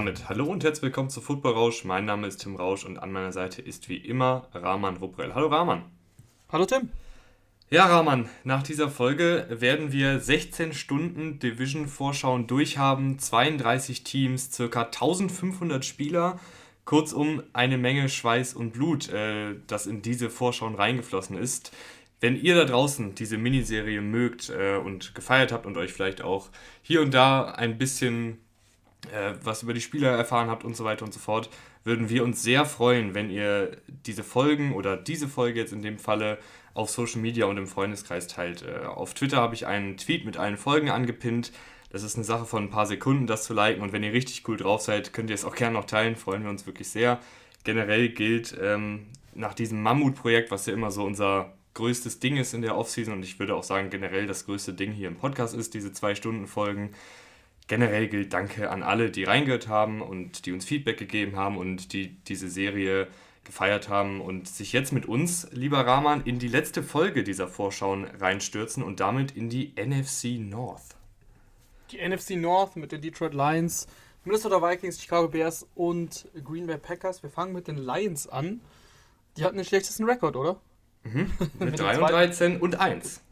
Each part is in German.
Damit hallo und herzlich willkommen zu Football Rausch. Mein Name ist Tim Rausch und an meiner Seite ist wie immer Rahman Ruprell. Hallo Rahman. Hallo Tim. Ja, Rahman, nach dieser Folge werden wir 16 Stunden Division-Vorschauen durchhaben, 32 Teams, circa 1500 Spieler. Kurzum, eine Menge Schweiß und Blut, äh, das in diese Vorschauen reingeflossen ist. Wenn ihr da draußen diese Miniserie mögt äh, und gefeiert habt und euch vielleicht auch hier und da ein bisschen äh, was über die Spieler erfahren habt und so weiter und so fort, würden wir uns sehr freuen, wenn ihr diese Folgen oder diese Folge jetzt in dem Falle auf Social Media und im Freundeskreis teilt. Äh, auf Twitter habe ich einen Tweet mit allen Folgen angepinnt. Das ist eine Sache von ein paar Sekunden, das zu liken. Und wenn ihr richtig cool drauf seid, könnt ihr es auch gerne noch teilen. Freuen wir uns wirklich sehr. Generell gilt ähm, nach diesem Mammutprojekt, was ja immer so unser größtes Ding ist in der Offseason und ich würde auch sagen, generell das größte Ding hier im Podcast ist, diese zwei Stunden Folgen generell gilt Danke an alle, die reingehört haben und die uns Feedback gegeben haben und die diese Serie gefeiert haben und sich jetzt mit uns, lieber Rahman, in die letzte Folge dieser Vorschauen reinstürzen und damit in die NFC North. Die NFC North mit den Detroit Lions, Minnesota Vikings, Chicago Bears und Green Bay Packers. Wir fangen mit den Lions an. Die hatten den schlechtesten Rekord, oder? Mhm. Mit, mit 3 und 13 und 1.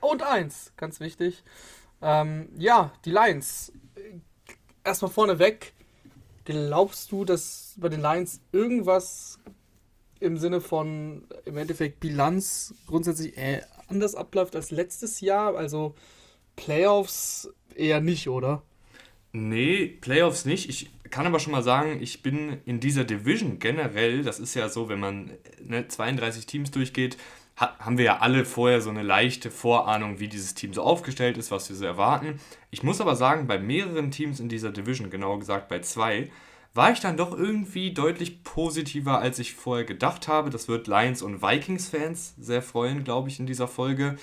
Und 1, ganz wichtig. Ähm, ja, die Lions. Erstmal vorneweg. Glaubst du, dass bei den Lions irgendwas im Sinne von im Endeffekt Bilanz grundsätzlich äh, anders abläuft als letztes Jahr? Also Playoffs eher nicht, oder? Nee, Playoffs nicht. Ich kann aber schon mal sagen, ich bin in dieser Division generell, das ist ja so, wenn man ne, 32 Teams durchgeht, haben wir ja alle vorher so eine leichte Vorahnung, wie dieses Team so aufgestellt ist, was wir so erwarten. Ich muss aber sagen, bei mehreren Teams in dieser Division, genauer gesagt bei zwei, war ich dann doch irgendwie deutlich positiver, als ich vorher gedacht habe. Das wird Lions und Vikings-Fans sehr freuen, glaube ich, in dieser Folge.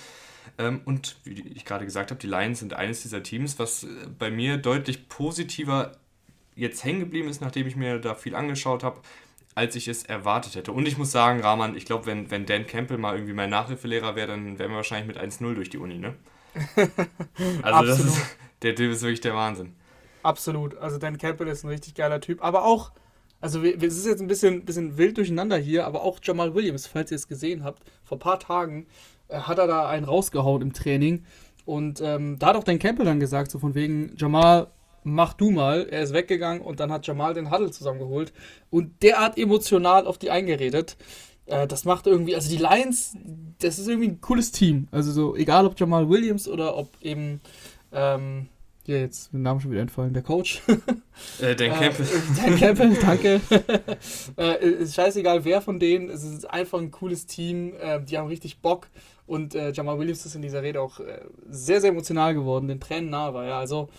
Ähm, und wie ich gerade gesagt habe, die Lions sind eines dieser Teams, was äh, bei mir deutlich positiver jetzt hängen geblieben ist, nachdem ich mir da viel angeschaut habe als ich es erwartet hätte. Und ich muss sagen, Rahman, ich glaube, wenn, wenn Dan Campbell mal irgendwie mein Nachhilfelehrer wäre, dann wären wir wahrscheinlich mit 1-0 durch die Uni, ne? also das ist, der Typ ist wirklich der Wahnsinn. Absolut. Also Dan Campbell ist ein richtig geiler Typ. Aber auch, also es ist jetzt ein bisschen, bisschen wild durcheinander hier, aber auch Jamal Williams, falls ihr es gesehen habt, vor ein paar Tagen äh, hat er da einen rausgehauen im Training. Und ähm, da hat auch Dan Campbell dann gesagt, so von wegen, Jamal, mach du mal. Er ist weggegangen und dann hat Jamal den Huddle zusammengeholt und derart emotional auf die eingeredet. Äh, das macht irgendwie, also die Lions, das ist irgendwie ein cooles Team. Also so, egal ob Jamal Williams oder ob eben, ähm, ja, jetzt den Namen schon wieder entfallen, der Coach. Äh, Dan Campbell. Äh, Dan Campbell, danke. äh, ist scheißegal, wer von denen. Es ist einfach ein cooles Team. Äh, die haben richtig Bock. Und äh, Jamal Williams ist in dieser Rede auch äh, sehr, sehr emotional geworden, den Tränen nahe war. Ja, also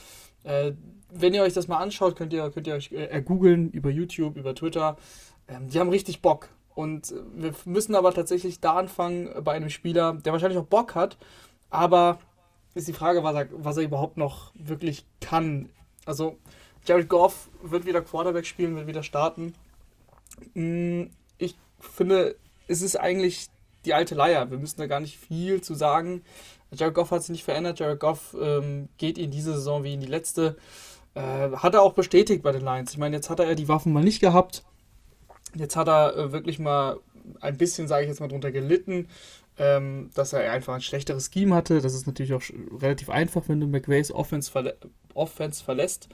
äh, wenn ihr euch das mal anschaut, könnt ihr, könnt ihr euch äh, googeln über YouTube, über Twitter. Ähm, die haben richtig Bock. Und äh, wir müssen aber tatsächlich da anfangen bei einem Spieler, der wahrscheinlich auch Bock hat, aber ist die Frage, was er, was er überhaupt noch wirklich kann. Also, Jared Goff wird wieder Quarterback spielen, wird wieder starten. Mm, ich finde, es ist eigentlich die alte Leier. Wir müssen da gar nicht viel zu sagen. Jared Goff hat sich nicht verändert. Jared Goff ähm, geht in diese Saison wie in die letzte. Äh, hat er auch bestätigt bei den Lions. Ich meine, jetzt hat er die Waffen mal nicht gehabt. Jetzt hat er äh, wirklich mal ein bisschen, sage ich jetzt mal, drunter gelitten, ähm, dass er einfach ein schlechteres Scheme hatte. Das ist natürlich auch relativ einfach, wenn du McVays Offense, verlä Offense verlässt.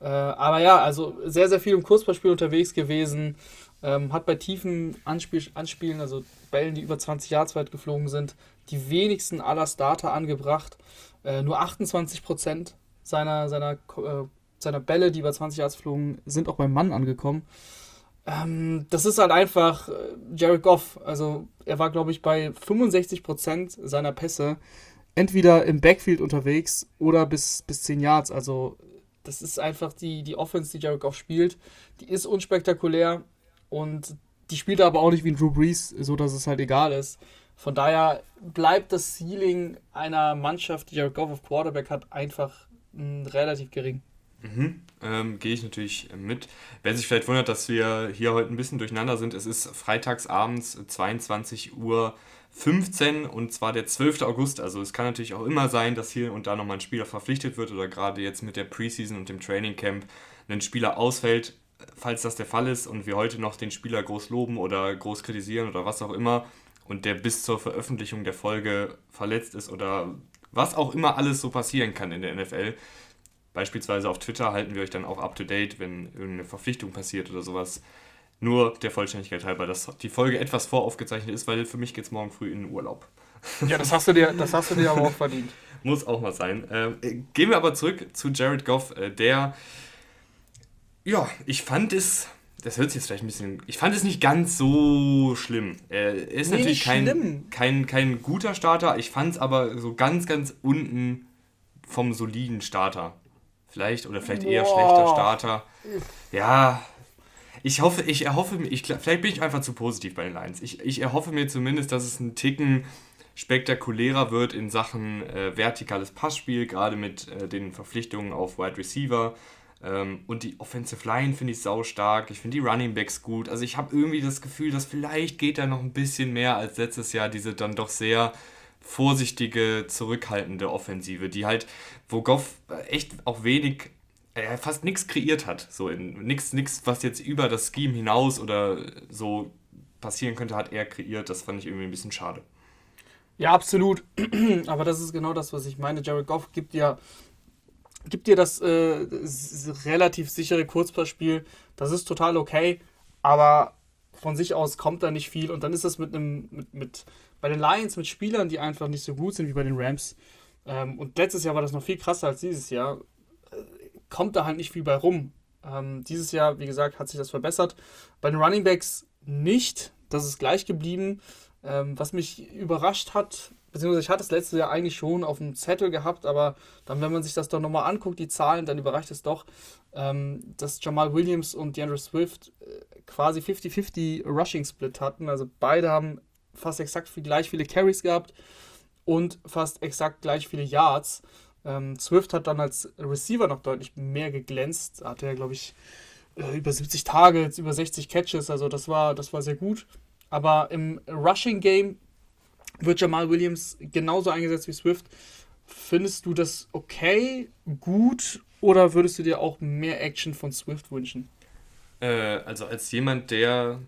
Äh, aber ja, also sehr, sehr viel im Kurzballspiel unterwegs gewesen. Ähm, hat bei tiefen Anspiel Anspielen, also Bällen, die über 20 Yards weit geflogen sind, die wenigsten aller Starter angebracht. Äh, nur 28 Prozent seiner, seiner, äh, seiner Bälle, die über 20 Yards flogen, sind auch beim Mann angekommen. Ähm, das ist halt einfach äh, Jared Goff. Also er war, glaube ich, bei 65 Prozent seiner Pässe entweder im Backfield unterwegs oder bis, bis 10 Yards. Also das ist einfach die, die Offense, die Jared Goff spielt. Die ist unspektakulär und die spielt aber auch nicht wie ein Drew Brees, so dass es halt egal ist. Von daher bleibt das Ceiling einer Mannschaft, die Jared Goff auf Quarterback hat, einfach mh, relativ gering. Mhm, ähm, Gehe ich natürlich mit. Wer sich vielleicht wundert, dass wir hier heute ein bisschen durcheinander sind, es ist freitagsabends 22 Uhr 15 und zwar der 12. August. Also es kann natürlich auch immer sein, dass hier und da nochmal ein Spieler verpflichtet wird oder gerade jetzt mit der Preseason und dem Training Camp ein Spieler ausfällt, falls das der Fall ist und wir heute noch den Spieler groß loben oder groß kritisieren oder was auch immer und der bis zur Veröffentlichung der Folge verletzt ist oder was auch immer alles so passieren kann in der NFL. Beispielsweise auf Twitter halten wir euch dann auch up to date, wenn irgendeine Verpflichtung passiert oder sowas. Nur der Vollständigkeit halber, dass die Folge etwas voraufgezeichnet ist, weil für mich geht es morgen früh in den Urlaub. Ja, das hast du dir, das hast du dir aber auch verdient. Muss auch mal sein. Äh, gehen wir aber zurück zu Jared Goff, äh, der, ja, ich fand es, das hört sich jetzt vielleicht ein bisschen, ich fand es nicht ganz so schlimm. Er ist nee, natürlich kein, kein, kein guter Starter, ich fand es aber so ganz, ganz unten vom soliden Starter. Vielleicht, oder vielleicht eher Boah. schlechter Starter. Ja, ich hoffe, ich erhoffe mir, ich, vielleicht bin ich einfach zu positiv bei den Lions. Ich, ich erhoffe mir zumindest, dass es einen Ticken spektakulärer wird in Sachen äh, vertikales Passspiel, gerade mit äh, den Verpflichtungen auf Wide Receiver. Ähm, und die Offensive Line finde ich sau stark. Ich finde die Running Backs gut. Also ich habe irgendwie das Gefühl, dass vielleicht geht da noch ein bisschen mehr als letztes Jahr diese dann doch sehr vorsichtige, zurückhaltende Offensive, die halt, wo Goff echt auch wenig, äh, fast nichts kreiert hat. So nichts, nichts, was jetzt über das Scheme hinaus oder so passieren könnte, hat er kreiert. Das fand ich irgendwie ein bisschen schade. Ja, absolut. Aber das ist genau das, was ich meine. Jared Goff gibt dir, gibt dir das äh, relativ sichere Kurzpassspiel. Das ist total okay. Aber von sich aus kommt da nicht viel. Und dann ist das mit einem, mit, mit, bei den Lions mit Spielern, die einfach nicht so gut sind wie bei den Rams. Ähm, und letztes Jahr war das noch viel krasser als dieses Jahr. Äh, kommt da halt nicht viel bei rum. Ähm, dieses Jahr, wie gesagt, hat sich das verbessert. Bei den Running Backs nicht. Das ist gleich geblieben. Ähm, was mich überrascht hat, beziehungsweise ich hatte es letztes Jahr eigentlich schon auf dem Zettel gehabt, aber dann, wenn man sich das doch nochmal anguckt, die Zahlen, dann überreicht es doch, ähm, dass Jamal Williams und DeAndre Swift äh, quasi 50-50 Rushing-Split hatten. Also beide haben fast exakt gleich viele Carries gehabt und fast exakt gleich viele Yards. Ähm, Swift hat dann als Receiver noch deutlich mehr geglänzt. Hatte er, glaube ich, äh, über 70 Targets, über 60 Catches. Also das war, das war sehr gut. Aber im Rushing Game wird Jamal Williams genauso eingesetzt wie Swift. Findest du das okay, gut oder würdest du dir auch mehr Action von Swift wünschen? Äh, also als jemand, der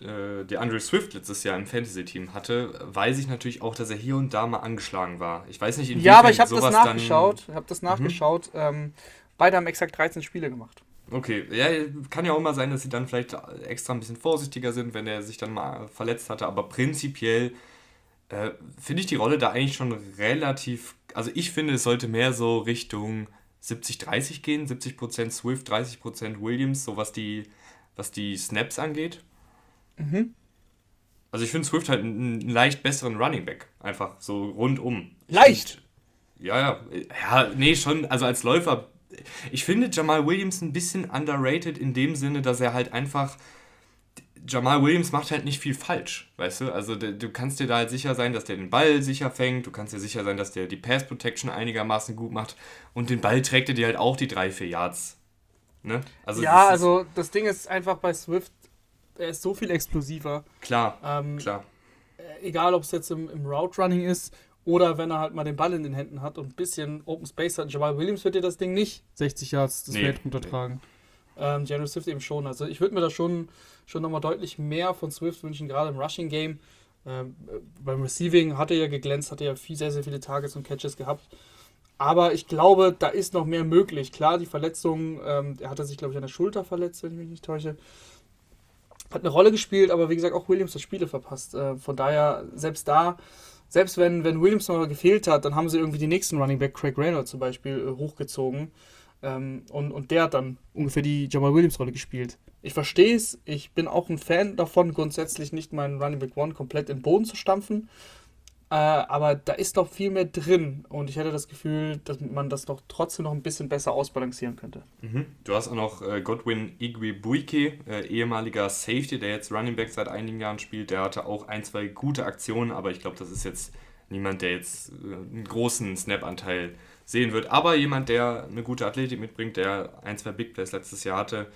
äh, der Andrew Swift letztes Jahr im Fantasy-Team hatte, weiß ich natürlich auch, dass er hier und da mal angeschlagen war. Ich weiß nicht, inwiefern Ja, aber ich habe das nachgeschaut. Ich habe das nachgeschaut. Mhm. Ähm, beide haben exakt 13 Spiele gemacht. Okay, ja, kann ja auch mal sein, dass sie dann vielleicht extra ein bisschen vorsichtiger sind, wenn er sich dann mal verletzt hatte, aber prinzipiell äh, finde ich die Rolle da eigentlich schon relativ, also ich finde, es sollte mehr so Richtung 70-30 gehen, 70% Swift, 30% Williams, so was die, was die Snaps angeht. Mhm. Also ich finde Swift halt einen, einen, leicht besseren Running Back, einfach so rundum. Leicht? ja, ja, ja, nee, schon, also als Läufer ich finde Jamal Williams ein bisschen underrated in dem Sinne, dass er halt einfach. Jamal Williams macht halt nicht viel falsch, weißt du? Also du kannst dir da halt sicher sein, dass der den Ball sicher fängt, du kannst dir sicher sein, dass der die Pass Protection einigermaßen gut macht und den Ball trägt er dir halt auch die drei, vier Yards. Ne? Also ja, also das Ding ist einfach bei Swift, er ist so viel explosiver. Klar, ähm, klar. Äh, egal, ob es jetzt im, im Route Running ist oder wenn er halt mal den Ball in den Händen hat und ein bisschen Open Space hat. Jamal Williams wird dir das Ding nicht 60 Yards das nee, Feld runtertragen. Nee. Ähm, General Swift eben schon. Also ich würde mir da schon, schon nochmal deutlich mehr von Swift wünschen, gerade im Rushing Game. Ähm, beim Receiving hat er ja geglänzt, hat er ja viel, sehr, sehr viele Targets und Catches gehabt. Aber ich glaube, da ist noch mehr möglich. Klar, die Verletzung, ähm, er hatte sich, glaube ich, an der Schulter verletzt, wenn ich mich nicht täusche. Hat eine Rolle gespielt, aber wie gesagt, auch Williams hat Spiele verpasst. Äh, von daher, selbst da selbst wenn, wenn Williams noch gefehlt hat, dann haben sie irgendwie den nächsten Running Back, Craig Reynolds zum Beispiel, äh, hochgezogen. Ähm, und, und der hat dann ungefähr die Jamal Williams-Rolle gespielt. Ich verstehe es, ich bin auch ein Fan davon, grundsätzlich nicht meinen Running Back One komplett in den Boden zu stampfen. Äh, aber da ist noch viel mehr drin und ich hätte das Gefühl, dass man das doch trotzdem noch ein bisschen besser ausbalancieren könnte. Mhm. Du hast auch noch äh, Godwin Igwe äh, ehemaliger Safety, der jetzt Running Back seit einigen Jahren spielt. Der hatte auch ein, zwei gute Aktionen, aber ich glaube, das ist jetzt niemand, der jetzt äh, einen großen Snap-Anteil sehen wird. Aber jemand, der eine gute Athletik mitbringt, der ein, zwei Big Plays letztes Jahr hatte,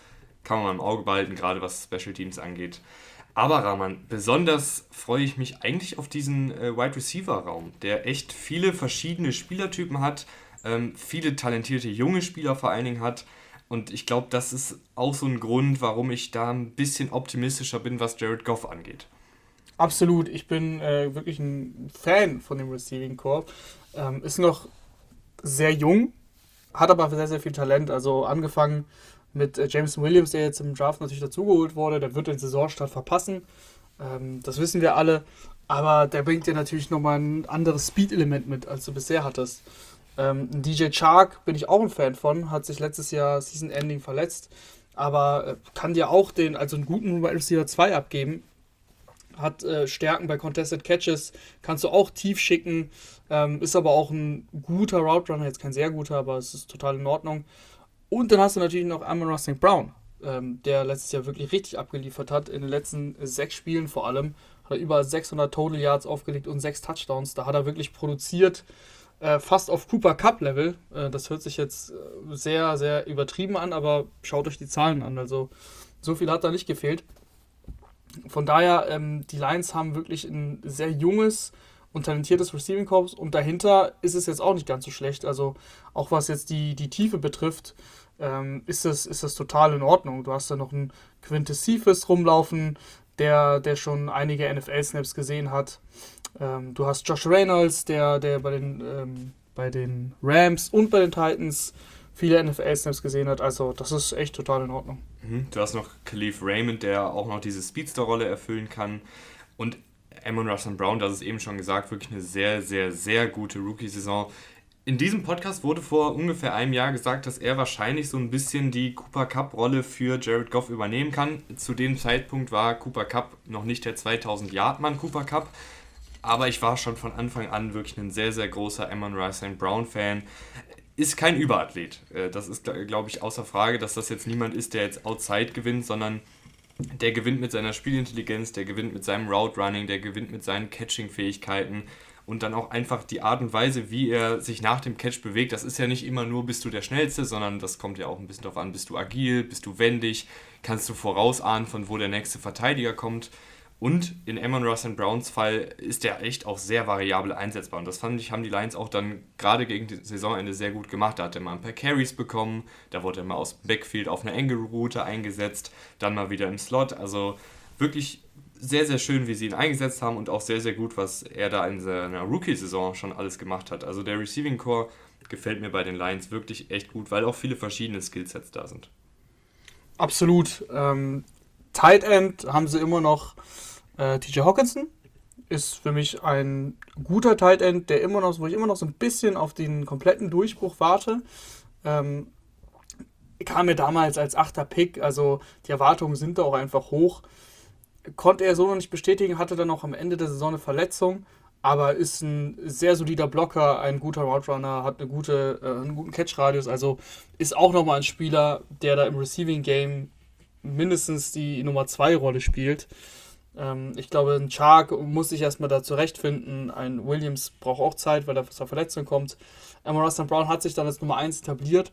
kann man im Auge behalten, gerade was Special Teams angeht. Aber Rahman, besonders freue ich mich eigentlich auf diesen äh, Wide Receiver Raum, der echt viele verschiedene Spielertypen hat, ähm, viele talentierte junge Spieler vor allen Dingen hat, Und ich glaube, das ist auch so ein Grund, warum ich da ein bisschen optimistischer bin, was Jared Goff angeht. Absolut, ich bin äh, wirklich ein Fan von dem Receiving Corps. Ähm, ist noch sehr jung, hat aber sehr, sehr viel Talent. Also angefangen mit äh, James Williams, der jetzt im Draft natürlich dazugeholt wurde, der wird den Saisonstart verpassen. Ähm, das wissen wir alle. Aber der bringt dir natürlich nochmal ein anderes Speed-Element mit, als du bisher hattest. Ähm, DJ Chark bin ich auch ein Fan von, hat sich letztes Jahr Season Ending verletzt, aber äh, kann dir auch den, also einen guten Wide Receiver 2 abgeben. Hat äh, Stärken bei Contested Catches, kannst du auch tief schicken, ähm, ist aber auch ein guter Route Runner, jetzt kein sehr guter, aber es ist total in Ordnung. Und dann hast du natürlich noch Amon St. Brown, ähm, der letztes Jahr wirklich richtig abgeliefert hat, in den letzten sechs Spielen vor allem. Hat er über 600 Total Yards aufgelegt und sechs Touchdowns. Da hat er wirklich produziert, äh, fast auf Cooper Cup Level. Äh, das hört sich jetzt äh, sehr, sehr übertrieben an, aber schaut euch die Zahlen an. Also so viel hat da nicht gefehlt. Von daher, ähm, die Lions haben wirklich ein sehr junges und talentiertes Receiving Corps und dahinter ist es jetzt auch nicht ganz so schlecht. Also auch was jetzt die, die Tiefe betrifft, ähm, ist, das, ist das total in Ordnung. Du hast da noch einen Quintus Cephas rumlaufen, der, der schon einige NFL-Snaps gesehen hat. Ähm, du hast Josh Reynolds, der, der bei, den, ähm, bei den Rams und bei den Titans viele NFL-Snaps gesehen hat. Also das ist echt total in Ordnung. Mhm. Du hast noch Khalif Raymond, der auch noch diese Speedster-Rolle erfüllen kann. Und Amon Russell Brown, das ist eben schon gesagt, wirklich eine sehr, sehr, sehr gute Rookie-Saison. In diesem Podcast wurde vor ungefähr einem Jahr gesagt, dass er wahrscheinlich so ein bisschen die Cooper Cup-Rolle für Jared Goff übernehmen kann. Zu dem Zeitpunkt war Cooper Cup noch nicht der 2000-Yard-Mann Cooper Cup, aber ich war schon von Anfang an wirklich ein sehr, sehr großer Amon Russell Brown-Fan. Ist kein Überathlet. Äh, das ist, glaube ich, außer Frage, dass das jetzt niemand ist, der jetzt outside gewinnt, sondern der gewinnt mit seiner Spielintelligenz, der gewinnt mit seinem Route Running, der gewinnt mit seinen Catching-Fähigkeiten und dann auch einfach die Art und Weise, wie er sich nach dem Catch bewegt. Das ist ja nicht immer nur, bist du der Schnellste, sondern das kommt ja auch ein bisschen darauf an, bist du agil, bist du wendig, kannst du vorausahnen, von wo der nächste Verteidiger kommt. Und in Amon Ross Browns Fall ist der echt auch sehr variabel einsetzbar. Und das fand ich, haben die Lions auch dann gerade gegen die Saisonende sehr gut gemacht. Da hat er mal ein paar Carries bekommen, da wurde er mal aus Backfield auf eine Angle-Route eingesetzt, dann mal wieder im Slot. Also wirklich sehr, sehr schön, wie sie ihn eingesetzt haben und auch sehr, sehr gut, was er da in seiner Rookie-Saison schon alles gemacht hat. Also der Receiving Core gefällt mir bei den Lions wirklich echt gut, weil auch viele verschiedene Skillsets da sind. Absolut. Ähm, Tight End haben sie immer noch äh, TJ Hawkinson. Ist für mich ein guter Tight End, der immer noch, wo ich immer noch so ein bisschen auf den kompletten Durchbruch warte. Ähm, kam mir damals als achter Pick, also die Erwartungen sind da auch einfach hoch konnte er so noch nicht bestätigen, hatte dann auch am Ende der Saison eine Verletzung, aber ist ein sehr solider Blocker, ein guter Roadrunner, hat eine gute, äh, einen guten Catch-Radius, also ist auch nochmal ein Spieler, der da im Receiving-Game mindestens die Nummer 2 Rolle spielt. Ähm, ich glaube, ein Chark muss sich erstmal da zurechtfinden. Ein Williams braucht auch Zeit, weil er zur Verletzung kommt. Amon Brown hat sich dann als Nummer 1 etabliert,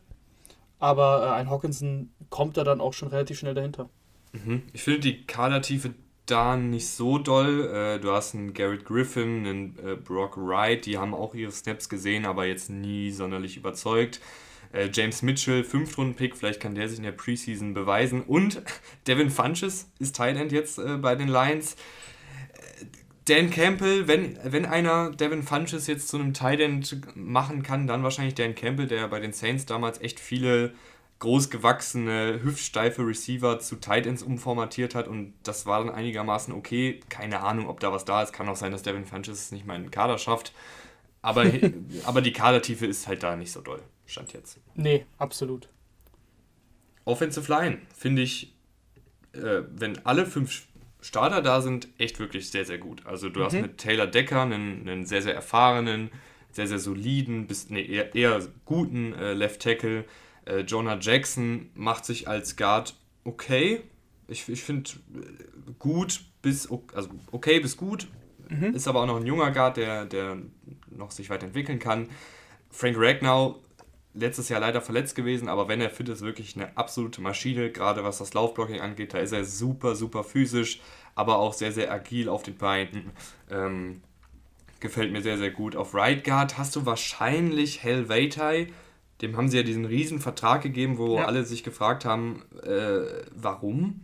aber äh, ein Hawkinson kommt da dann auch schon relativ schnell dahinter. Mhm. Ich finde die Kadertiefe da nicht so doll. Äh, du hast einen Garrett Griffin, einen äh, Brock Wright, die haben auch ihre Snaps gesehen, aber jetzt nie sonderlich überzeugt. Äh, James Mitchell, 5-Runden-Pick, vielleicht kann der sich in der Preseason beweisen. Und Devin Funches ist Thailand jetzt äh, bei den Lions. Äh, Dan Campbell, wenn, wenn einer Devin Funches jetzt zu einem Tight machen kann, dann wahrscheinlich Dan Campbell, der bei den Saints damals echt viele großgewachsene, hüftsteife Receiver zu Tight Ends umformatiert hat und das war dann einigermaßen okay. Keine Ahnung, ob da was da ist. Kann auch sein, dass Devin Funches es nicht mal in den Kader schafft. Aber, aber die Kadertiefe ist halt da nicht so doll. Stand jetzt. Nee, absolut. Offensive Line finde ich, äh, wenn alle fünf Starter da sind, echt wirklich sehr, sehr gut. Also du mhm. hast mit Taylor Decker einen, einen sehr, sehr erfahrenen, sehr, sehr soliden, bis, nee, eher, eher guten äh, Left Tackle äh, Jonah Jackson macht sich als Guard okay. Ich, ich finde äh, gut bis also okay bis gut. Mhm. Ist aber auch noch ein junger Guard, der, der noch sich weiterentwickeln kann. Frank Ragnow, letztes Jahr leider verletzt gewesen, aber wenn er fit ist, wirklich eine absolute Maschine, gerade was das Laufblocking angeht. Da ist er super, super physisch, aber auch sehr, sehr agil auf den Beinen. Ähm, gefällt mir sehr, sehr gut. Auf Right Guard hast du wahrscheinlich Hell Veitai, dem haben sie ja diesen riesen Vertrag gegeben, wo ja. alle sich gefragt haben, äh, warum.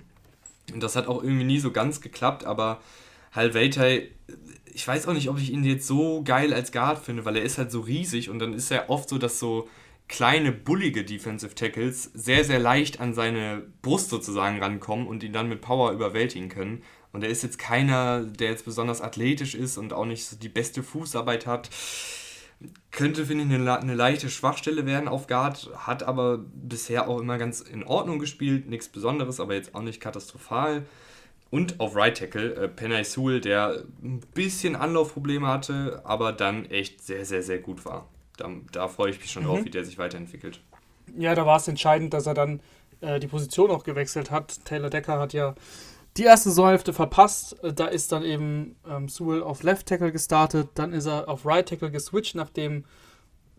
Und das hat auch irgendwie nie so ganz geklappt, aber Hal Veitai, ich weiß auch nicht, ob ich ihn jetzt so geil als Guard finde, weil er ist halt so riesig und dann ist er oft so, dass so kleine, bullige Defensive Tackles sehr, sehr leicht an seine Brust sozusagen rankommen und ihn dann mit Power überwältigen können. Und er ist jetzt keiner, der jetzt besonders athletisch ist und auch nicht so die beste Fußarbeit hat. Könnte, finde ich, eine, eine leichte Schwachstelle werden auf Guard, hat aber bisher auch immer ganz in Ordnung gespielt. Nichts Besonderes, aber jetzt auch nicht katastrophal. Und auf Right Tackle äh, Penay Sewell, der ein bisschen Anlaufprobleme hatte, aber dann echt sehr, sehr, sehr gut war. Da, da freue ich mich schon mhm. drauf, wie der sich weiterentwickelt. Ja, da war es entscheidend, dass er dann äh, die Position auch gewechselt hat. Taylor Decker hat ja die erste Saisonhälfte verpasst. Äh, da ist dann eben ähm, Sewell auf Left Tackle gestartet. Dann ist er auf Right Tackle geswitcht, nachdem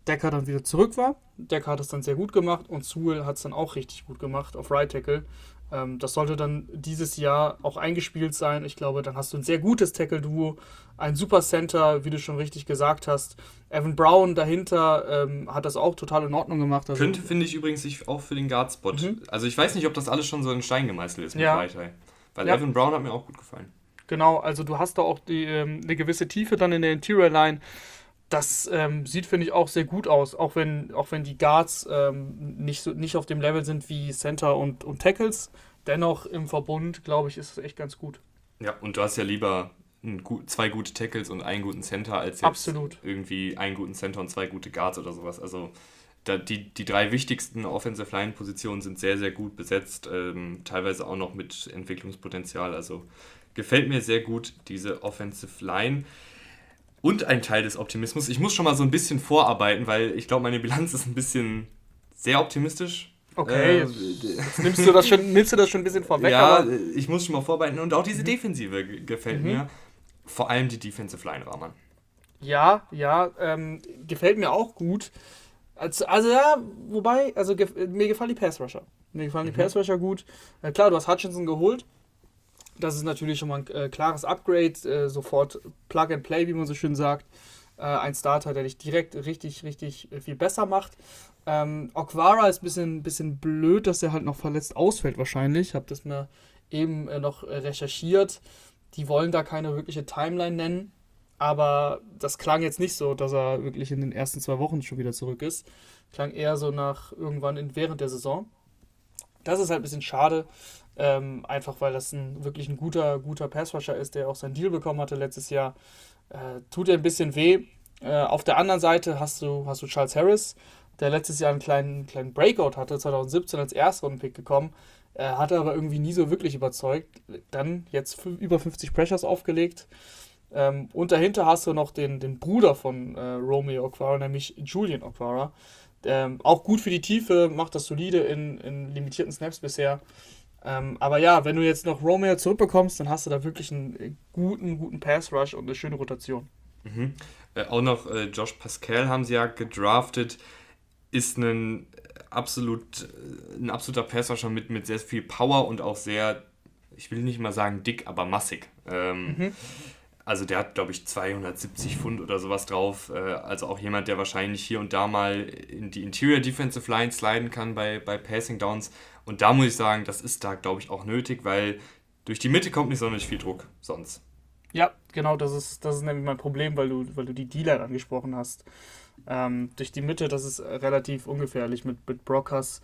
Decker dann wieder zurück war. Decker hat es dann sehr gut gemacht und Sewell hat es dann auch richtig gut gemacht auf Right Tackle. Ähm, das sollte dann dieses Jahr auch eingespielt sein. Ich glaube, dann hast du ein sehr gutes Tackle-Duo, ein super Center, wie du schon richtig gesagt hast. Evan Brown dahinter ähm, hat das auch total in Ordnung gemacht. Also Könnte, finde ich übrigens, sich auch für den Guard-Spot. Mhm. Also ich weiß nicht, ob das alles schon so in Stein gemeißelt ist mit ja. Weiter. Weil ja. Evan Brown hat mir auch gut gefallen. Genau, also du hast da auch die, ähm, eine gewisse Tiefe dann in der Interior Line. Das ähm, sieht, finde ich, auch sehr gut aus, auch wenn, auch wenn die Guards ähm, nicht, so, nicht auf dem Level sind wie Center und, und Tackles. Dennoch im Verbund, glaube ich, ist es echt ganz gut. Ja, und du hast ja lieber zwei gute Tackles und einen guten Center als jetzt Absolut. irgendwie einen guten Center und zwei gute Guards oder sowas. Also da, die, die drei wichtigsten Offensive Line Positionen sind sehr, sehr gut besetzt, ähm, teilweise auch noch mit Entwicklungspotenzial. Also gefällt mir sehr gut diese Offensive Line. Und ein Teil des Optimismus. Ich muss schon mal so ein bisschen vorarbeiten, weil ich glaube, meine Bilanz ist ein bisschen sehr optimistisch. Okay, äh, nimmst, du das schon, nimmst du das schon ein bisschen vorweg? Ja, ich muss schon mal vorarbeiten. Und auch diese mhm. Defensive gefällt mhm. mir. Vor allem die Defensive Line, Rahman. Ja, ja, ähm, gefällt mir auch gut. Also, also ja, wobei, also mir gefallen die Pass Rusher. Mir gefallen die mhm. Pass Rusher gut. Äh, klar, du hast Hutchinson geholt. Das ist natürlich schon mal ein äh, klares Upgrade. Äh, sofort Plug and Play, wie man so schön sagt. Äh, ein Starter, der dich direkt richtig, richtig viel besser macht. Ähm, Okwara ist ein bisschen, bisschen blöd, dass er halt noch verletzt ausfällt wahrscheinlich. Ich habe das mir eben äh, noch recherchiert. Die wollen da keine wirkliche Timeline nennen. Aber das klang jetzt nicht so, dass er wirklich in den ersten zwei Wochen schon wieder zurück ist. Klang eher so nach irgendwann in, während der Saison. Das ist halt ein bisschen schade. Ähm, einfach weil das ein wirklich ein guter, guter Passrusher ist, der auch seinen Deal bekommen hatte letztes Jahr. Äh, tut er ein bisschen weh. Äh, auf der anderen Seite hast du, hast du Charles Harris, der letztes Jahr einen kleinen, kleinen Breakout hatte, 2017 als Erstrundenpick gekommen. Er hatte aber irgendwie nie so wirklich überzeugt. Dann jetzt über 50 Pressures aufgelegt. Ähm, und dahinter hast du noch den, den Bruder von äh, Romeo Aquara, nämlich Julian Aquara. Ähm, auch gut für die Tiefe, macht das solide in, in limitierten Snaps bisher. Ähm, aber ja, wenn du jetzt noch Romeo zurückbekommst, dann hast du da wirklich einen guten, guten Pass-Rush und eine schöne Rotation. Mhm. Äh, auch noch äh, Josh Pascal haben sie ja gedraftet. Ist ein absolut äh, ein absoluter Pass-Rusher mit, mit sehr viel Power und auch sehr, ich will nicht mal sagen dick, aber massig. Ähm, mhm also der hat, glaube ich, 270 Pfund oder sowas drauf. Äh, also auch jemand, der wahrscheinlich hier und da mal in die Interior Defensive Line sliden kann bei, bei Passing Downs. Und da muss ich sagen, das ist da, glaube ich, auch nötig, weil durch die Mitte kommt nicht sonderlich viel Druck sonst. Ja, genau, das ist, das ist nämlich mein Problem, weil du, weil du die Dealer angesprochen hast. Ähm, durch die Mitte, das ist relativ ungefährlich mit, mit Brockers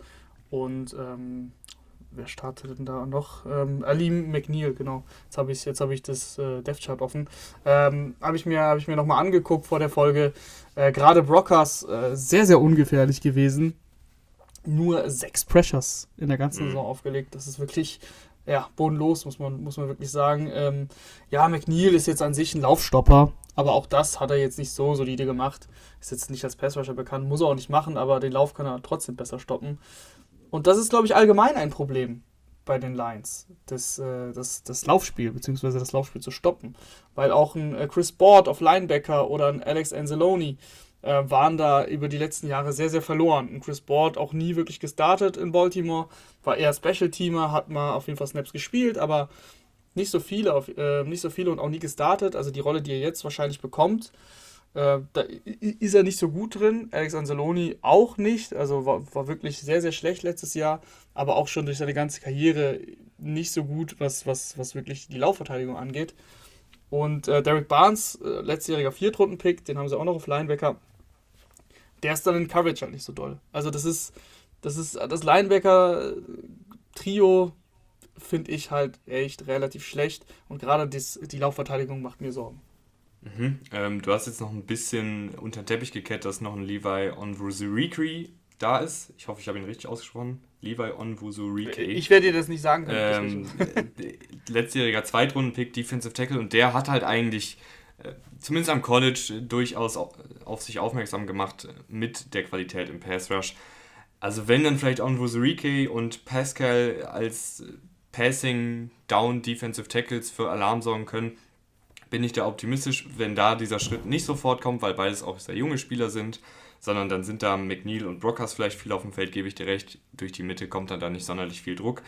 und ähm, wer startet denn da noch? Ähm, Alim McNeil, genau. Jetzt habe ich, hab ich das äh, Death Chart offen. Ähm, habe ich mir, hab ich mir nochmal angeguckt vor der Folge. Äh, Gerade Brockers äh, sehr, sehr ungefährlich gewesen. Nur sechs Pressures in der ganzen mhm. Saison aufgelegt. Das ist wirklich ja, bodenlos, muss man, muss man wirklich sagen. Ähm, ja, McNeil ist jetzt an sich ein Laufstopper, aber auch das hat er jetzt nicht so solide gemacht. Ist jetzt nicht als Passrusher bekannt, muss er auch nicht machen, aber den Lauf kann er trotzdem besser stoppen. Und das ist, glaube ich, allgemein ein Problem bei den Lions, das, äh, das, das Laufspiel, beziehungsweise das Laufspiel zu stoppen. Weil auch ein äh, Chris Board auf Linebacker oder ein Alex Anzalone äh, waren da über die letzten Jahre sehr, sehr verloren. Und Chris Board auch nie wirklich gestartet in Baltimore, war eher Special-Teamer, hat mal auf jeden Fall Snaps gespielt, aber nicht so viele, auf, nicht so viele und auch nie gestartet. Also die Rolle, die er jetzt wahrscheinlich bekommt, Äh, da ist er nicht so gut drin. Alex Anzaloni auch nicht. Also war, war wirklich sehr, sehr schlecht letztes Jahr. Aber auch schon durch seine ganze Karriere nicht so gut, was, was, was wirklich die Laufverteidigung angeht. Und äh, Derek Barnes, äh, letztjähriger Viertrunden-Pick, den haben sie auch noch auf Linebacker. Der ist dann in Coverage halt nicht so doll. Also das ist das ist das Linebacker-Trio finde ich halt echt relativ schlecht und gerade die Laufverteidigung macht mir Sorgen. Mhm. Ähm, du hast jetzt noch ein bisschen unter den Teppich gekehrt, dass noch ein Levi Onwuzurike da ist. Ich hoffe, ich habe ihn richtig ausgesprochen. Levi Onwuzurike. Ich werde dir das nicht sagen können. Ähm, letztjähriger Zweitrunden-Pick, Defensive Tackle und der hat halt eigentlich äh, zumindest am College durchaus auf sich aufmerksam gemacht mit der Qualität im Pass Rush. Also wenn dann vielleicht Roserike und Pascal als Passing Down Defensive Tackles für Alarm sorgen können, bin ich da optimistisch, wenn da dieser Schritt nicht sofort kommt, weil beides auch sehr junge Spieler sind, sondern dann sind da McNeil und Brockers vielleicht viel auf dem Feld, gebe ich dir recht. Durch die Mitte kommt dann da nicht sonderlich viel Druck.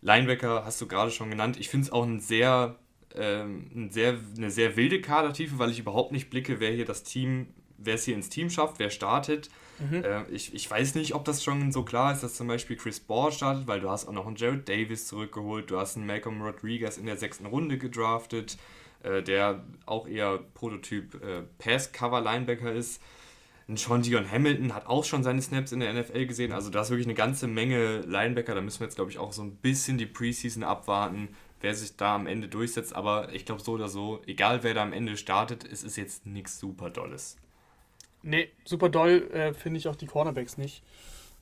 Linebacker hast du gerade schon genannt. Ich finde es auch ein sehr, ähm, ein sehr, eine sehr wilde Kadertiefe, weil ich überhaupt nicht blicke, wer hier das Team, wer es hier ins Team schafft, wer startet. Mhm. Äh, ich, ich weiß nicht, ob das schon so klar ist, dass zum Beispiel Chris Ball startet, weil du hast auch noch einen Jared Davis zurückgeholt, du hast einen Malcolm Rodriguez in der sechsten Runde gedraftet, äh, der auch eher Prototyp äh, Pass-Cover-Linebacker ist. Ein Sean Dion Hamilton hat auch schon seine Snaps in der NFL gesehen. Also da ist wirklich eine ganze Menge Linebacker. Da müssen wir jetzt, glaube ich, auch so ein bisschen die Preseason abwarten, wer sich da am Ende durchsetzt. Aber ich glaube so oder so, egal wer da am Ende startet, es ist jetzt nichts super Dolles. Nee, super doll äh, finde ich auch die Cornerbacks nicht.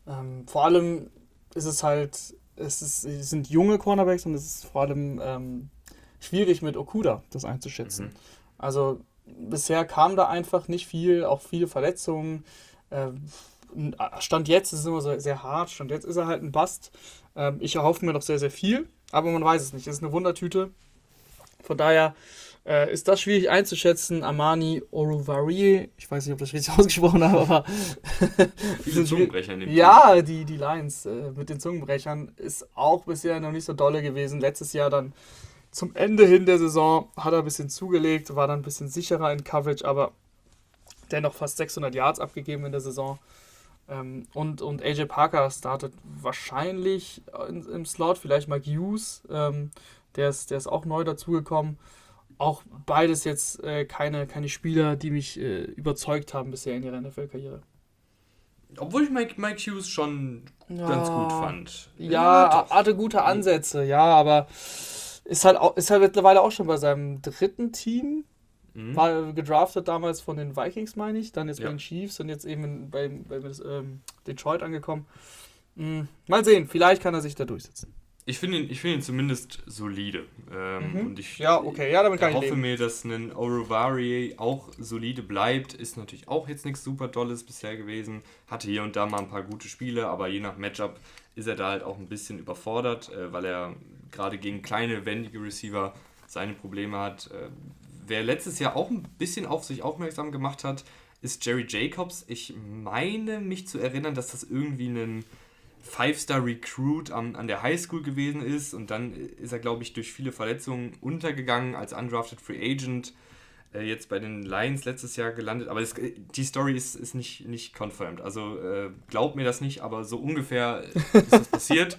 Ähm, vor allem ist es halt, es, ist, es sind junge Cornerbacks und es ist vor allem ähm, schwierig mit Okuda das einzuschätzen. Mhm. Also bisher kam da einfach nicht viel, auch viele Verletzungen. Äh, Stand jetzt ist es immer so sehr hart, Stand jetzt ist er halt ein Bast. Ähm, ich erhoffe mir noch sehr, sehr viel, aber man weiß es nicht. Es ist eine Wundertüte. Von daher äh, ist das schwierig einzuschätzen. Amani Oruvari, ich weiß nicht, ob ich das richtig ausgesprochen habe, aber. Viele Zungenbrecher in Ja, die, die Lions äh, mit den Zungenbrechern ist auch bisher noch nicht so dolle gewesen. Letztes Jahr dann zum Ende hin der Saison hat er ein bisschen zugelegt, war dann ein bisschen sicherer in Coverage, aber dennoch fast 600 Yards abgegeben in der Saison. Ähm, und, und AJ Parker startet wahrscheinlich in, im Slot, vielleicht Mike Hughes, ähm, der, ist, der ist auch neu dazugekommen auch beides jetzt äh, keine, keine Spieler, die mich äh, überzeugt haben bisher in ihrer NFL-Karriere. Obwohl ich Mike, Mike Hughes schon ja, ganz gut fand. Ja, ja hatte gute Ansätze, ja, aber ist halt, auch, ist halt mittlerweile auch schon bei seinem dritten Team. Mhm. War gedraftet damals von den Vikings, meine ich, dann jetzt ja. bei den Chiefs und jetzt eben bei, bei ähm, Detroit angekommen. Mhm. Mal sehen, vielleicht kann er sich da durchsetzen. Ich finde ihn, find ihn zumindest solide. Ähm, mhm. und ich, ja, okay, ja, damit kann ich hoffe leben. mir, dass ein Orovari auch solide bleibt. Ist natürlich auch jetzt nichts super Dolles bisher gewesen. Hatte hier und da mal ein paar gute Spiele, aber je nach Matchup ist er da halt auch ein bisschen überfordert, äh, weil er gerade gegen kleine, wendige Receiver seine Probleme hat. Äh, wer letztes Jahr auch ein bisschen auf sich aufmerksam gemacht hat, ist Jerry Jacobs. Ich meine mich zu erinnern, dass das irgendwie ein Five-Star-Recruit an, an der Highschool gewesen ist und dann ist er, glaube ich, durch viele Verletzungen untergegangen als undrafted Free Agent. Äh, jetzt bei den Lions letztes Jahr gelandet, aber das, die Story ist, ist nicht, nicht confirmed. Also äh, glaubt mir das nicht, aber so ungefähr ist das passiert.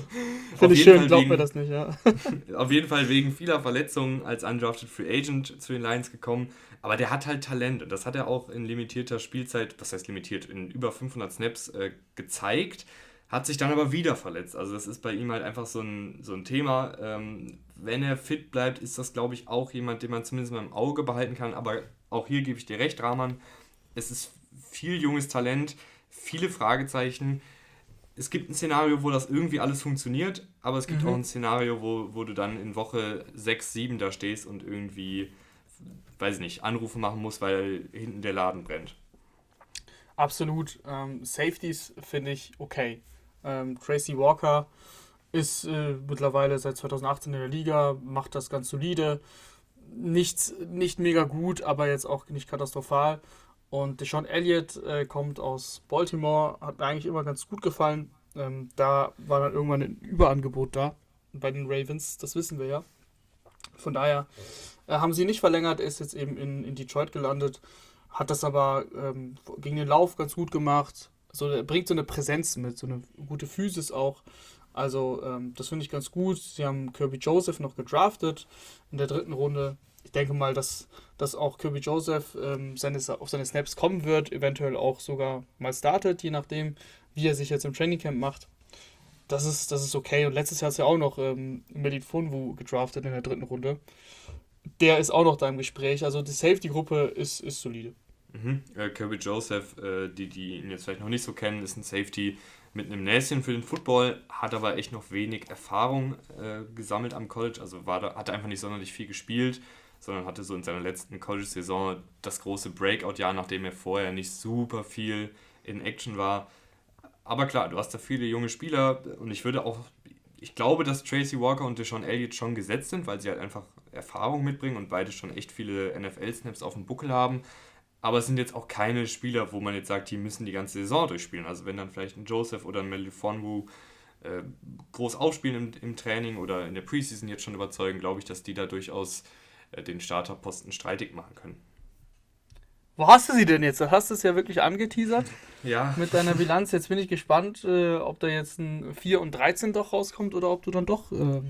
Finde ich schön, glaubt mir das nicht, ja. auf jeden Fall wegen vieler Verletzungen als undrafted Free Agent zu den Lions gekommen. Aber der hat halt Talent und das hat er auch in limitierter Spielzeit, was heißt limitiert, in über 500 Snaps äh, gezeigt hat sich dann aber wieder verletzt. Also das ist bei ihm halt einfach so ein, so ein Thema. Ähm, wenn er fit bleibt, ist das, glaube ich, auch jemand, den man zumindest mal im Auge behalten kann. Aber auch hier gebe ich dir recht, Rahman. Es ist viel junges Talent, viele Fragezeichen. Es gibt ein Szenario, wo das irgendwie alles funktioniert, aber es gibt mhm. auch ein Szenario, wo, wo du dann in Woche 6, 7 da stehst und irgendwie, weiß ich nicht, Anrufe machen musst, weil hinten der Laden brennt. Absolut. Ähm, Safeties finde ich okay. Ähm, Tracy Walker ist äh, mittlerweile seit 2018 in der Liga, macht das ganz solide. Nichts, nicht mega gut, aber jetzt auch nicht katastrophal. Und Deshaun Elliott äh, kommt aus Baltimore, hat mir eigentlich immer ganz gut gefallen. Ähm, da war dann irgendwann ein Überangebot da bei den Ravens, das wissen wir ja. Von daher äh, haben sie nicht verlängert, er ist jetzt eben in, in Detroit gelandet. hat das aber ähm, gegen den Lauf ganz gut gemacht. So, bringt so eine Präsenz mit, so eine gute Physis auch. Also, ähm, das finde ich ganz gut. Sie haben Kirby Joseph noch gedraftet in der dritten Runde. Ich denke mal, dass, dass auch Kirby Joseph ähm, seine, auf seine Snaps kommen wird, eventuell auch sogar mal startet, je nachdem, wie er sich jetzt im Trainingcamp macht. Das ist, das ist okay. Und letztes Jahr ist ja auch noch ähm, Melit Funwu gedraftet in der dritten Runde. Der ist auch noch da im Gespräch. Also die Safety-Gruppe ist, ist solide. Mhm. Äh, Kirby Joseph, äh, die, die ihn jetzt vielleicht noch nicht so kennen, ist ein Safety mit einem Näschen für den Football, hat aber echt noch wenig Erfahrung äh, gesammelt am College. Also war da, hat einfach nicht sonderlich viel gespielt, sondern hatte so in seiner letzten College-Saison das große Breakout-Jahr, nachdem er vorher nicht super viel in Action war. Aber klar, du hast da viele junge Spieler und ich würde auch, ich glaube, dass Tracy Walker und Deshaun Elliott schon gesetzt sind, weil sie halt einfach Erfahrung mitbringen und beide schon echt viele NFL-Snaps auf dem Buckel haben. Aber es sind jetzt auch keine Spieler, wo man jetzt sagt, die müssen die ganze Saison durchspielen. Also wenn dann vielleicht ein Joseph oder ein Melifonwu äh, groß aufspielen im, im Training oder in der Preseason jetzt schon überzeugen, glaube ich, dass die da durchaus äh, den Starterposten streitig machen können. Wo hast du sie denn jetzt? Du hast es ja wirklich angeteasert. Ja. Mit deiner Bilanz. Jetzt bin ich gespannt, äh, ob da jetzt ein 4 und 13 doch rauskommt oder ob du dann doch äh,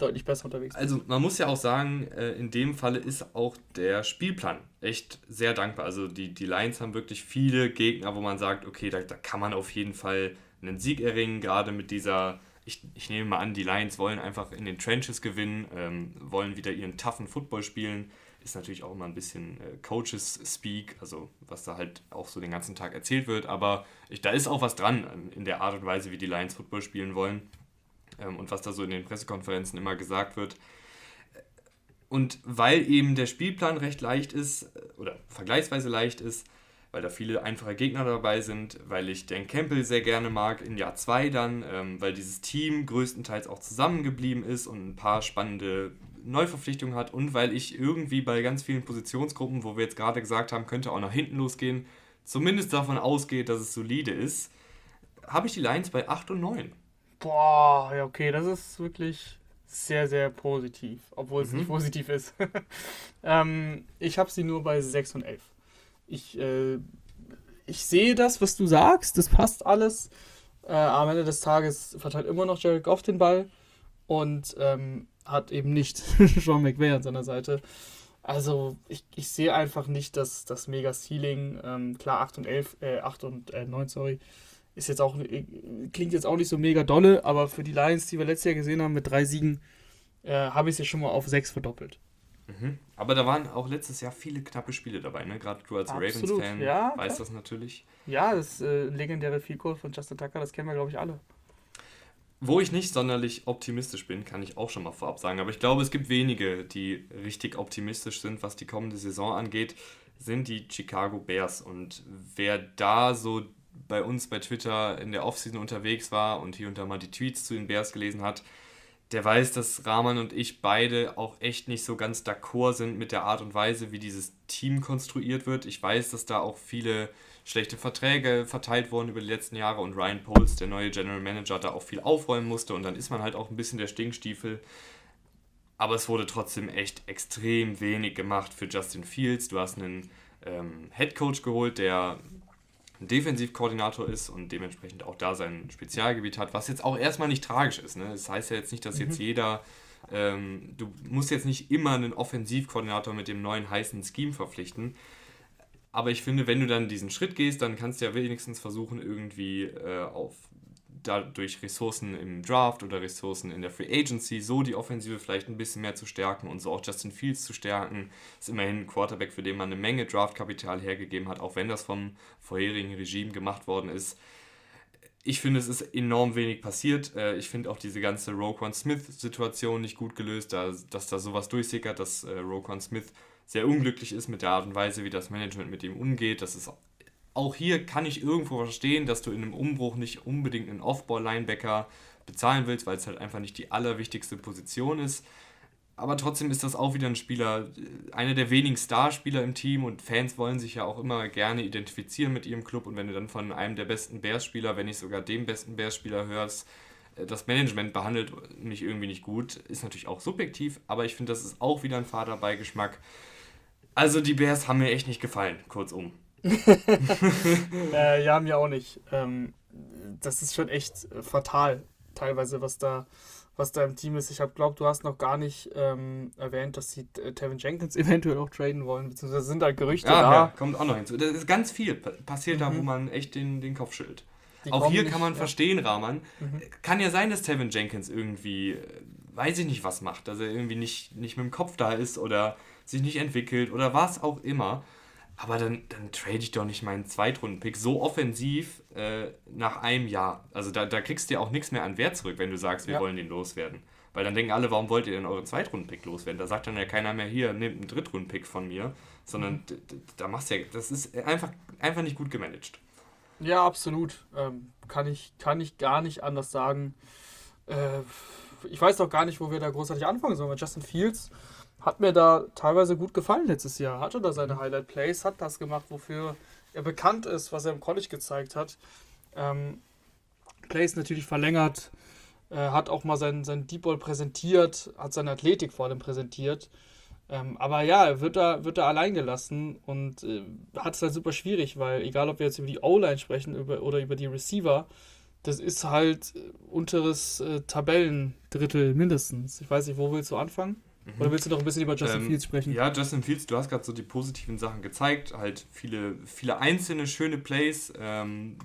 deutlich besser unterwegs bist. Also man muss ja auch sagen, äh, in dem Falle ist auch der Spielplan echt sehr dankbar. Also die, die Lions haben wirklich viele Gegner, wo man sagt, okay, da, da kann man auf jeden Fall einen Sieg erringen, gerade mit dieser ich, ich, nehme mal an, die Lions wollen einfach in den Trenches gewinnen, ähm, wollen wieder ihren toughen Football spielen ist natürlich auch immer ein bisschen äh, Coaches-Speak, also was da halt auch so den ganzen Tag erzählt wird. Aber ich, da ist auch was dran ähm, in der Art und Weise, wie die Lions Football spielen wollen ähm, und was da so in den Pressekonferenzen immer gesagt wird. Und weil eben der Spielplan recht leicht ist, äh, oder vergleichsweise leicht ist, weil da viele einfache Gegner dabei sind, weil ich Dan Campbell sehr gerne mag in Jahr 2 dann, ähm, weil dieses Team größtenteils auch zusammengeblieben ist und ein paar spannende Neuverpflichtung hat und weil ich irgendwie bei ganz vielen Positionsgruppen, wo wir jetzt gerade gesagt haben, könnte auch nach hinten losgehen, zumindest davon ausgeht, dass es solide ist, habe ich die Lions bei 8 und 9. Boah, ja, okay, das ist wirklich sehr, sehr positiv, obwohl es mhm. nicht positiv ist. ähm, ich habe sie nur bei 6 und 11. Ich, äh, ich sehe das, was du sagst, das passt alles. Äh, am Ende des Tages verteilt immer noch Jared Goff den Ball. Und ähm, hat eben nicht Sean McVay an seiner Seite. Also ich, ich sehe einfach nicht, dass das mega Ceiling, ähm, klar 8 und 11, äh, 8 und äh, 9, sorry, ist jetzt auch, äh, klingt jetzt auch nicht so mega dolle, aber für die Lions, die wir letztes Jahr gesehen haben mit drei Siegen, äh, habe ich es ja schon mal auf 6 verdoppelt. Mhm. Aber da waren auch letztes Jahr viele knappe Spiele dabei, ne? Gerade du als Ravens-Fan ja, weißt das natürlich. Ja, das äh, legendäre Field von Justin Tucker, das kennen wir, glaube ich, alle. Wo ich nicht sonderlich optimistisch bin, kann ich auch schon mal vorab sagen. Aber ich glaube, es gibt wenige, die richtig optimistisch sind, was die kommende Saison angeht, sind die Chicago Bears. Und wer da so bei uns bei Twitter in der Offseason unterwegs war und hier und da mal die Tweets zu den Bears gelesen hat, der weiß, dass Rahman und ich beide auch echt nicht so ganz d'accord sind mit der Art und Weise, wie dieses Team konstruiert wird. Ich weiß, dass da auch viele schlechte Verträge verteilt worden über die letzten Jahre und Ryan Poles, der neue General Manager, da auch viel aufräumen musste und dann ist man halt auch ein bisschen der Stinkstiefel. Aber es wurde trotzdem echt extrem wenig gemacht für Justin Fields. Du hast einen ähm, Head Coach geholt, der ein Defensivkoordinator ist und dementsprechend auch da sein Spezialgebiet hat, was jetzt auch erstmal nicht tragisch ist. Ne? Das heißt ja jetzt nicht, dass jetzt mhm. jeder, ähm, du musst jetzt nicht immer einen Offensivkoordinator mit dem neuen heißen Scheme verpflichten. Aber ich finde, wenn du dann diesen Schritt gehst, dann kannst du ja wenigstens versuchen, irgendwie äh, auf dadurch Ressourcen im Draft oder Ressourcen in der Free Agency so die Offensive vielleicht ein bisschen mehr zu stärken und so auch Justin Fields zu stärken. Ist immerhin ein Quarterback, für den man eine Menge Draftkapital hergegeben hat, auch wenn das vom vorherigen Regime gemacht worden ist. Ich finde, es ist enorm wenig passiert. Äh, ich finde auch diese ganze Roquan Smith-Situation nicht gut gelöst, dass da sowas durchsickert, dass äh, Roquan Smith sehr unglücklich ist mit der Art und Weise, wie das Management mit ihm umgeht. Das ist auch hier kann ich irgendwo verstehen, dass du in einem Umbruch nicht unbedingt einen Off-Ball-Linebacker bezahlen willst, weil es halt einfach nicht die allerwichtigste Position ist. Aber trotzdem ist das auch wieder ein Spieler, einer der wenigen Starspieler im Team und Fans wollen sich ja auch immer gerne identifizieren mit ihrem Club. Und wenn du dann von einem der besten Bears-Spieler, wenn nicht sogar dem besten Bears-Spieler hörst, äh, das Management behandelt mich irgendwie nicht gut, ist natürlich auch subjektiv, aber ich finde, das ist auch wieder ein Vaterbeigeschmack. Also die Bears haben mir echt nicht gefallen, kurzum. äh, ja, mir auch nicht. Ähm, das ist schon echt fatal, teilweise, was da, was da im Team ist. Ich glaube, du hast noch gar nicht ähm, erwähnt, dass sie äh, Tevin Jenkins eventuell auch traden wollen, beziehungsweise sind halt Gerüchte ja, da. Ja, kommt auch noch hinzu. Das ist ganz viel passiert mhm. da, wo man echt den, den Kopf schüttelt. Die auch hier nicht, kann man ja. verstehen, Rahman. Mhm. Kann ja sein, dass Tevin Jenkins irgendwie, äh, weiß ich nicht, was macht, dass er irgendwie nicht, nicht mit dem Kopf da ist oder sich nicht entwickelt oder was auch immer. Aber dann, dann trade ich doch nicht meinen Zweitrunden-Pick so offensiv äh, nach einem Jahr. Also da, da kriegst du ja auch nichts mehr an Wert zurück, wenn du sagst, wir ja. wollen den loswerden. Weil dann denken alle, warum wollt ihr denn euren Zweitrunden-Pick loswerden? Da sagt dann ja keiner mehr, hier, nehmt einen Drittrunden-Pick von mir. Sondern mhm. da machst du ja, das ist einfach, einfach nicht gut gemanagt. Ja, absolut. Ähm, kann, ich, kann ich gar nicht anders sagen. Äh, ich weiß doch gar nicht, wo wir da großartig anfangen sollen. Justin Fields hat mir da teilweise gut gefallen letztes Jahr. Hatte da seine Highlight Plays, hat das gemacht, wofür er bekannt ist, was er im College gezeigt hat. Ähm, Plays natürlich verlängert, äh, hat auch mal seinen, seinen Deep Ball präsentiert, hat seine Athletik vor allem präsentiert. Ähm, aber ja, er wird da, wird da allein gelassen und äh, hat es halt super schwierig, weil egal ob wir jetzt über die O-Line sprechen über, oder über die Receiver, das ist halt unteres äh, Tabellendrittel mindestens. Ich weiß nicht, wo willst du anfangen? Mhm. Oder willst du noch ein bisschen über Justin ähm, Fields sprechen? Ja, Justin Fields, du hast gerade so die positiven Sachen gezeigt, halt viele, viele einzelne schöne Plays, ähm,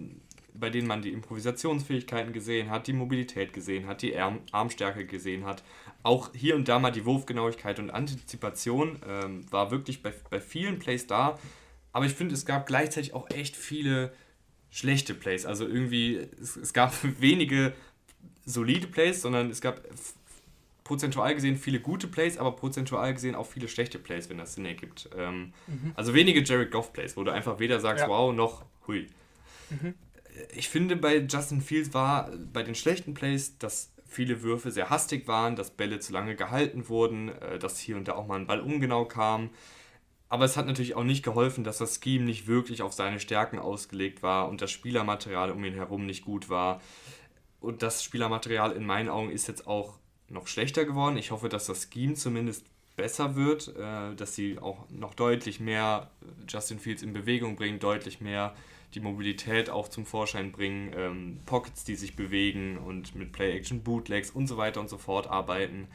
bei denen man die Improvisationsfähigkeiten gesehen hat, die Mobilität gesehen hat, die Arm Armstärke gesehen hat. Auch hier und da mal die Wurfgenauigkeit und Antizipation ähm, war wirklich bei, bei vielen Plays da. Aber ich finde, es gab gleichzeitig auch echt viele schlechte Plays. Also irgendwie, es, es gab wenige solide Plays, sondern es gab prozentual gesehen viele gute Plays, aber prozentual gesehen auch viele schlechte Plays, wenn das Sinn ergibt. Ähm, mhm. Also wenige Jared Goff Plays, wo du einfach weder sagst, ja. wow, noch hui. Mhm ich finde, bei Justin Fields war bei den schlechten Plays, dass viele Würfe sehr hastig waren, dass Bälle zu lange gehalten wurden, äh, dass hier und da auch mal ein Ball ungenau kam. Aber es hat natürlich auch nicht geholfen, dass das Scheme nicht wirklich auf seine Stärken ausgelegt war und das Spielermaterial um ihn herum nicht gut war. Und das Spielermaterial in meinen Augen ist jetzt auch noch schlechter geworden. Ich hoffe, dass das Scheme zumindest besser wird, äh, dass sie auch noch deutlich mehr Justin Fields in Bewegung bringen, deutlich mehr die Mobilität auch zum Vorschein bringen, ähm, Pockets, die sich bewegen und mit Play-Action-Bootlegs und so weiter und so fort arbeiten.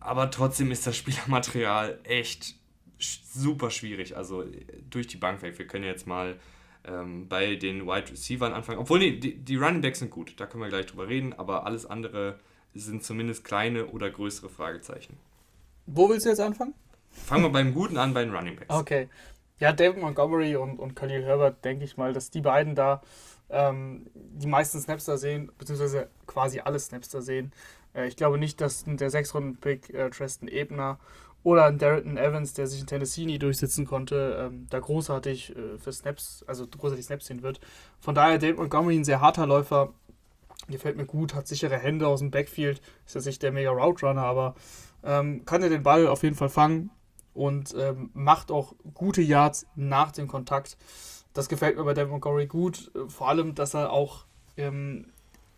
Aber trotzdem ist das Spielermaterial echt super schwierig. Also durch die Bank weg. Wir können jetzt mal ähm, bei den Wide Receivers anfangen. Obwohl, nee, die, die Running Backs sind gut, da können wir gleich drüber reden, aber alles andere sind zumindest kleine oder größere Fragezeichen. Wo willst du jetzt anfangen? Fangen wir beim Guten an, bei den Running Backs. Okay. Ja, David Montgomery und, und Khalil Herbert, denke ich mal, dass die beiden da ähm, die meisten Snaps da sehen, beziehungsweise quasi alle Snaps da sehen. Äh, ich glaube nicht, dass der Sechs-Runden-Pick äh, Tristan Ebner oder ein Darrington Evans, der sich in Tennessee nie durchsetzen konnte, ähm, da großartig äh, für Snaps, also großartig Snaps sehen wird. Von daher David Montgomery ein sehr harter Läufer, gefällt mir gut, hat sichere Hände aus dem Backfield, ist jetzt nicht der mega Route Runner, aber ähm, kann er den Ball auf jeden Fall fangen und ähm, macht auch gute Yards nach dem Kontakt. Das gefällt mir bei Devin Montgomery gut. Vor allem, dass er auch ähm,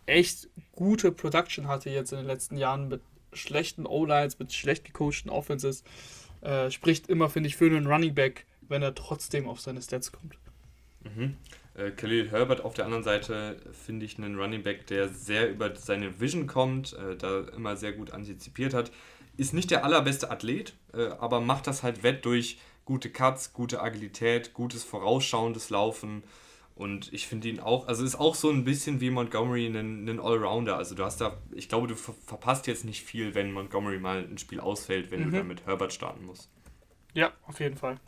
echt gute Production hatte jetzt in den letzten Jahren mit schlechten O-Lines, mit schlecht gecoachten Offenses. Äh, spricht immer, finde ich, für einen Running Back, wenn er trotzdem auf seine Stats kommt. Mhm. Äh, Khalil Herbert auf der anderen Seite finde ich einen Running Back, der sehr über seine Vision kommt, äh, da immer sehr gut antizipiert hat ist nicht der allerbeste Athlet, äh, aber macht das halt wett durch gute Cuts, gute Agilität, gutes vorausschauendes Laufen. Und ich finde ihn auch, also ist auch so ein bisschen wie Montgomery ein, ein Allrounder. Also du hast da, ich glaube, du ver verpasst jetzt nicht viel, wenn Montgomery mal ein Spiel ausfällt, wenn mhm. du dann mit Herbert starten musst. Ja, auf jeden Fall.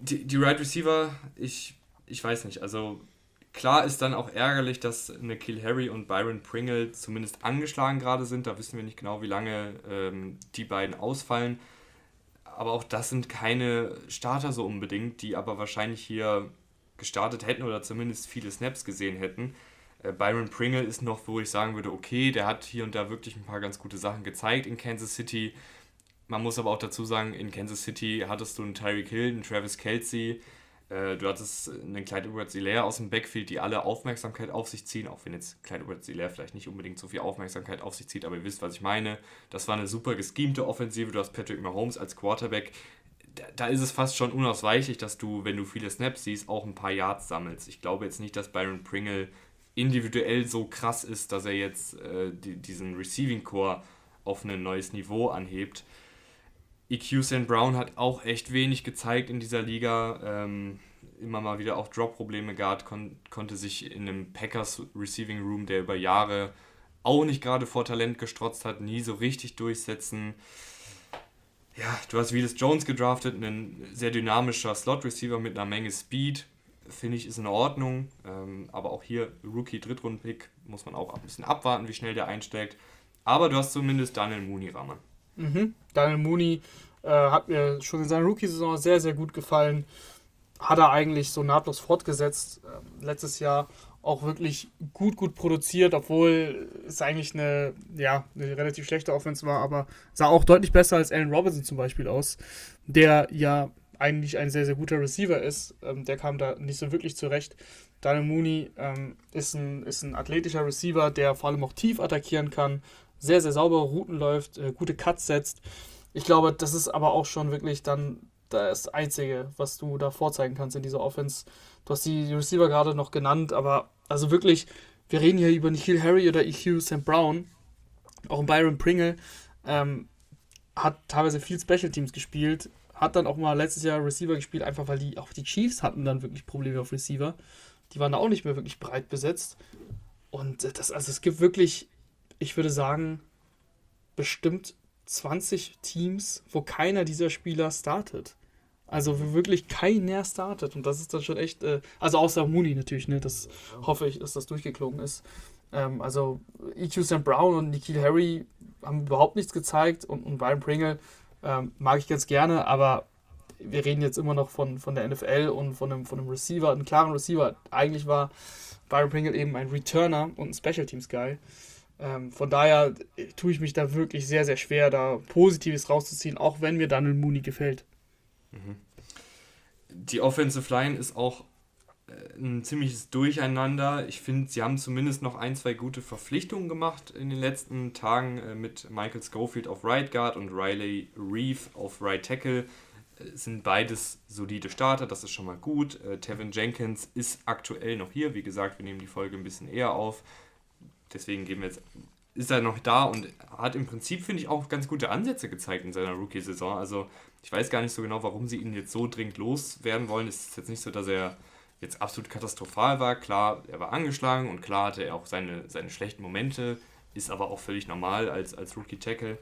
Die, die Right Receiver, ich, ich weiß nicht, also Klar ist dann auch ärgerlich, dass Nikhil Harry und Byron Pringle zumindest angeschlagen gerade sind. Da wissen wir nicht genau, wie lange ähm, die beiden ausfallen. Aber auch das sind keine Starter so unbedingt, die aber wahrscheinlich hier gestartet hätten oder zumindest viele Snaps gesehen hätten. Äh, Byron Pringle ist noch, wo ich sagen würde, okay, der hat hier und da wirklich ein paar ganz gute Sachen gezeigt in Kansas City. Man muss aber auch dazu sagen, in Kansas City hattest du einen Tyreek Hill, einen Travis Kelsey, Äh, du hattest einen Clyde Edwards-Hilaire aus dem Backfield, die alle Aufmerksamkeit auf sich ziehen, auch wenn jetzt Clyde Edwards-Hilaire vielleicht nicht unbedingt so viel Aufmerksamkeit auf sich zieht, aber ihr wisst, was ich meine. Das war eine super geschemte Offensive. Du hast Patrick Mahomes als Quarterback. Da, da ist es fast schon unausweichlich, dass du, wenn du viele Snaps siehst, auch ein paar Yards sammelst. Ich glaube jetzt nicht, dass Byron Pringle individuell so krass ist, dass er jetzt äh, die, diesen Receiving Core auf ein neues Niveau anhebt. EQ St. Brown hat auch echt wenig gezeigt in dieser Liga. Ähm, immer mal wieder auch Drop-Probleme gehabt, kon konnte sich in einem Packers Receiving Room, der über Jahre auch nicht gerade vor Talent gestrotzt hat, nie so richtig durchsetzen. Ja, du hast Willis Jones gedraftet, ein sehr dynamischer Slot-Receiver mit einer Menge Speed. Finde ich, ist in Ordnung. Ähm, aber auch hier Rookie-Drittrunden-Pick muss man auch ein bisschen abwarten, wie schnell der einsteigt. Aber du hast zumindest Daniel Mooney, Rahmen. Mhm. Daniel Mooney äh, hat mir schon in seiner Rookie-Saison sehr, sehr gut gefallen. Hat er eigentlich so nahtlos fortgesetzt. Äh, letztes Jahr auch wirklich gut, gut produziert, obwohl es eigentlich eine, ja, eine relativ schlechte Offense war, aber sah auch deutlich besser als Allen Robinson zum Beispiel aus, der ja eigentlich ein sehr, sehr guter Receiver ist. Ähm, der kam da nicht so wirklich zurecht. Daniel Mooney ähm, ist, ein, ist ein athletischer Receiver, der vor allem auch tief attackieren kann, sehr, sehr saubere Routen läuft, äh, gute Cuts setzt. Ich glaube, das ist aber auch schon wirklich dann das Einzige, was du da vorzeigen kannst in dieser Offense. Du hast die Receiver gerade noch genannt, aber also wirklich, wir reden hier über Nikhil Harry oder EQ St. Brown, auch ein Byron Pringle, ähm, hat teilweise viel Special Teams gespielt, hat dann auch mal letztes Jahr Receiver gespielt, einfach weil die auch die Chiefs hatten dann wirklich Probleme auf Receiver. Die waren da auch nicht mehr wirklich breit besetzt. Und das, also es gibt wirklich ich würde sagen, bestimmt 20 Teams, wo keiner dieser Spieler startet. Also wo wirklich keiner startet. Und das ist dann schon echt, äh, also außer Mooney natürlich, ne? Das hoffe ich, dass das durchgeklogen ist. Ähm, also EQ St. Brown und Nikhil Harry haben überhaupt nichts gezeigt und, und Brian Pringle ähm, mag ich ganz gerne, aber wir reden jetzt immer noch von, von der NFL und von einem, von einem Receiver, einem klaren Receiver. Eigentlich war Byron Pringle eben ein Returner und ein Special Teams Guy. Ähm, von daher tue ich mich da wirklich sehr, sehr schwer, da Positives rauszuziehen, auch wenn mir Daniel Mooney gefällt. Mhm. Die Offensive Line ist auch äh, ein ziemliches Durcheinander. Ich finde, sie haben zumindest noch ein, zwei gute Verpflichtungen gemacht in den letzten Tagen äh, mit Michael Schofield auf Right Guard und Riley Reeve auf Right Tackle. Äh, sind beides solide Starter, das ist schon mal gut. Tevin Jenkins ist aktuell noch hier. Wie gesagt, wir nehmen die Folge ein bisschen eher auf deswegen geben wir jetzt, ist er noch da und hat im Prinzip, finde ich, auch ganz gute Ansätze gezeigt in seiner Rookie-Saison. Also ich weiß gar nicht so genau, warum sie ihn jetzt so dringend loswerden wollen. Es ist jetzt nicht so, dass er jetzt absolut katastrophal war. Klar, er war angeschlagen und klar hatte er auch seine, seine schlechten Momente, ist aber auch völlig normal als, als Rookie-Tackle.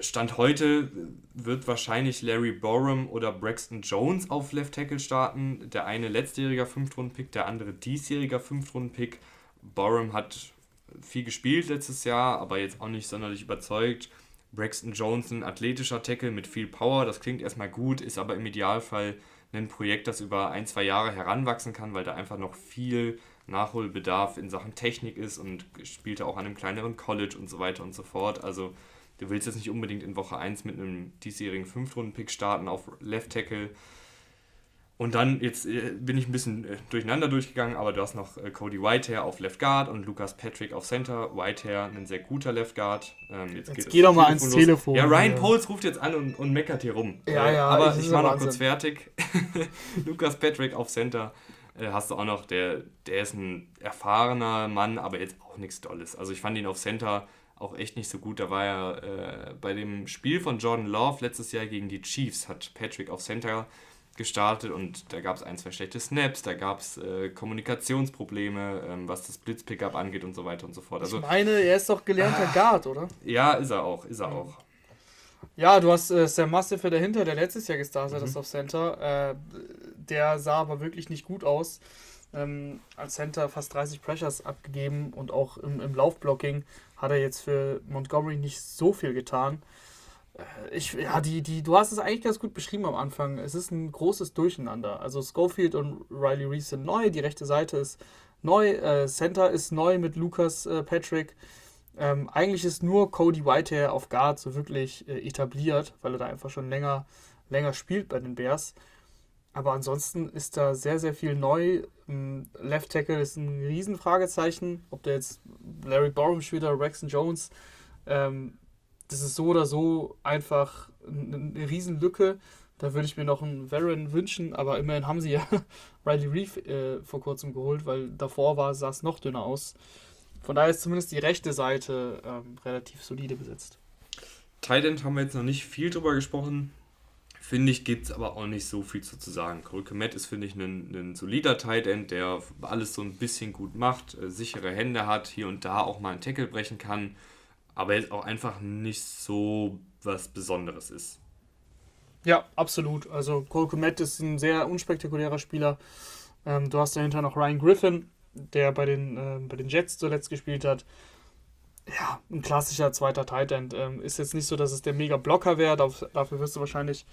Stand heute wird wahrscheinlich Larry Borum oder Braxton Jones auf Left Tackle starten. Der eine letztjähriger Fünftrunden-Pick, der andere diesjähriger Fünftrunden-Pick. Borum hat viel gespielt letztes Jahr, aber jetzt auch nicht sonderlich überzeugt. Braxton Jones, ein athletischer Tackle mit viel Power, das klingt erstmal gut, ist aber im Idealfall ein Projekt, das über ein, zwei Jahre heranwachsen kann, weil da einfach noch viel Nachholbedarf in Sachen Technik ist und spielte auch an einem kleineren College und so weiter und so fort. Also du willst jetzt nicht unbedingt in Woche 1 mit einem diesjährigen Fünftrunden-Pick starten auf Left Tackle. Und dann, jetzt äh, bin ich ein bisschen äh, durcheinander durchgegangen, aber du hast noch äh, Cody Whitehair auf Left Guard und Lukas Patrick auf Center. Whitehair, ein sehr guter Left Guard. Ähm, jetzt, jetzt geh doch mal ans Telefon. Ja, Ryan ja. Poles ruft jetzt an und, und meckert hier rum. Ja, ja. Aber ich war noch kurz fertig. Lukas Patrick auf Center äh, hast du auch noch. Der, der ist ein erfahrener Mann, aber jetzt auch nichts Dolles. Also ich fand ihn auf Center auch echt nicht so gut. Da war er äh, bei dem Spiel von Jordan Love letztes Jahr gegen die Chiefs, hat Patrick auf Center gestartet und da gab es ein, zwei schlechte Snaps, da gab es äh, Kommunikationsprobleme, ähm, was das Blitzpickup angeht und so weiter und so fort. Also, ich meine, er ist doch gelernter ah, Guard, oder? Ja, ist er auch, ist er auch. Ja, du hast äh, Sam Mastiff dahinter, der letztes Jahr gestartet mhm. ist auf Center. Äh, der sah aber wirklich nicht gut aus. Ähm, als Center fast 30 Pressures abgegeben und auch im, im Laufblocking hat er jetzt für Montgomery nicht so viel getan. Ich, ja, die, die, du hast es eigentlich ganz gut beschrieben am Anfang. Es ist ein großes Durcheinander. Also Schofield und Riley Reese sind neu, die rechte Seite ist neu, äh, Center ist neu mit Lucas äh, Patrick. Ähm, eigentlich ist nur Cody Whitehair auf Guard so wirklich äh, etabliert, weil er da einfach schon länger, länger spielt bei den Bears. Aber ansonsten ist da sehr, sehr viel neu. Left Tackle ist ein Riesenfragezeichen. Ob der jetzt Larry Borum spielt oder Braxton Jones, ähm, das ist so oder so einfach eine, Riesenlücke. Da würde ich mir noch einen Varen wünschen, aber immerhin haben sie ja Riley Reef äh, vor kurzem geholt, weil davor war, sah es noch dünner aus. Von daher ist zumindest die rechte Seite ähm, relativ solide besetzt. Tight haben wir jetzt noch nicht viel drüber gesprochen. Finde ich, gibt es aber auch nicht so viel zu, sagen. Cole Komet ist, finde ich, ein, ein solider Tight End, der alles so ein bisschen gut macht, äh, sichere Hände hat, hier und da auch mal einen Tackle brechen kann, aber jetzt auch einfach nicht so was Besonderes ist. Ja, absolut. Also Cole Komet ist ein sehr unspektakulärer Spieler. Ähm, du hast dahinter noch Ryan Griffin, der bei den, äh, bei den Jets zuletzt gespielt hat ja, ein klassischer zweiter Tight End. Ähm, ist jetzt nicht so, dass es der mega Blocker wäre. Dafür wirst du wahrscheinlich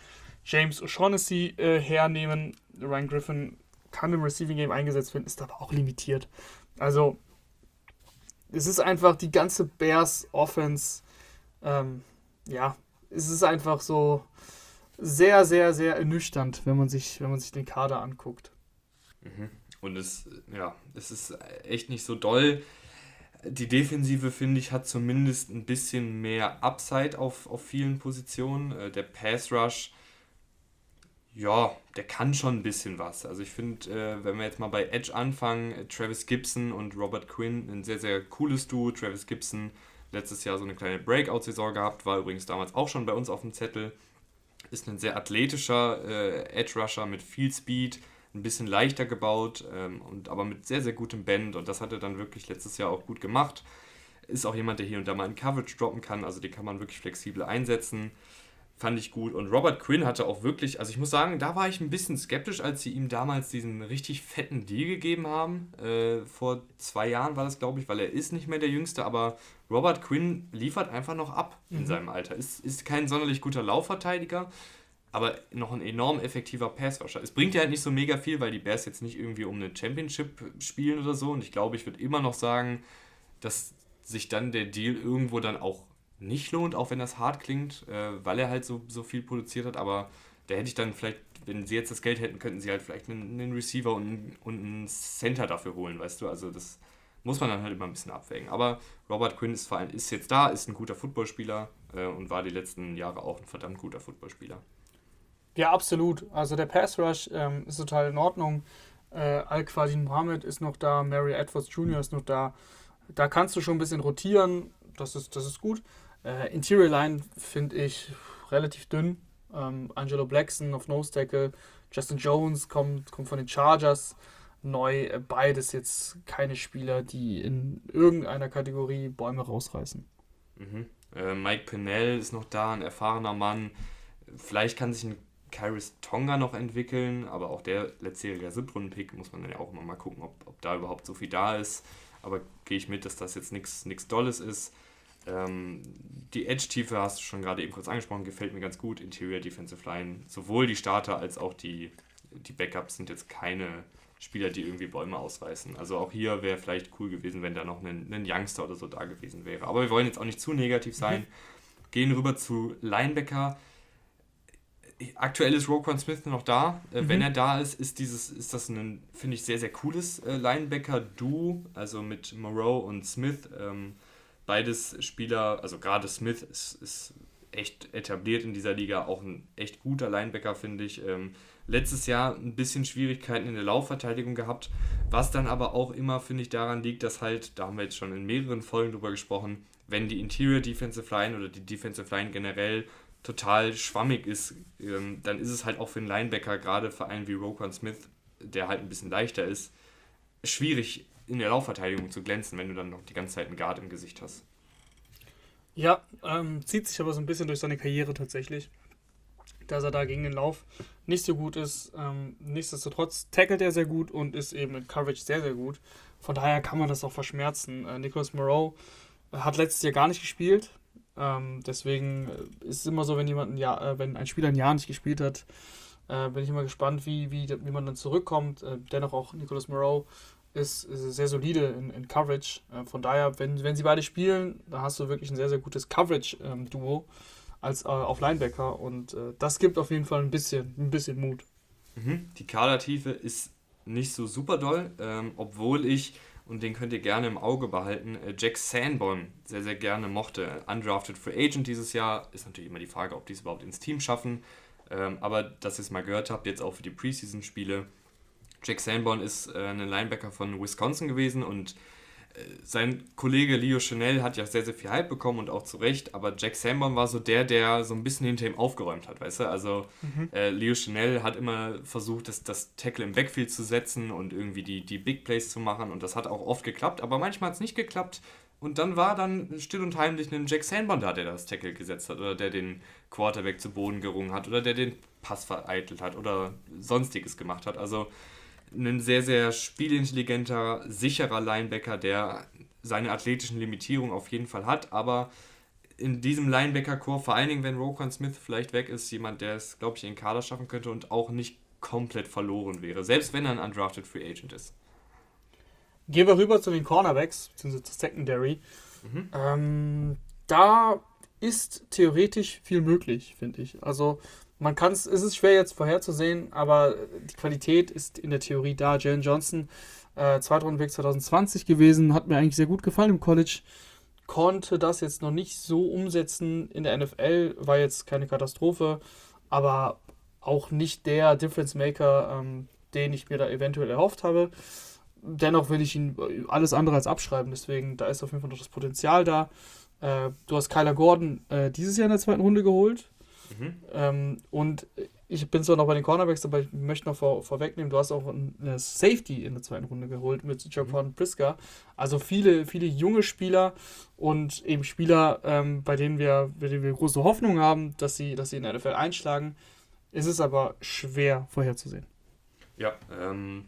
James O'Shaughnessy äh, hernehmen. Ryan Griffin kann im Receiving Game eingesetzt werden, ist aber auch limitiert. Also, es ist einfach die ganze Bears Offense. Ähm, ja, es ist einfach so sehr, sehr, sehr ernüchternd, wenn man sich, wenn man sich den Kader anguckt. Mhm. Und es, ja, es ist echt nicht so doll die Defensive, finde ich, hat zumindest ein bisschen mehr Upside auf, auf vielen Positionen. Äh, der Pass Rush, ja, der kann schon ein bisschen was. Also ich finde, äh, wenn wir jetzt mal bei Edge anfangen, äh, Travis Gibson und Robert Quinn, ein sehr, sehr cooles Duo. Travis Gibson letztes Jahr so eine kleine Breakout-Saison gehabt, war übrigens damals auch schon bei uns auf dem Zettel. Ist ein sehr athletischer äh, Edge Rusher mit viel Speed, ein bisschen leichter gebaut, ähm, und aber mit sehr, sehr gutem Band. Und das hat er dann wirklich letztes Jahr auch gut gemacht. Ist auch jemand, der hier und da mal in Coverage droppen kann. Also den kann man wirklich flexibel einsetzen. Fand ich gut. Und Robert Quinn hatte auch wirklich, also ich muss sagen, da war ich ein bisschen skeptisch, als sie ihm damals diesen richtig fetten Deal gegeben haben. Äh, vor zwei Jahren war das, glaube ich, weil er ist nicht mehr der Jüngste, aber Robert Quinn liefert einfach noch ab in mhm. seinem Alter. Ist, ist kein sonderlich guter Laufverteidiger, aber noch ein enorm effektiver Passwasher. Es bringt ja halt nicht so mega viel, weil die Bears jetzt nicht irgendwie um eine Championship spielen oder so. Und ich glaube, ich würde immer noch sagen, dass sich dann der Deal irgendwo dann auch nicht lohnt, auch wenn das hart klingt, äh, weil er halt so, so viel produziert hat. Aber da hätte ich dann vielleicht, wenn sie jetzt das Geld hätten, könnten sie halt vielleicht einen, Receiver und, und einen Center dafür holen, weißt du? Also das muss man dann halt immer ein bisschen abwägen. Aber Robert Quinn ist, ist jetzt da, ist ein guter Footballspieler äh, und war die letzten Jahre auch ein verdammt guter Footballspieler. Ja, absolut. Also der Pass Rush ähm, ist total in Ordnung. Äh, Al-Quadin Mohammed ist noch da, Mary Edwards Jr. ist noch da. Da kannst du schon ein bisschen rotieren. Das ist, das ist gut. Äh, Interior Line finde ich relativ dünn. Ähm, Angelo Blackson auf Nose Tackle. Justin Jones kommt, kommt von den Chargers. Neu, äh, beides jetzt keine Spieler, die in irgendeiner Kategorie Bäume rausreißen. Mhm. Äh, Mike Pennell ist noch da, ein erfahrener Mann. Vielleicht kann sich ein Kairis Tonga noch entwickeln, aber auch der letztjährige Siebtrunden-Pick muss man dann ja auch immer mal gucken, ob, ob da überhaupt so viel da ist. Aber gehe ich mit, dass das jetzt nichts Dolles ist. Ähm, die Edge-Tiefe hast du schon gerade eben kurz angesprochen, gefällt mir ganz gut. Interior Defensive Line, sowohl die Starter als auch die, die Backups sind jetzt keine Spieler, die irgendwie Bäume ausreißen. Also auch hier wäre vielleicht cool gewesen, wenn da noch ein, ein Youngster oder so da gewesen wäre. Aber wir wollen jetzt auch nicht zu negativ sein. Mhm. Gehen rüber zu Linebacker aktuell ist Roquan Smith noch da. Äh, mhm. Wenn er da ist, ist dieses, ist das ein, finde ich, sehr, sehr cooles äh, Linebacker-Duo, also mit Moreau und Smith. Ähm, beides Spieler, also gerade Smith ist, ist echt etabliert in dieser Liga, auch ein echt guter Linebacker, finde ich. Ähm, letztes Jahr ein bisschen Schwierigkeiten in der Laufverteidigung gehabt, was dann aber auch immer, finde ich, daran liegt, dass halt, da haben wir jetzt schon in mehreren Folgen drüber gesprochen, wenn die Interior Defensive Line oder die Defensive Line generell total schwammig ist, ähm, dann ist es halt auch für einen Linebacker, gerade für einen wie Roquan Smith, der halt ein bisschen leichter ist, schwierig in der Laufverteidigung zu glänzen, wenn du dann noch die ganze Zeit einen Guard im Gesicht hast. Ja, ähm, zieht sich aber so ein bisschen durch seine Karriere tatsächlich, dass er da gegen den Lauf nicht so gut ist. Ähm, nichtsdestotrotz tackelt er sehr gut und ist eben mit Coverage sehr, sehr gut. Von daher kann man das auch verschmerzen. Äh, Nicholas Moreau hat letztes Jahr gar nicht gespielt, ähm, deswegen äh, ist es immer so, wenn jemand ein Jahr, äh, wenn ein Spieler ein Jahr nicht gespielt hat, äh, bin ich immer gespannt, wie, wie, wie man dann zurückkommt. Äh, dennoch auch Nicholas Moreau ist, sehr solide in, in Coverage. Äh, von daher, wenn, wenn sie beide spielen, dann hast du wirklich ein sehr, sehr gutes Coverage-Duo ähm, als äh, auf Linebacker und das gibt auf jeden Fall ein bisschen, ein bisschen Mut. Mhm. Die Kadertiefe ist nicht so super doll, ähm, obwohl ich, und den könnt ihr gerne im Auge behalten, äh, Jack Sanborn sehr, sehr gerne mochte. Undrafted Free Agent dieses Jahr. Ist natürlich immer die Frage, ob die es überhaupt ins Team schaffen. Ähm, aber dass ihr es mal gehört habt, jetzt auch für die Preseason-Spiele. Jack Sanborn ist äh, ein Linebacker von Wisconsin gewesen und sein Kollege Leo Chanel hat ja sehr, sehr viel Hype bekommen und auch zu Recht, aber Jack Sanborn war so der, der so ein bisschen hinter ihm aufgeräumt hat, weißt du? Also mhm. äh, Leo Chanel hat immer versucht, das, das Tackle im Backfield zu setzen und irgendwie die, die Big Plays zu machen und das hat auch oft geklappt, aber manchmal hat es nicht geklappt und dann war dann still und heimlich ein Jack Sanborn da, der das Tackle gesetzt hat oder der den Quarterback zu Boden gerungen hat oder der den Pass vereitelt hat oder sonstiges gemacht hat. Also ein sehr, sehr spielintelligenter, sicherer Linebacker, der seine athletischen Limitierungen auf jeden Fall hat, aber in diesem Linebacker-Core, vor allen Dingen, wenn Rokon Smith vielleicht weg ist, jemand, der es, glaube ich, in den Kader schaffen könnte und auch nicht komplett verloren wäre, selbst wenn er ein undrafted Free Agent ist. Gehen wir rüber zu den Cornerbacks, beziehungsweise zur Secondary. Mhm. Ähm, da ist theoretisch viel möglich, finde ich. Also man kann es, ist schwer jetzt vorherzusehen, aber die Qualität ist in der Theorie da. Jalen Johnson, äh, Zweitrundenweg 2020 gewesen, hat mir eigentlich sehr gut gefallen im College. Konnte das jetzt noch nicht so umsetzen in der NFL, war jetzt keine Katastrophe, aber auch nicht der Difference Maker, ähm, den ich mir da eventuell erhofft habe. Dennoch will ich ihn alles andere als abschreiben, deswegen da ist auf jeden Fall noch das Potenzial da. Äh, du hast Kyler Gordon äh, dieses Jahr in der zweiten Runde geholt. Mhm. Ähm, und ich bin zwar noch bei den Cornerbacks, aber ich möchte noch vor, vorwegnehmen, du hast auch eine Safety in der zweiten Runde geholt mit Jaquan mhm. Priska. Also viele, viele junge Spieler und eben Spieler, ähm, bei, denen wir, bei denen wir große Hoffnung haben, dass sie, dass sie in der NFL einschlagen. Ist es aber schwer vorherzusehen. Ja, ähm,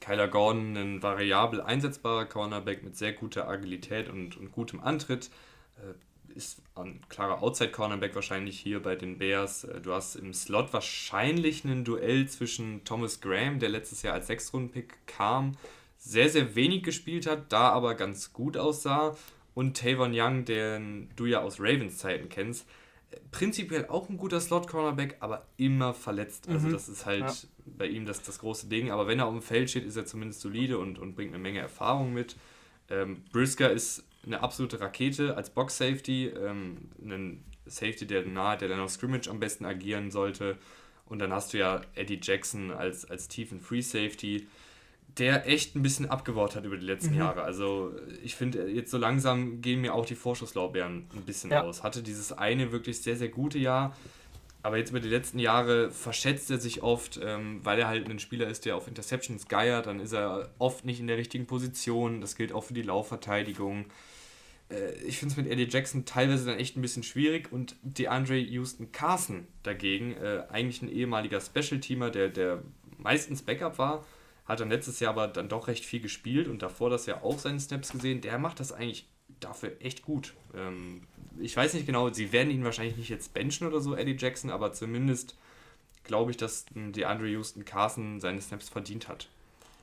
Kyler Gordon, ein variabel einsetzbarer Cornerback mit sehr guter Agilität und, und gutem Antritt. Äh, ist ein klarer Outside-Cornerback wahrscheinlich hier bei den Bears. Äh, du hast im Slot wahrscheinlich ein Duell zwischen Thomas Graham, der letztes Jahr als Sechstrunden-Pick kam, sehr, sehr wenig gespielt hat, da aber ganz gut aussah, und Tavon Young, den du ja aus Ravens Zeiten kennst. Prinzipiell auch ein guter Slot-Cornerback, aber immer verletzt. Also, mhm. das ist halt ja. bei ihm das, das große Ding. Aber wenn er auf dem Feld steht, ist er zumindest solide und, und bringt eine Menge Erfahrung mit. Ähm, Brisker ist eine absolute Rakete als Box-Safety, ähm, einen Safety, der nahe der Line of Scrimmage am besten agieren sollte. Und dann hast du ja Eddie Jackson als, als tiefen Free Safety, der echt ein bisschen abgebaut hat über die letzten mhm. Jahre. Also ich finde, jetzt so langsam gehen mir auch die Vorschusslaubeeren ein bisschen ja. aus. Hatte dieses eine wirklich sehr, sehr gute Jahr, aber jetzt über die letzten Jahre verschätzt er sich oft, ähm, weil er halt ein Spieler ist, der auf Interceptions geiert, dann ist er oft nicht in der richtigen Position. Das gilt auch für die Laufverteidigung. Äh, ich finde es mit Eddie Jackson teilweise dann echt ein bisschen schwierig und DeAndre Houston Carson dagegen, äh, eigentlich ein ehemaliger Special-Teamer, der, der meistens Backup war, hat dann letztes Jahr aber dann doch recht viel gespielt und davor das ja auch seine Snaps gesehen. Der macht das eigentlich dafür echt gut. Ähm, ich weiß nicht genau, sie werden ihn wahrscheinlich nicht jetzt benchen oder so, Eddie Jackson, aber zumindest glaube ich, dass DeAndre Houston Carson seine Snaps verdient hat.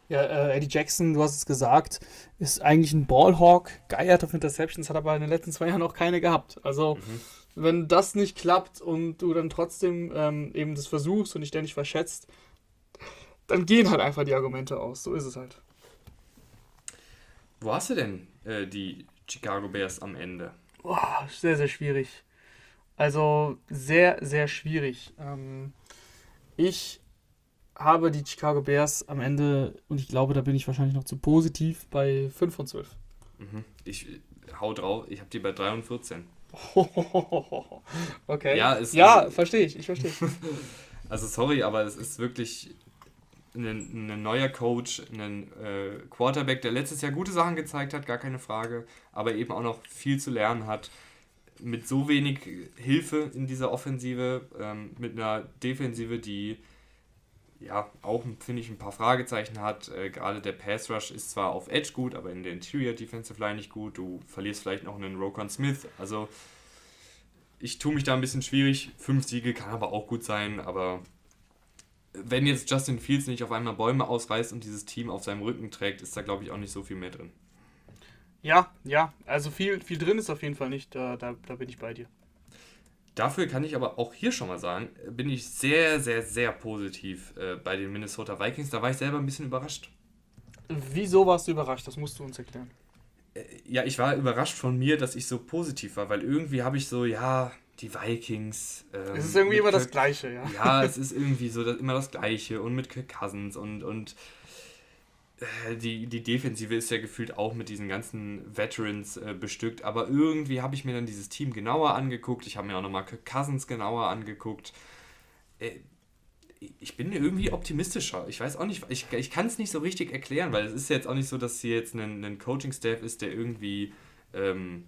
Ja, äh, Eddie Jackson, du hast es gesagt, ist eigentlich ein Ballhawk, geiert auf Interceptions, hat aber in den letzten zwei Jahren auch keine gehabt. Also, mhm. wenn das nicht klappt und du dann trotzdem ähm, eben das versuchst und dich ständig verschätzt, dann gehen halt einfach die Argumente aus. So ist es halt. Wo hast du denn äh, die Chicago Bears am Ende? Boah, sehr, sehr schwierig. Also, sehr, sehr schwierig. Ähm, ich habe die Chicago Bears am Ende, und ich glaube, da bin ich wahrscheinlich noch zu positiv, bei 5 von 12. Mhm. Ich hau drauf, ich habe die bei 3 und 14. okay. Ja, ja verstehe ich, ich verstehe. also sorry, aber es ist wirklich ein, ein neuer Coach, ein äh, Quarterback, der letztes Jahr gute Sachen gezeigt hat, gar keine Frage, aber eben auch noch viel zu lernen hat. Mit so wenig Hilfe in dieser Offensive, ähm, mit einer Defensive, die ja, auch, finde ich, ein paar Fragezeichen hat. Äh, gerade der Pass Rush ist zwar auf Edge gut, aber in der Interior Defensive Line nicht gut. Du verlierst vielleicht noch einen Rokon Smith. Also, ich tue mich da ein bisschen schwierig. Fünf Siege kann aber auch gut sein, aber wenn jetzt Justin Fields nicht auf einmal Bäume ausreißt und dieses Team auf seinem Rücken trägt, ist da, glaube ich, auch nicht so viel mehr drin. Ja, ja, also viel, viel drin ist auf jeden Fall nicht. Da, da, da bin ich bei dir. dafür kann ich aber auch hier schon mal sagen, bin ich sehr, sehr, sehr positiv äh, bei den Minnesota Vikings. Da war ich selber ein bisschen überrascht. Wieso warst du überrascht? Das musst du uns erklären. Äh, ja, ich war überrascht von mir, dass ich so positiv war, weil irgendwie habe ich so, ja, die Vikings. Ähm, es ist irgendwie immer Kirk, das Gleiche, ja. Ja, es ist irgendwie so das, immer das Gleiche und mit Kirk Cousins und, und äh, die, die Defensive ist ja gefühlt auch mit diesen ganzen Veterans äh, bestückt, aber irgendwie habe ich mir dann dieses Team genauer angeguckt. Ich habe mir auch nochmal Kirk Cousins genauer angeguckt. Äh, ich bin irgendwie optimistischer. Ich weiß auch nicht, ich, ich kann es nicht so richtig erklären, weil es ist jetzt auch nicht so, dass hier jetzt ein, ein Coaching-Staff ist, der irgendwie ähm,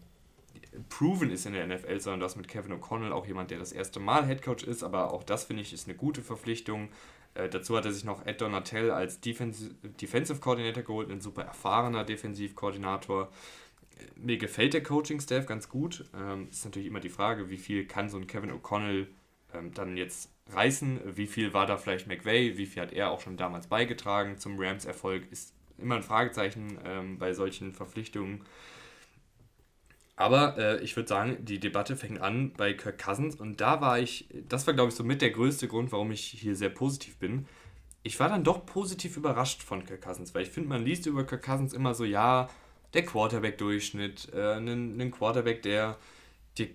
proven ist in der NFL, sondern das mit Kevin O'Connell auch jemand, der das erste Mal Headcoach ist, aber auch das finde ich ist eine gute Verpflichtung. Äh, dazu hat er sich noch Ed Donatel als Defensive, Defensive Coordinator geholt, ein super erfahrener Defensivkoordinator. Äh, mir gefällt der Coaching-Staff ganz gut. Ähm, ist natürlich immer die Frage, wie viel kann so ein Kevin O'Connell ähm, dann jetzt reißen? Wie viel war da vielleicht McVay? Wie viel hat er auch schon damals beigetragen zum Rams-Erfolg? Ist immer ein Fragezeichen ähm, bei solchen Verpflichtungen. Aber äh, ich würde sagen, die Debatte fängt an bei Kirk Cousins und da war ich, das war glaube ich so mit der größte Grund, warum ich hier sehr positiv bin. Ich war dann doch positiv überrascht von Kirk Cousins, weil ich finde, man liest über Kirk Cousins immer so, ja, der Quarterback-Durchschnitt, äh, einen, Quarterback, der dir,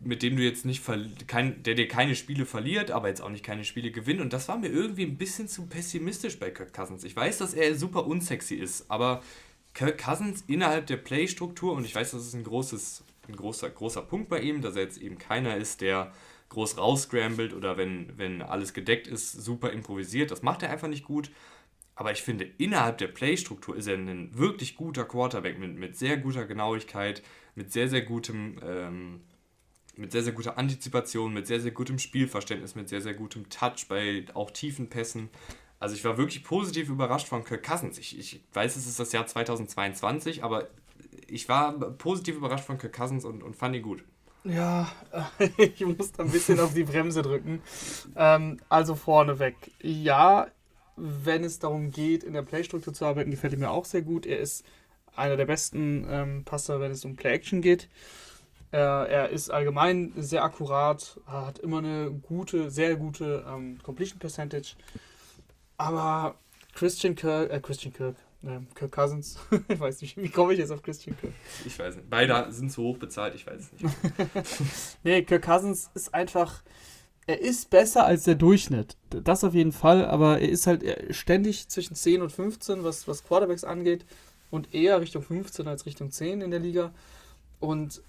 mit dem du jetzt nicht, kein, der dir keine Spiele verliert, aber jetzt auch nicht keine Spiele gewinnt. Und das war mir irgendwie ein bisschen zu pessimistisch bei Kirk Cousins. Ich weiß, dass er super unsexy ist, aber Kirk Cousins innerhalb der Play-Struktur, und ich weiß, das ist ein, großes, ein großer, großer Punkt bei ihm, dass er jetzt eben keiner ist, der groß rausscrambled oder wenn, wenn alles gedeckt ist, super improvisiert. Das macht er einfach nicht gut. Aber ich finde, innerhalb der Play-Struktur ist er ein wirklich guter Quarterback mit, mit sehr guter Genauigkeit, mit sehr, sehr gutem, ähm, mit sehr, sehr guter Antizipation, mit sehr, sehr gutem Spielverständnis, mit sehr, sehr gutem Touch bei auch tiefen Pässen. Also ich war wirklich positiv überrascht von Kirk Cousins. Ich, ich weiß, es ist das Jahr 2022, aber ich war positiv überrascht von Kirk Cousins und, und fand ihn gut. Ja, ich muss da ein bisschen auf die Bremse drücken. Ähm, also vorneweg. Ja, wenn es darum geht, in der Playstruktur zu arbeiten, gefällt mir auch sehr gut. Er ist einer der besten ähm, Passer, wenn es um Play-Action geht. Äh, er ist allgemein sehr akkurat, hat immer eine gute, sehr gute ähm, Completion Percentage. Aber Christian Kirk, äh, Christian Kirk, äh, Kirk Cousins, ich weiß nicht, wie komme ich jetzt auf Christian Kirk? Ich weiß nicht. Beide sind zu hoch bezahlt, ich weiß es nicht. nee, Kirk Cousins ist einfach, er ist besser als der Durchschnitt. Das auf jeden Fall, aber er ist halt ständig zwischen 10 und 15, was, was Quarterbacks angeht. Und eher Richtung 15 als Richtung 10 in der Liga. Und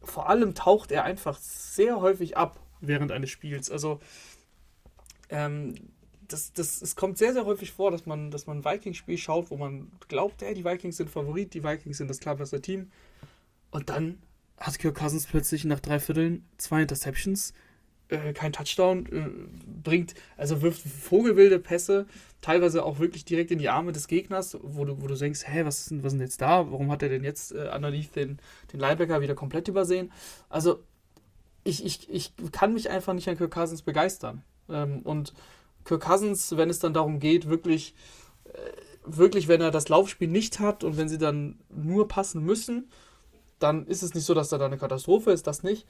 vor allem taucht er einfach sehr häufig ab während eines Spiels. Also ähm, das, das, es kommt sehr, sehr häufig vor, dass man, dass man ein Vikings-Spiel schaut, wo man glaubt, ey, die Vikings sind Favorit, die Vikings sind das cleverste Team. Und dann hat Kirk Cousins plötzlich nach drei Vierteln zwei Interceptions, äh, kein Touchdown, äh, bringt, also wirft vogelwilde Pässe, teilweise auch wirklich direkt in die Arme des Gegners, wo du, wo du denkst, hä, was ist denn, was ist denn jetzt da? Warum hat er denn jetzt äh, underneath den, den Linebacker wieder komplett übersehen? Also, ich, ich, ich kann mich einfach nicht an Kirk Cousins begeistern. Ähm, und Kirk Cousins, wenn es dann darum geht, wirklich, äh, wirklich, wenn er das Laufspiel nicht hat und wenn sie dann nur passen müssen, dann ist es nicht so, dass da eine Katastrophe ist, das nicht.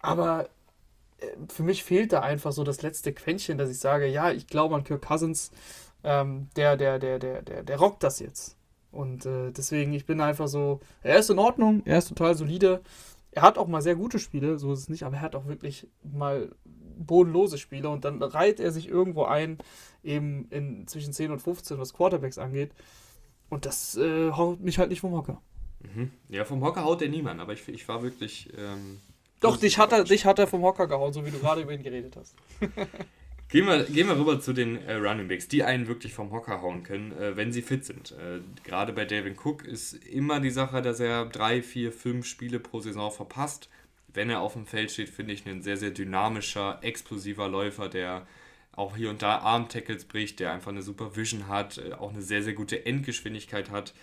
Aber äh, für mich fehlt da einfach so das letzte Quäntchen, dass ich sage, ja, ich glaube an Kirk Cousins, ähm, der, der, der, der, der, der rockt das jetzt. Und äh, deswegen, ich bin einfach so, er ist in Ordnung, er ist total solide. Er hat auch mal sehr gute Spiele, so ist es nicht, aber er hat auch wirklich mal bodenlose Spiele und dann reiht er sich irgendwo ein, eben in zwischen 10 und 15, was Quarterbacks angeht. Und das äh, haut mich halt nicht vom Hocker. Mhm. Ja, vom Hocker haut er niemand, aber ich, ich war wirklich. Ähm, Doch, dich hat, er, dich hat er vom Hocker gehauen, so wie du gerade über ihn geredet hast. Gehen wir, gehen wir rüber zu den äh, Running Backs, die einen wirklich vom Hocker hauen können, äh, wenn sie fit sind. Äh, gerade bei David Cook ist immer die Sache, dass er drei, vier, fünf Spiele pro Saison verpasst wenn er auf dem Feld steht, finde ich ein sehr, sehr dynamischer, explosiver Läufer, der auch hier und da Arm-Tackles bricht, der einfach eine super Vision hat, äh, auch eine sehr, sehr gute Endgeschwindigkeit hat.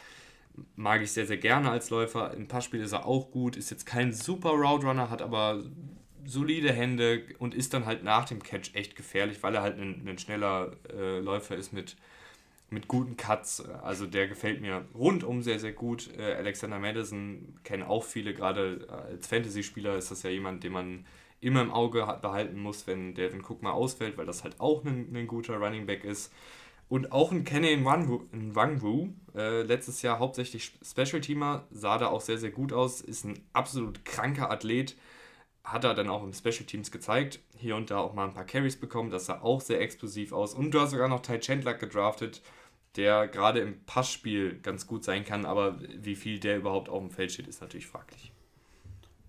Mag ich sehr, sehr gerne als Läufer. Im Passspiel ist er auch gut, ist jetzt kein super Route hat aber solide Hände und ist dann halt nach dem Catch echt gefährlich, weil er halt ein, ein schneller äh, Läufer ist mit mit guten Cuts. Also der gefällt mir rundum sehr, sehr gut. Äh, Alexander Madison kennen auch viele, gerade als Fantasy-Spieler ist das ja jemand, den man immer im Auge behalten muss, wenn Devin Cook mal ausfällt, weil das halt auch ein, ein guter Running Back ist. Und auch ein Kenny Nwangwu, äh, letztes Jahr hauptsächlich Special Teamer, sah da auch sehr, sehr gut aus, ist ein absolut kranker Athlet, hat er dann auch im Special Teams gezeigt, hier und da auch mal ein paar Carries bekommen, das sah auch sehr explosiv aus. Und du hast sogar noch Ty Chandler gedraftet, der gerade im Passspiel ganz gut sein kann, aber wie viel der überhaupt auf dem Feld steht, ist natürlich fraglich.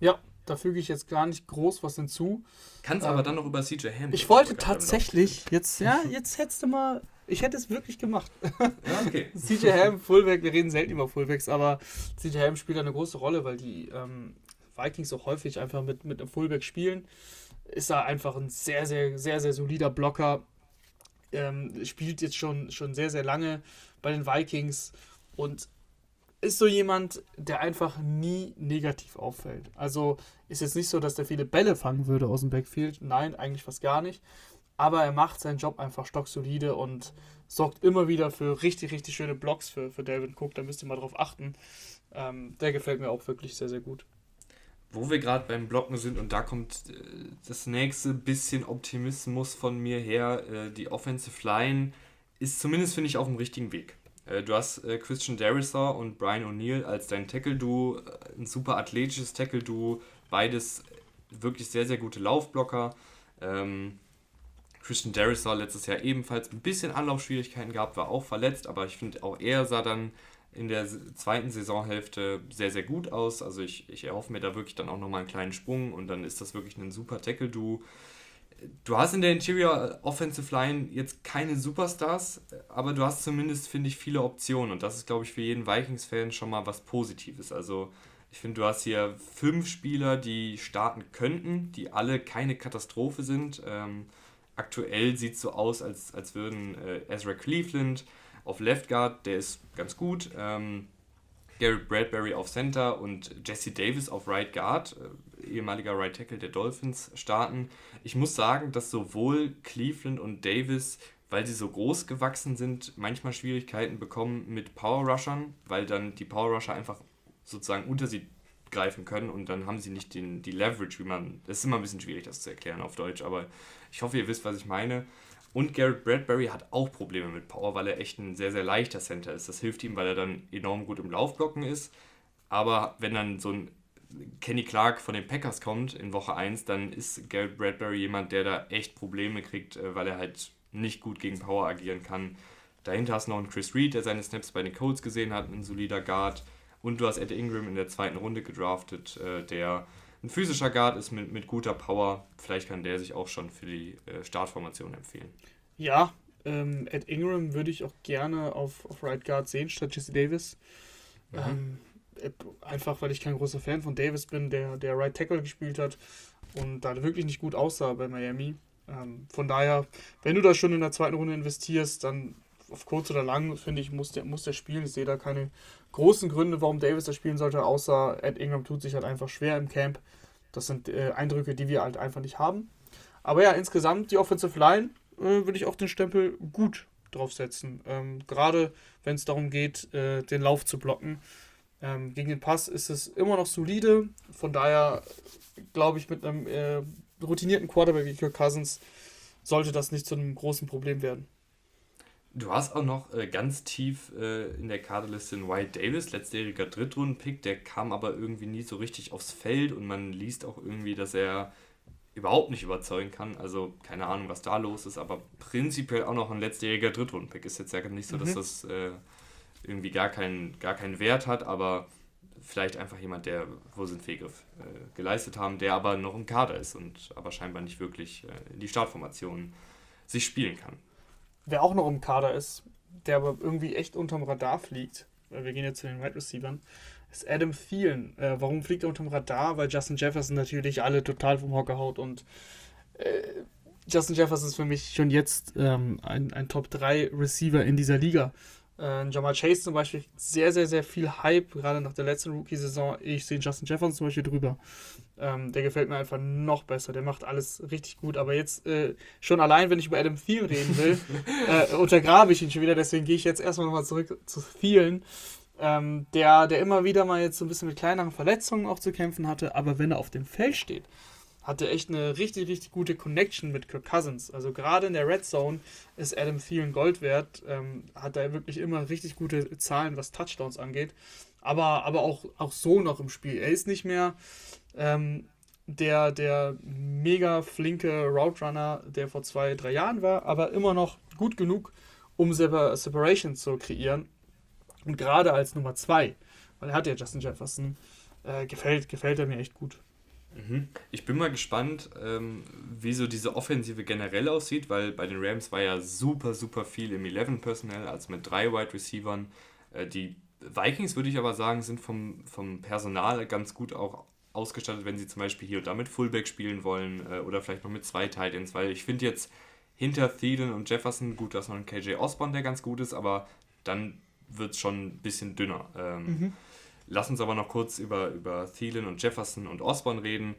Ja, da füge ich jetzt gar nicht groß was hinzu. Kannst ähm, aber dann noch über CJ Ham. Ich wollte tatsächlich, jetzt, ja, jetzt hättest du mal, ich hätte es wirklich gemacht. Ja, okay. CJ Ham, Fullback, wir reden selten über Fullbacks, aber CJ Ham spielt eine große Rolle, weil die ähm, Vikings auch häufig einfach mit, mit einem Fullback spielen. Ist er einfach ein sehr, sehr, sehr, sehr solider Blocker. Ähm, spielt jetzt schon, schon sehr, sehr lange bei den Vikings und ist so jemand, der einfach nie negativ auffällt. Also ist jetzt nicht so, dass der viele Bälle fangen würde aus dem Backfield. Nein, eigentlich fast gar nicht. Aber er macht seinen Job einfach stocksolide und sorgt immer wieder für richtig, richtig schöne Blocks für, für David Cook. Da müsst ihr mal drauf achten. Ähm, der gefällt mir auch wirklich sehr, sehr gut. Wo wir gerade beim Blocken sind und da kommt äh, das nächste bisschen Optimismus von mir her. Äh, die Offensive Line ist zumindest, finde ich, auf dem richtigen Weg. Äh, du hast äh, Christian Derisor und Brian O'Neill als dein Tackle-Duo, äh, ein super athletisches Tackle-Duo, beides wirklich sehr, sehr gute Laufblocker. Ähm, Christian Derisor letztes Jahr ebenfalls ein bisschen Anlaufschwierigkeiten gehabt, war auch verletzt, aber ich finde auch er sah dann in der zweiten Saisonhälfte sehr, sehr gut aus. Also ich, ich erhoffe mir da wirklich dann auch nochmal einen kleinen Sprung und dann ist das wirklich ein super Tackle-Duo du hast in der Interior Offensive Line jetzt keine Superstars, aber du hast zumindest, finde ich, viele Optionen. Und das ist, glaube ich, für jeden Vikings-Fan schon mal was Positives. Also, ich finde, du hast hier fünf Spieler, die starten könnten, die alle keine Katastrophe sind. Ähm, aktuell sieht es so aus, als, als würden äh, Ezra Cleveland auf Left Guard, der ist ganz gut. Ähm, Garrett Bradbury auf Center und Jesse Davis auf Right Guard, äh, ehemaliger Right Tackle der Dolphins, starten. Ich muss sagen, dass sowohl Cleveland und Davis, weil sie so groß gewachsen sind, manchmal Schwierigkeiten bekommen mit Power Rushern, weil dann die Power Rusher einfach sozusagen unter sie greifen können und dann haben sie nicht den, die Leverage, wie man. Das ist immer ein bisschen schwierig, das zu erklären auf Deutsch, aber ich hoffe, ihr wisst, was ich meine. Und Garrett Bradbury hat auch Probleme mit Power, weil er echt ein sehr, sehr leichter Center ist. Das hilft ihm, weil er dann enorm gut im Laufblocken ist. Aber wenn dann so ein Kenny Clark von den Packers kommt in Woche 1, dann ist Garrett Bradbury jemand, der da echt Probleme kriegt, äh, weil er halt nicht gut gegen Power agieren kann. Dahinter hast du noch einen Chris Reed, der seine Snaps bei den Colts gesehen hat, ein solider Guard. Und du hast Ed Ingram in der zweiten Runde gedraftet, äh, der ein physischer Guard ist mit, mit guter Power. Vielleicht kann der sich auch schon für die äh, Startformation empfehlen. Ja, ähm, Ed Ingram würde ich auch gerne auf, auf Right Guard sehen statt Jesse Davis. Mhm. Ähm, äh, einfach weil ich kein großer Fan von Davis bin, der, der Right Tackle gespielt hat und da wirklich nicht gut aussah bei Miami. Ähm, von daher, wenn du da schon in der zweiten Runde investierst, dann auf kurz oder lang, finde ich, muss der, muss der spielen. Ich sehe da keine großen Gründe, warum Davis das spielen sollte, außer Ed Ingram tut sich halt einfach schwer im Camp. Das sind äh, Eindrücke, die wir halt einfach nicht haben. Aber ja, insgesamt die Offensive Line äh, würde ich auch den Stempel gut draufsetzen. Ähm, Gerade wenn es darum geht, äh, den Lauf zu blocken. Ähm, gegen den Pass ist es immer noch solide. Von daher glaube ich, mit einem äh, routinierten Quarterback wie Kirk Cousins sollte das nicht zu einem großen Problem werden. Du hast auch noch äh, ganz tief äh, in der Kaderliste einen White Davis, letztjähriger Drittrunden-Pick, der kam aber irgendwie nie so richtig aufs Feld und man liest auch irgendwie, dass er überhaupt nicht überzeugen kann. Also keine Ahnung, was da los ist, aber prinzipiell auch noch ein letztjähriger Drittrunden-Pick. Ist jetzt ja nicht so, dass mhm. das äh, irgendwie gar keinen, gar keinen Wert hat, aber vielleicht einfach jemand, der, wo sie einen Fehlgriff äh, geleistet haben, der aber noch im Kader ist und aber scheinbar nicht wirklich äh, in die Startformation sich spielen kann. Wer auch noch im Kader ist, der aber irgendwie echt unterm Radar fliegt, weil wir gehen jetzt zu den Wide Receivers, ist Adam Thielen. Äh, warum fliegt er unterm Radar? Weil Justin Jefferson natürlich alle total vom Hocker haut und äh, Justin Jefferson ist für mich schon jetzt ähm, ein, ein Top 3 Receiver in dieser Liga. Äh, Jamal Chase zum Beispiel, sehr, sehr, sehr viel Hype, gerade nach der letzten Rookie-Saison. Ich sehe Justin Jefferson zum Beispiel drüber. Ähm, der gefällt mir einfach noch besser. Der macht alles richtig gut. Aber jetzt äh, schon allein, wenn ich über Adam Thielen reden will, äh, untergrabe ich ihn schon wieder. Deswegen gehe ich jetzt erstmal nochmal zurück zu Thielen. Ähm, der, der immer wieder mal jetzt so ein bisschen mit kleineren Verletzungen auch zu kämpfen hatte. Aber wenn er auf dem Feld steht, hatte echt eine richtig, richtig gute Connection mit Kirk Cousins. Also gerade in der Red Zone ist Adam Thielen Gold wert. Ähm, hat er wirklich immer richtig gute Zahlen, was Touchdowns angeht. Aber, aber auch, auch so noch im Spiel. Er ist nicht mehr ähm, der, der mega flinke Route Runner, der vor zwei, drei Jahren war, aber immer noch gut genug, um Separation zu kreieren. Und gerade als Nummer zwei, weil er hat ja Justin Jefferson, äh, gefällt, gefällt er mir echt gut. Mhm. Ich bin mal gespannt, ähm, wie so diese Offensive generell aussieht, weil bei den Rams war ja super, super viel im 11-Personal, also mit drei Wide Receivern. Äh, die Vikings, würde ich aber sagen, sind vom, vom Personal ganz gut auch ausgestattet, wenn sie zum Beispiel hier und da mit Fullback spielen wollen äh, oder vielleicht noch mit zwei Titans, weil ich finde jetzt hinter Thielen und Jefferson, gut, dass noch ein KJ Osborne, der ganz gut ist, aber dann wird es schon ein bisschen dünner. Ähm, mhm. Lass uns aber noch kurz über, über Thielen und Jefferson und Osborne reden.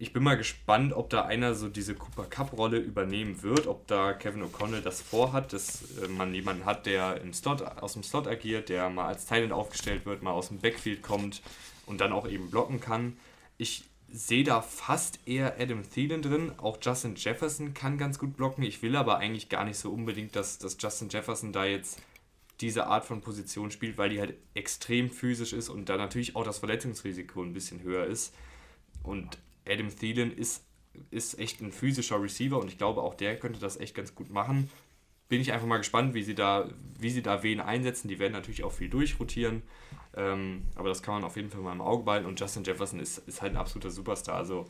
Ich bin mal gespannt, ob da einer so diese Cooper Cup-Rolle übernehmen wird, ob da Kevin O'Connell das vorhat, dass äh, man jemanden hat, der im Slot, aus dem Slot agiert, der mal als Thailand aufgestellt wird, mal aus dem Backfield kommt und dann auch eben blocken kann. Ich sehe da fast eher Adam Thielen drin. Auch Justin Jefferson kann ganz gut blocken. Ich will aber eigentlich gar nicht so unbedingt, dass, dass Justin Jefferson da jetzt diese Art von Position spielt, weil die halt extrem physisch ist und da natürlich auch das Verletzungsrisiko ein bisschen höher ist. Und Adam Thielen ist, ist echt ein physischer Receiver und ich glaube, auch der könnte das echt ganz gut machen. Bin ich einfach mal gespannt, wie sie da, wie sie da wen einsetzen. Die werden natürlich auch viel durchrotieren. Ähm, aber das kann man auf jeden Fall mal im Auge behalten. Und Justin Jefferson ist, ist halt ein absoluter Superstar. Also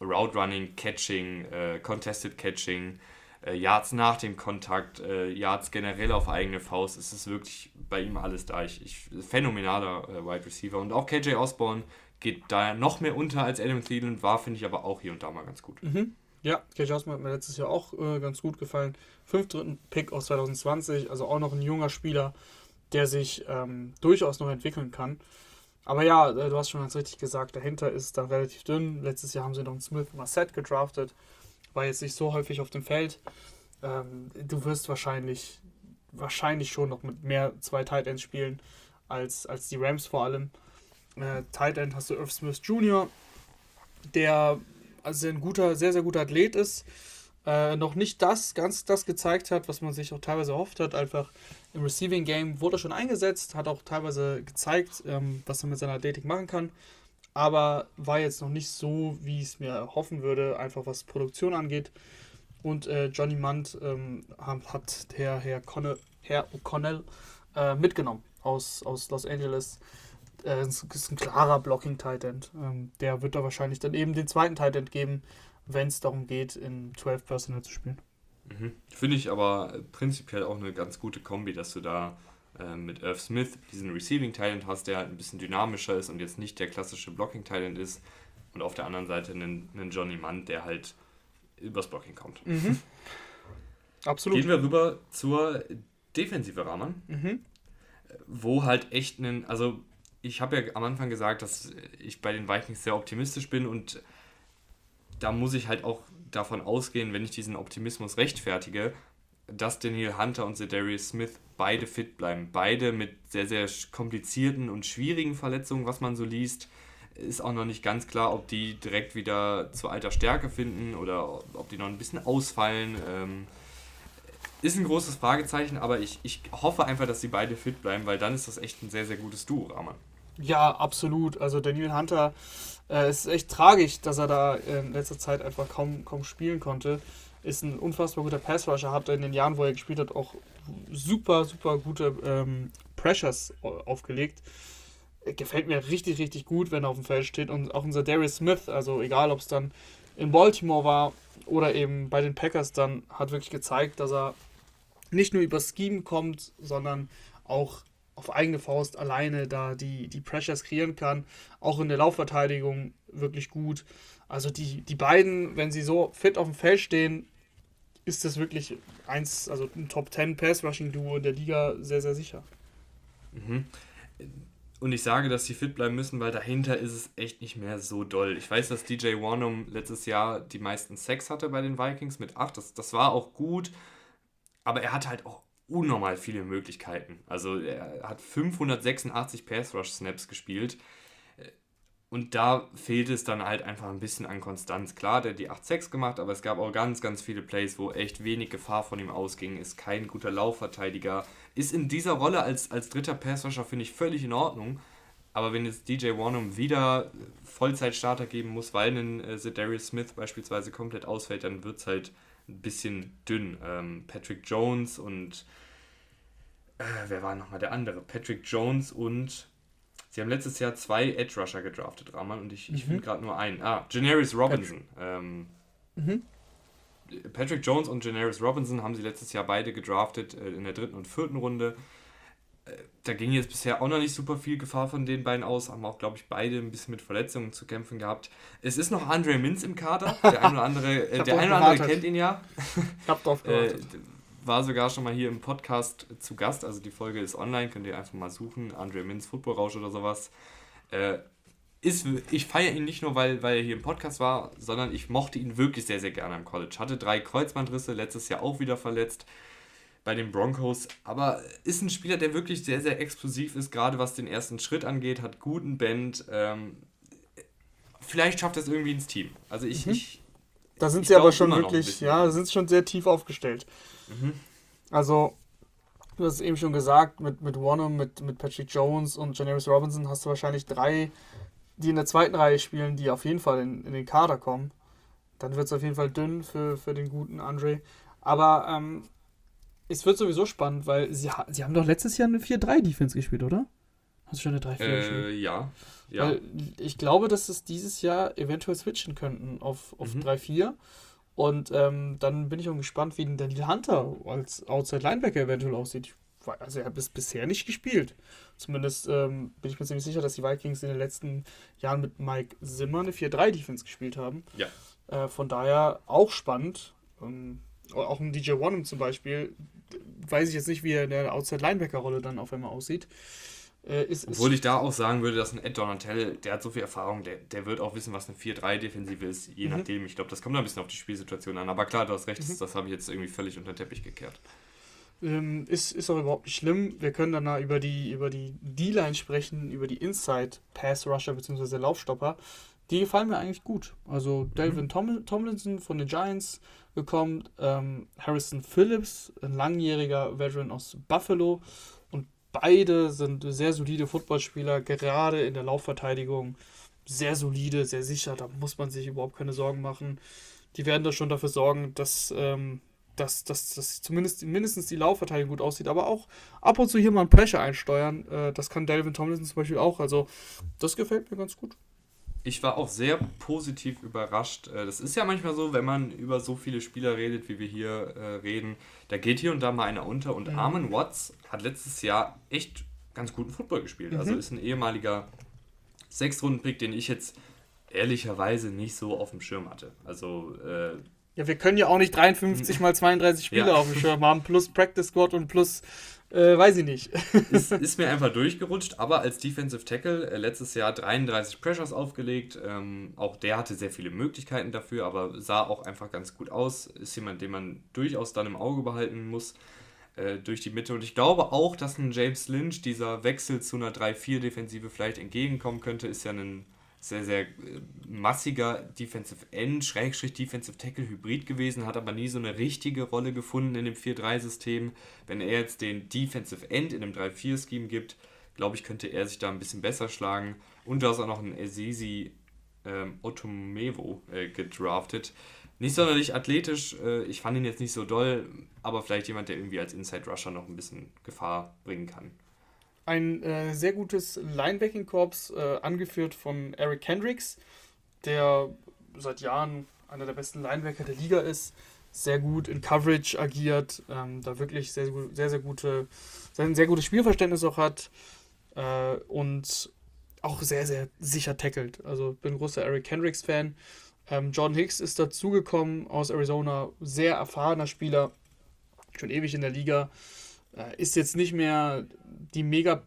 Route Running, Catching, äh, Contested Catching, äh, Yards nach dem Kontakt, äh, Yards generell auf eigene Faust, es ist wirklich bei ihm alles da. Ich, ich phänomenaler äh, Wide Receiver. Und auch KJ Osborne geht da noch mehr unter als Adam Thielen, war, finde ich aber auch hier und da mal ganz gut. Mhm. Ja, KJ Osborne hat mir letztes Jahr auch äh, ganz gut gefallen. Fünfter Pick aus 2020, also auch noch ein junger Spieler, der sich ähm, durchaus noch entwickeln kann. Aber ja, äh, du hast schon ganz richtig gesagt, dahinter ist dann relativ dünn. Letztes Jahr haben sie noch einen Smith Marset gedraftet war jetzt nicht so häufig auf dem Feld. Ähm, du wirst wahrscheinlich, wahrscheinlich schon noch mit mehr zwei Tight Ends spielen als, als die Rams vor allem. Äh, Tight End hast du Irv Smith Jr., der also ein guter, sehr, sehr guter Athlet ist. Äh, noch nicht das, ganz das gezeigt hat, was man sich auch teilweise erhofft hat. Einfach im Receiving Game wurde er schon eingesetzt, hat auch teilweise gezeigt, ähm, was er mit seiner Athletik machen kann aber war jetzt noch nicht so, wie ich es mir hoffen würde, einfach was Produktion angeht. Und äh, Johnny Munt ähm, hat der Herr, Conne, Herr O'Connell äh, mitgenommen aus, aus Los Angeles. Äh, ist ein klarer Blocking-Tight Ähm, der wird da wahrscheinlich dann eben den zweiten Tight geben, wenn es darum geht, in 12 Personal zu spielen. Mhm. Finde ich aber prinzipiell auch eine ganz gute Kombi, dass du da äh, mit Irv Smith diesen Receiving Talent hast, der halt ein bisschen dynamischer ist und jetzt nicht der klassische Blocking Talent ist. Und auf der anderen Seite einen, einen Johnny Mann, der halt übers Blocking kommt. Mhm. Absolut. Gehen wir rüber zur Defensive Rahman, mhm. wo halt echt einen, also ich habe ja am Anfang gesagt, dass ich bei den Vikings sehr optimistisch bin und da muss ich halt auch davon ausgehen, wenn ich diesen Optimismus rechtfertige, dass Daniel Hunter und Zedarius Smith beide fit bleiben. Beide mit sehr, sehr komplizierten und schwierigen Verletzungen, was man so liest. Ist auch noch nicht ganz klar, ob die direkt wieder zu alter Stärke finden oder ob die noch ein bisschen ausfallen. Ähm, ist ein großes Fragezeichen, aber ich, ich hoffe einfach, dass sie beide fit bleiben, weil dann ist das echt ein sehr, sehr gutes Duo, Rahman. Ja, absolut. Also Daniel Hunter, äh, es ist echt tragisch, dass er da in letzter Zeit einfach kaum, kaum spielen konnte ist ein unfassbar guter Passrusher, hat in den Jahren, wo er gespielt hat, auch super, super gute ähm, Pressures aufgelegt. Gefällt mir richtig, richtig gut, wenn er auf dem Feld steht. Und auch unser Darius Smith, also egal ob es dann in Baltimore war oder eben bei den Packers, dann hat wirklich gezeigt, dass er nicht nur über Scheme kommt, sondern auch auf eigene Faust alleine da die, die Pressures kreieren kann. Auch in der Laufverteidigung wirklich gut. Also die, die beiden, wenn sie so fit auf dem Feld stehen, ist das wirklich eins, also ein Top 10 Pass-Rushing-Duo in der Liga sehr, sehr sicher. Mhm. Und ich sage, dass sie fit bleiben müssen, weil dahinter ist es echt nicht mehr so doll. Ich weiß, dass DJ Warnum letztes Jahr die meisten Sex hatte bei den Vikings mit 8. Das, das war auch gut, aber er hat halt auch unnormal viele Möglichkeiten. Also er hat 586 Pass-Rush-Snaps gespielt und da fehlt es dann halt einfach ein bisschen an Konstanz. Klar, der hat die 8-6 gemacht, aber es gab auch ganz, ganz viele Plays, wo echt wenig Gefahr von ihm ausging. Ist kein guter Laufverteidiger. Ist in dieser Rolle als, als dritter Passrusher, finde ich, völlig in Ordnung. Aber wenn jetzt DJ Warnum wieder Vollzeitstarter geben muss, weil ein äh, Darius Smith beispielsweise komplett ausfällt, dann wird es halt ein bisschen dünn. Ähm, Patrick Jones und äh, wer war nochmal der andere? Patrick Jones und Sie haben letztes Jahr zwei Edge Rusher gedraftet, Rahman, und ich, ich mhm. finde gerade nur einen. Ah, Janaris Robinson. Ähm, mhm. Patrick Jones und Janaris Robinson haben sie letztes Jahr beide gedraftet äh, in der dritten und vierten Runde. Äh, da ging jetzt bisher auch noch nicht super viel Gefahr von den beiden aus, haben auch, glaube ich, beide ein bisschen mit Verletzungen zu kämpfen gehabt. Es ist noch Andre Minz im Kader. Der ein oder andere, äh, der ein oder andere kennt ihn ja. Ich hab drauf gewartet. War sogar schon mal hier im Podcast zu Gast. Also die Folge ist online, könnt ihr einfach mal suchen. Andre Mins Football Rausch oder sowas. Äh, ist, ich feiere ihn nicht nur, weil, weil er hier im Podcast war, sondern ich mochte ihn wirklich sehr, sehr gerne am College. Hatte drei Kreuzbandrisse, letztes Jahr auch wieder verletzt bei den Broncos. Aber ist ein Spieler, der wirklich sehr, sehr explosiv ist, gerade was den ersten Schritt angeht, hat guten Band. Ähm, vielleicht schafft er es irgendwie ins Team. Also ich, mhm. ich da sind sie aber schon wirklich, ja, sind schon sehr tief aufgestellt. Mhm. Also, du hast es eben schon gesagt, mit, mit Warner, mit, mit Patrick Jones und Janaris Robinson hast du wahrscheinlich drei, die in der zweiten Reihe spielen, die auf jeden Fall in, in den Kader kommen. Dann wird es auf jeden Fall dünn für, für den guten Andre. Aber ähm, es wird sowieso spannend, weil sie, sie haben doch letztes Jahr eine 4-3-Defense gespielt, oder? Hast du schon eine 3-4 äh, gespielt? Ja. Ja. Weil ich glaube, dass es dieses Jahr eventuell switchen könnten auf, auf mhm. 3-4. Und ähm, dann bin ich auch gespannt, wie denn Daniel Hunter als Outside Linebacker eventuell aussieht. Also er hat bis, bisher nicht gespielt. Zumindest ähm, bin ich mir ziemlich sicher, dass die Vikings in den letzten Jahren mit Mike Zimmer eine 4-3-Defense gespielt haben. Ja. Äh, von daher auch spannend. Ähm, auch ein DJ Wanham zum Beispiel, weiß ich jetzt nicht, wie er in der Outside Linebacker-Rolle dann auf einmal aussieht. Äh, ist, Obwohl ich da auch sagen würde, dass ein Ed Donatello, der hat so viel Erfahrung, der, der wird auch wissen, was eine 4-3-Defensive ist, je mhm. nachdem. Ich glaube, das kommt ein bisschen auf die Spielsituation an. Aber klar, du hast recht, mhm. das habe ich jetzt irgendwie völlig unter den Teppich gekehrt. Ähm, ist, ist auch überhaupt nicht schlimm. Wir können dann über die über die D-Line sprechen, über die Inside Pass Rusher bzw. Laufstopper. Die gefallen mir eigentlich gut. Also Delvin mhm. Tom Tomlinson von den Giants bekommt, ähm, Harrison Phillips, ein langjähriger Veteran aus Buffalo Beide sind sehr solide Footballspieler, gerade in der Laufverteidigung. Sehr solide, sehr sicher, da muss man sich überhaupt keine Sorgen machen. Die werden da schon dafür sorgen, dass, ähm, dass, dass, dass zumindest mindestens die Laufverteidigung gut aussieht, aber auch ab und zu hier mal ein Pressure einsteuern. Äh, das kann Delvin Tomlinson zum Beispiel auch. Also, das gefällt mir ganz gut ich war auch sehr positiv überrascht. Äh, das ist ja manchmal so, wenn man über so viele Spieler redet, wie wir hier äh, reden, da geht hier und da mal einer unter. Und mhm. Armin Watts hat letztes Jahr echt ganz guten Football gespielt. Also mhm. Also ist ein ehemaliger Sechstrunden-Pick, den ich jetzt ehrlicherweise nicht so auf dem Schirm hatte. Also äh, ja, wir können ja auch nicht 53 mal 32 Spiele ja. auf dem Schirm haben, plus Practice Squad und plus äh, weiß ich nicht. ist, ist, mir einfach durchgerutscht, aber als Defensive Tackle äh, letztes Jahr 33 Pressures aufgelegt. Ähm, auch der hatte sehr viele Möglichkeiten dafür, aber sah auch einfach ganz gut aus. Ist jemand, den man durchaus dann im Auge behalten muss äh, durch die Mitte. Und ich glaube auch, dass ein James Lynch dieser Wechsel zu einer 3-4-Defensive vielleicht entgegenkommen könnte. Ist ja ein sehr, sehr äh, massiger Defensive End, Schrägstrich Defensive Tackle Hybrid gewesen, hat aber nie so eine richtige Rolle gefunden in dem 4-3-System. Wenn er jetzt den Defensive End in einem 3-4-Scheme gibt, glaube ich, könnte er sich da ein bisschen besser schlagen. Und du hast auch noch einen Ezizi ähm, Otomevo äh, gedraftet. Nicht sonderlich athletisch, äh, ich fand ihn jetzt nicht so doll, aber vielleicht jemand, der irgendwie als Inside Rusher noch ein bisschen Gefahr bringen kann ein äh, sehr gutes Linebacking-Korps, äh, angeführt von Eric Kendricks, der seit Jahren einer der besten Linebacker der Liga ist, sehr gut in Coverage agiert, ähm, da wirklich sehr, sehr, sehr, gute, sehr, sehr gutes Spielverständnis auch hat äh, und auch sehr, sehr sicher tackelt. Also bin großer Eric Kendricks-Fan. Ähm, John Hicks ist dazugekommen aus Arizona, sehr erfahrener Spieler, schon ewig in der Liga. Äh, ist jetzt nicht mehr die mega,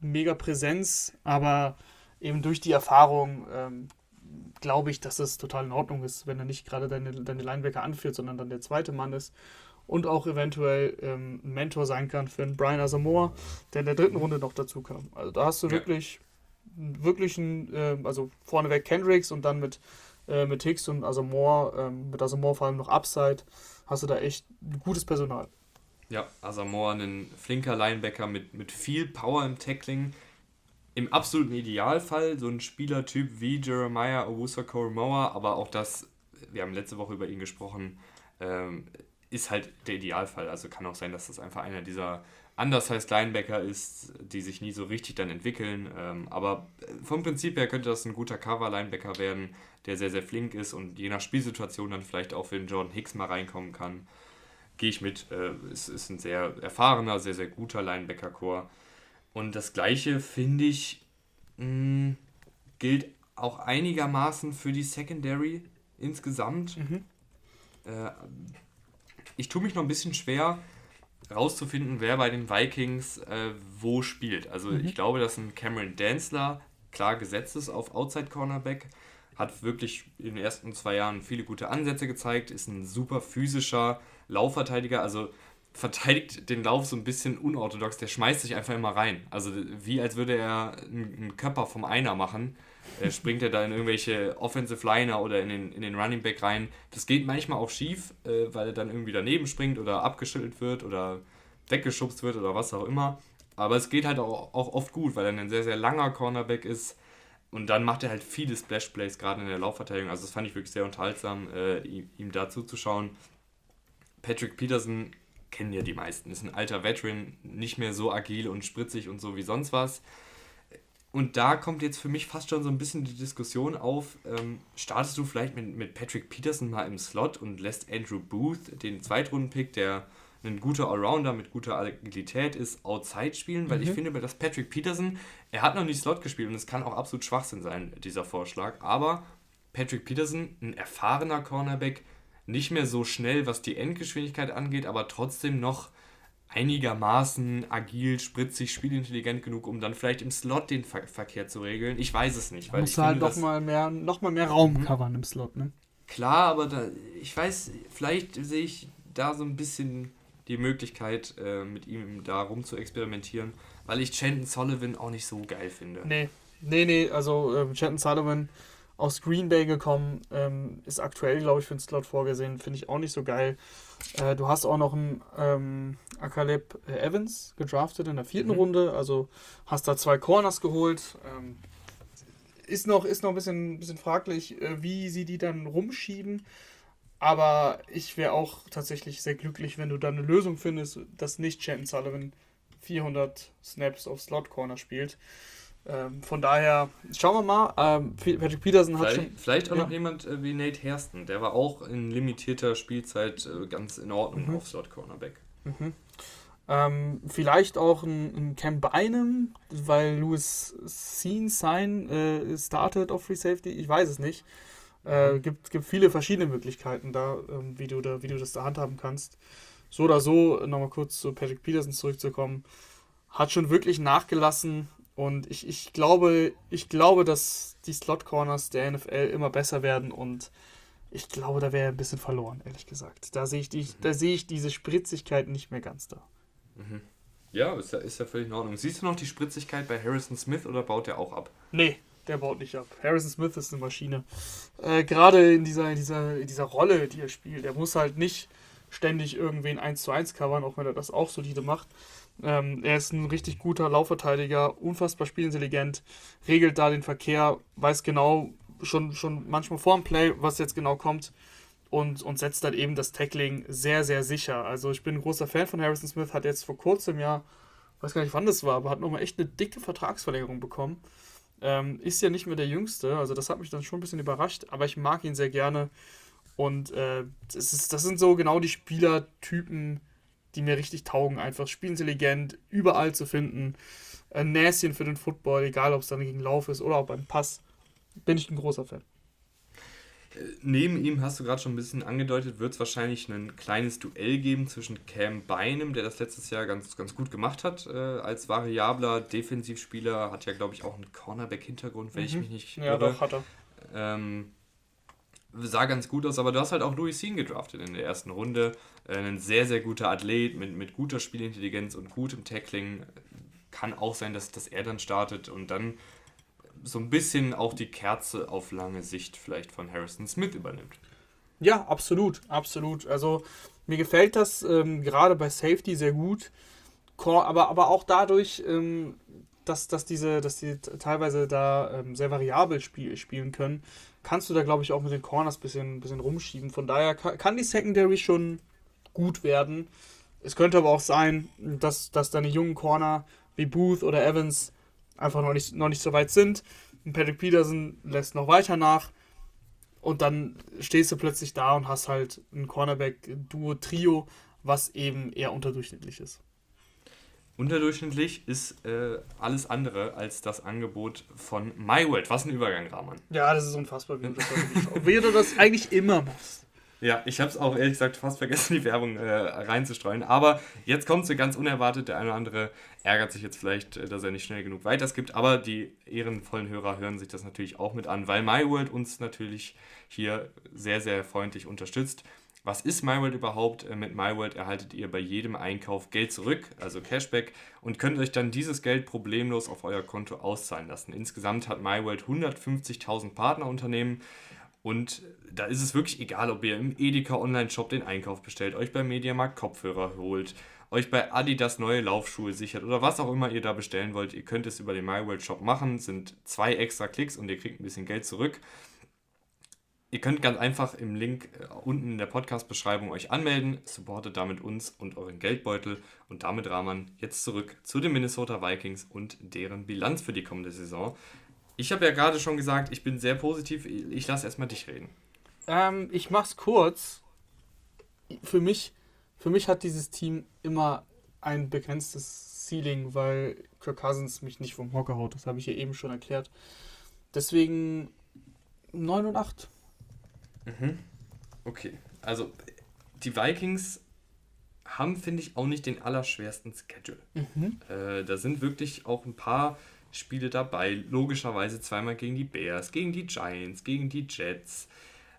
mega Präsenz, aber eben durch die Erfahrung ähm, glaube ich, dass es total in Ordnung ist, wenn er nicht gerade deine, deine Linebacker anführt, sondern dann der zweite Mann ist und auch eventuell ähm, ein Mentor sein kann für einen Brian Asamoah, der in der dritten Runde noch dazu kam. Also da hast du ja. wirklich wirklich ein, äh, also vorneweg Kendricks und dann mit, äh, mit Hicks und Moore, ähm, mit Asamoah vor allem noch Upside, hast du da echt ein gutes Personal. Ja, Asamoah, ein flinker Linebacker mit, mit viel Power im Tackling. Im absoluten Idealfall so ein Spielertyp wie Jeremiah Owusa Koromoa, aber auch das, wir haben letzte Woche über ihn gesprochen, ähm, ist halt der Idealfall. Also kann auch sein, dass das einfach einer dieser undersized Linebacker ist, die sich nie so richtig dann entwickeln. Ähm, aber vom Prinzip her könnte das ein guter Cover-Linebacker werden, der sehr, sehr flink ist und je nach Spielsituation dann vielleicht auch für den Jordan Hicks mal reinkommen kann. Gehe ich mit. Äh, es ist ein sehr erfahrener, sehr, sehr guter Linebacker-Core. Und das gleiche, finde ich, mh, mm, gilt auch einigermaßen für die Secondary insgesamt. Mhm. Äh, ich tue mich noch ein bisschen schwer, rauszufinden, wer bei den Vikings äh, wo spielt. Also mhm. ich glaube, dass ein Cameron Danzler klar gesetzt ist auf Outside Cornerback, hat wirklich in den ersten zwei Jahren viele gute Ansätze gezeigt, ist ein super physischer Laufverteidiger, also verteidigt den Lauf so ein bisschen unorthodox, der schmeißt sich einfach immer rein. Also wie als würde er einen Körper vom Einer machen äh, springt er da in irgendwelche Offensive Liner oder in den, in den Running Back rein. Das geht manchmal auch schief, äh, weil er dann irgendwie daneben springt oder abgeschüttelt wird oder weggeschubst wird oder was auch immer. Aber es geht halt auch, oft gut, weil er ein sehr, sehr langer Cornerback ist. Und dann macht er halt viele Splash Plays, gerade in der Laufverteidigung. Also das fand ich wirklich sehr unterhaltsam, äh, ihm da zuzuschauen. Patrick Peterson kennen ja die meisten. Ist ein alter Veteran, nicht mehr so agil und spritzig und so wie sonst was. Und da kommt jetzt für mich fast schon so ein bisschen die Diskussion auf, ähm, startest du vielleicht mit, mit Patrick Peterson mal im Slot und lässt Andrew Booth, den Zweitrunden-Pick, der ein guter Allrounder mit guter Agilität ist, outside spielen? Weil mhm. ich finde, dass Patrick Peterson, er hat noch nicht Slot gespielt und es kann auch absolut Schwachsinn sein, dieser Vorschlag. Aber Patrick Peterson, ein erfahrener Cornerback, nicht mehr so schnell, was die Endgeschwindigkeit angeht, aber trotzdem noch einigermaßen agil, spritzig, spielintelligent genug, um dann vielleicht im Slot den Ver Verkehr zu regeln. Ich weiß es nicht. Weil Muss halt noch mal, mehr, noch mal mehr Raum mhm. covern im Slot, ne? Klar, aber da, ich weiß, vielleicht sehe ich da so ein bisschen die Möglichkeit, äh, mit ihm da rum zu experimentieren, weil ich Chanton Sullivan auch nicht so geil finde. Nee, nee, nee, also äh, Chanton Sullivan aus Green Bay gekommen, ähm, ist aktuell, glaube ich, für den Slot vorgesehen, finde ich auch nicht so geil. Äh, du hast auch noch einen ähm, Akaleb Evans gedraftet in der vierten mhm. Runde, also hast da zwei Corners geholt. Ähm, ist, noch, ist noch ein bisschen, bisschen fraglich, äh, wie sie die dann rumschieben. Aber ich wäre auch tatsächlich sehr glücklich, wenn du da eine Lösung findest, dass nicht Chanton Sullivan 400 Snaps auf Slot Corner spielt. Ähm, von daher, schauen wir mal. Ähm, Patrick Peterson hat vielleicht, schon. Vielleicht auch ja. noch jemand äh, wie Nate Hairston. Der war auch in limitierter Spielzeit äh, ganz in Ordnung mhm. auf Slot Cornerback. Mhm. Ähm, vielleicht auch ein, ein Cam Bynum, weil Louis Seen sein äh, startet auf Free Safety. Ich weiß es nicht. Äh, mhm. gibt, gibt viele verschiedene Möglichkeiten da, ähm, wie, du da, wie du das da handhaben kannst. So oder so, nochmal kurz zu Patrick Peterson zurückzukommen, hat schon wirklich nachgelassen und ich, ich, glaube, ich glaube, dass die Slot-Corners der NFL immer besser werden und ich glaube, da wäre ein bisschen verloren, ehrlich gesagt. Da sehe ich, die, da sehe ich diese Spritzigkeit nicht mehr ganz da. Mhm. Ja, ist ja, ist ja völlig in Ordnung. Siehst du noch die Spritzigkeit bei Harrison Smith oder baut der auch ab? Nee, der baut nicht ab. Harrison Smith ist eine Maschine. Äh, Gerade in dieser, in, dieser, in dieser Rolle, die er spielt. Er muss halt nicht ständig irgendwen 1 zu 1 covern, auch wenn er das auch solide macht. Ähm, er ist ein richtig guter Laufverteidiger, unfassbar spielintelligent, regelt da den Verkehr, weiß genau schon, schon manchmal vor dem Play, was jetzt genau kommt und, und setzt dann eben das Tackling sehr, sehr sicher. Also ich bin ein großer Fan von Harrison Smith, hat jetzt vor kurzem ja, weiß gar nicht wann das war, aber hat nochmal echt eine dicke Vertragsverlängerung bekommen. Ähm, ist ja nicht mehr der Jüngste, also das hat mich dann schon ein bisschen überrascht, aber ich mag ihn sehr gerne. Und äh, das, ist, das sind so genau die Spielertypen, die mir richtig taugen. Einfach spielintelligent, überall zu finden. Ein Näschen für den Football, egal ob es dann gegen Lauf ist oder auch beim Pass. Bin ich ein großer Fan. Neben ihm hast du gerade schon ein bisschen angedeutet, wird es wahrscheinlich ein kleines Duell geben zwischen Cam Beinem, der das letztes Jahr ganz, ganz gut gemacht hat, äh, als variabler Defensivspieler, hat ja, glaube ich, auch einen Cornerback-Hintergrund, wenn mhm. ich mich nicht Ja, irre. doch, hat er. Ähm, sah ganz gut aus, aber du hast halt auch Louis Sean gedraftet in der ersten Runde. Äh, ein sehr, sehr guter Athlet mit, mit guter Spielintelligenz und gutem Tackling. Kann auch sein, dass, dass er dann startet und dann so ein bisschen auch die Kerze auf lange Sicht vielleicht von Harrison Smith übernimmt. Ja, absolut, absolut. Also mir gefällt das ähm, gerade bei Safety sehr gut, aber, aber auch dadurch, ähm, dass, dass, diese, dass die teilweise da ähm, sehr variabel spiel, spielen können, kannst du da, glaube ich, auch mit den Corners ein bisschen, bisschen rumschieben. Von daher kann, kann die Secondary schon gut werden. Es könnte aber auch sein, dass, dass deine jungen Corner wie Booth oder Evans einfach noch nicht, noch nicht so weit sind. Und Patrick Peterson lässt noch weiter nach. Und dann stehst du plötzlich da und hast halt ein Cornerback-Duo-Trio, was eben eher unterdurchschnittlich ist. Unterdurchschnittlich ist äh, alles andere als das Angebot von MyWorld. Was ein Übergang, Rahman. Ja, das ist unfassbar gut. Wie du das eigentlich immer machst. Ja, ich habe es auch ehrlich gesagt fast vergessen, die Werbung äh, reinzustreuen. Aber jetzt kommt sie ganz unerwartet. Der eine oder andere ärgert sich jetzt vielleicht, äh, dass er nicht schnell genug weitergibt. Aber die ehrenvollen Hörer hören sich das natürlich auch mit an, weil MyWorld uns natürlich hier sehr, sehr freundlich unterstützt. Was ist MyWorld überhaupt? Äh, mit MyWorld erhaltet ihr bei jedem Einkauf Geld zurück, also Cashback, und könnt euch dann dieses Geld problemlos auf euer Konto auszahlen lassen. Insgesamt hat MyWorld 150.000 Partnerunternehmen und da ist es wirklich egal, ob ihr im Edeka Online-Shop den Einkauf bestellt, euch beim Mediamarkt Kopfhörer holt, euch bei Adidas neue Laufschuhe sichert oder was auch immer ihr da bestellen wollt. Ihr könnt es über den MyWorld Shop machen, sind zwei extra Klicks und ihr kriegt ein bisschen Geld zurück. Ihr könnt ganz einfach im Link äh, unten in der Podcast-Beschreibung euch anmelden, supportet damit uns und euren Geldbeutel und damit Rahman jetzt zurück zu den Minnesota Vikings und deren Bilanz für die kommende Saison. Ich habe ja gerade schon gesagt, ich bin sehr positiv. Ich lasse erstmal dich reden. Ähm, ich mach's kurz. Für mich, für mich hat dieses Team immer ein begrenztes Ceiling, weil Kirk Cousins mich nicht vom Hocker haut. Das habe ich ja eben schon erklärt. Deswegen 9 und 8. Mhm. Okay. Also, die Vikings haben, finde ich, auch nicht den allerschwersten Schedule. Mhm. Äh, da sind wirklich auch ein paar Spiele dabei. Logischerweise zweimal gegen die Bears, gegen die Giants, gegen die Jets,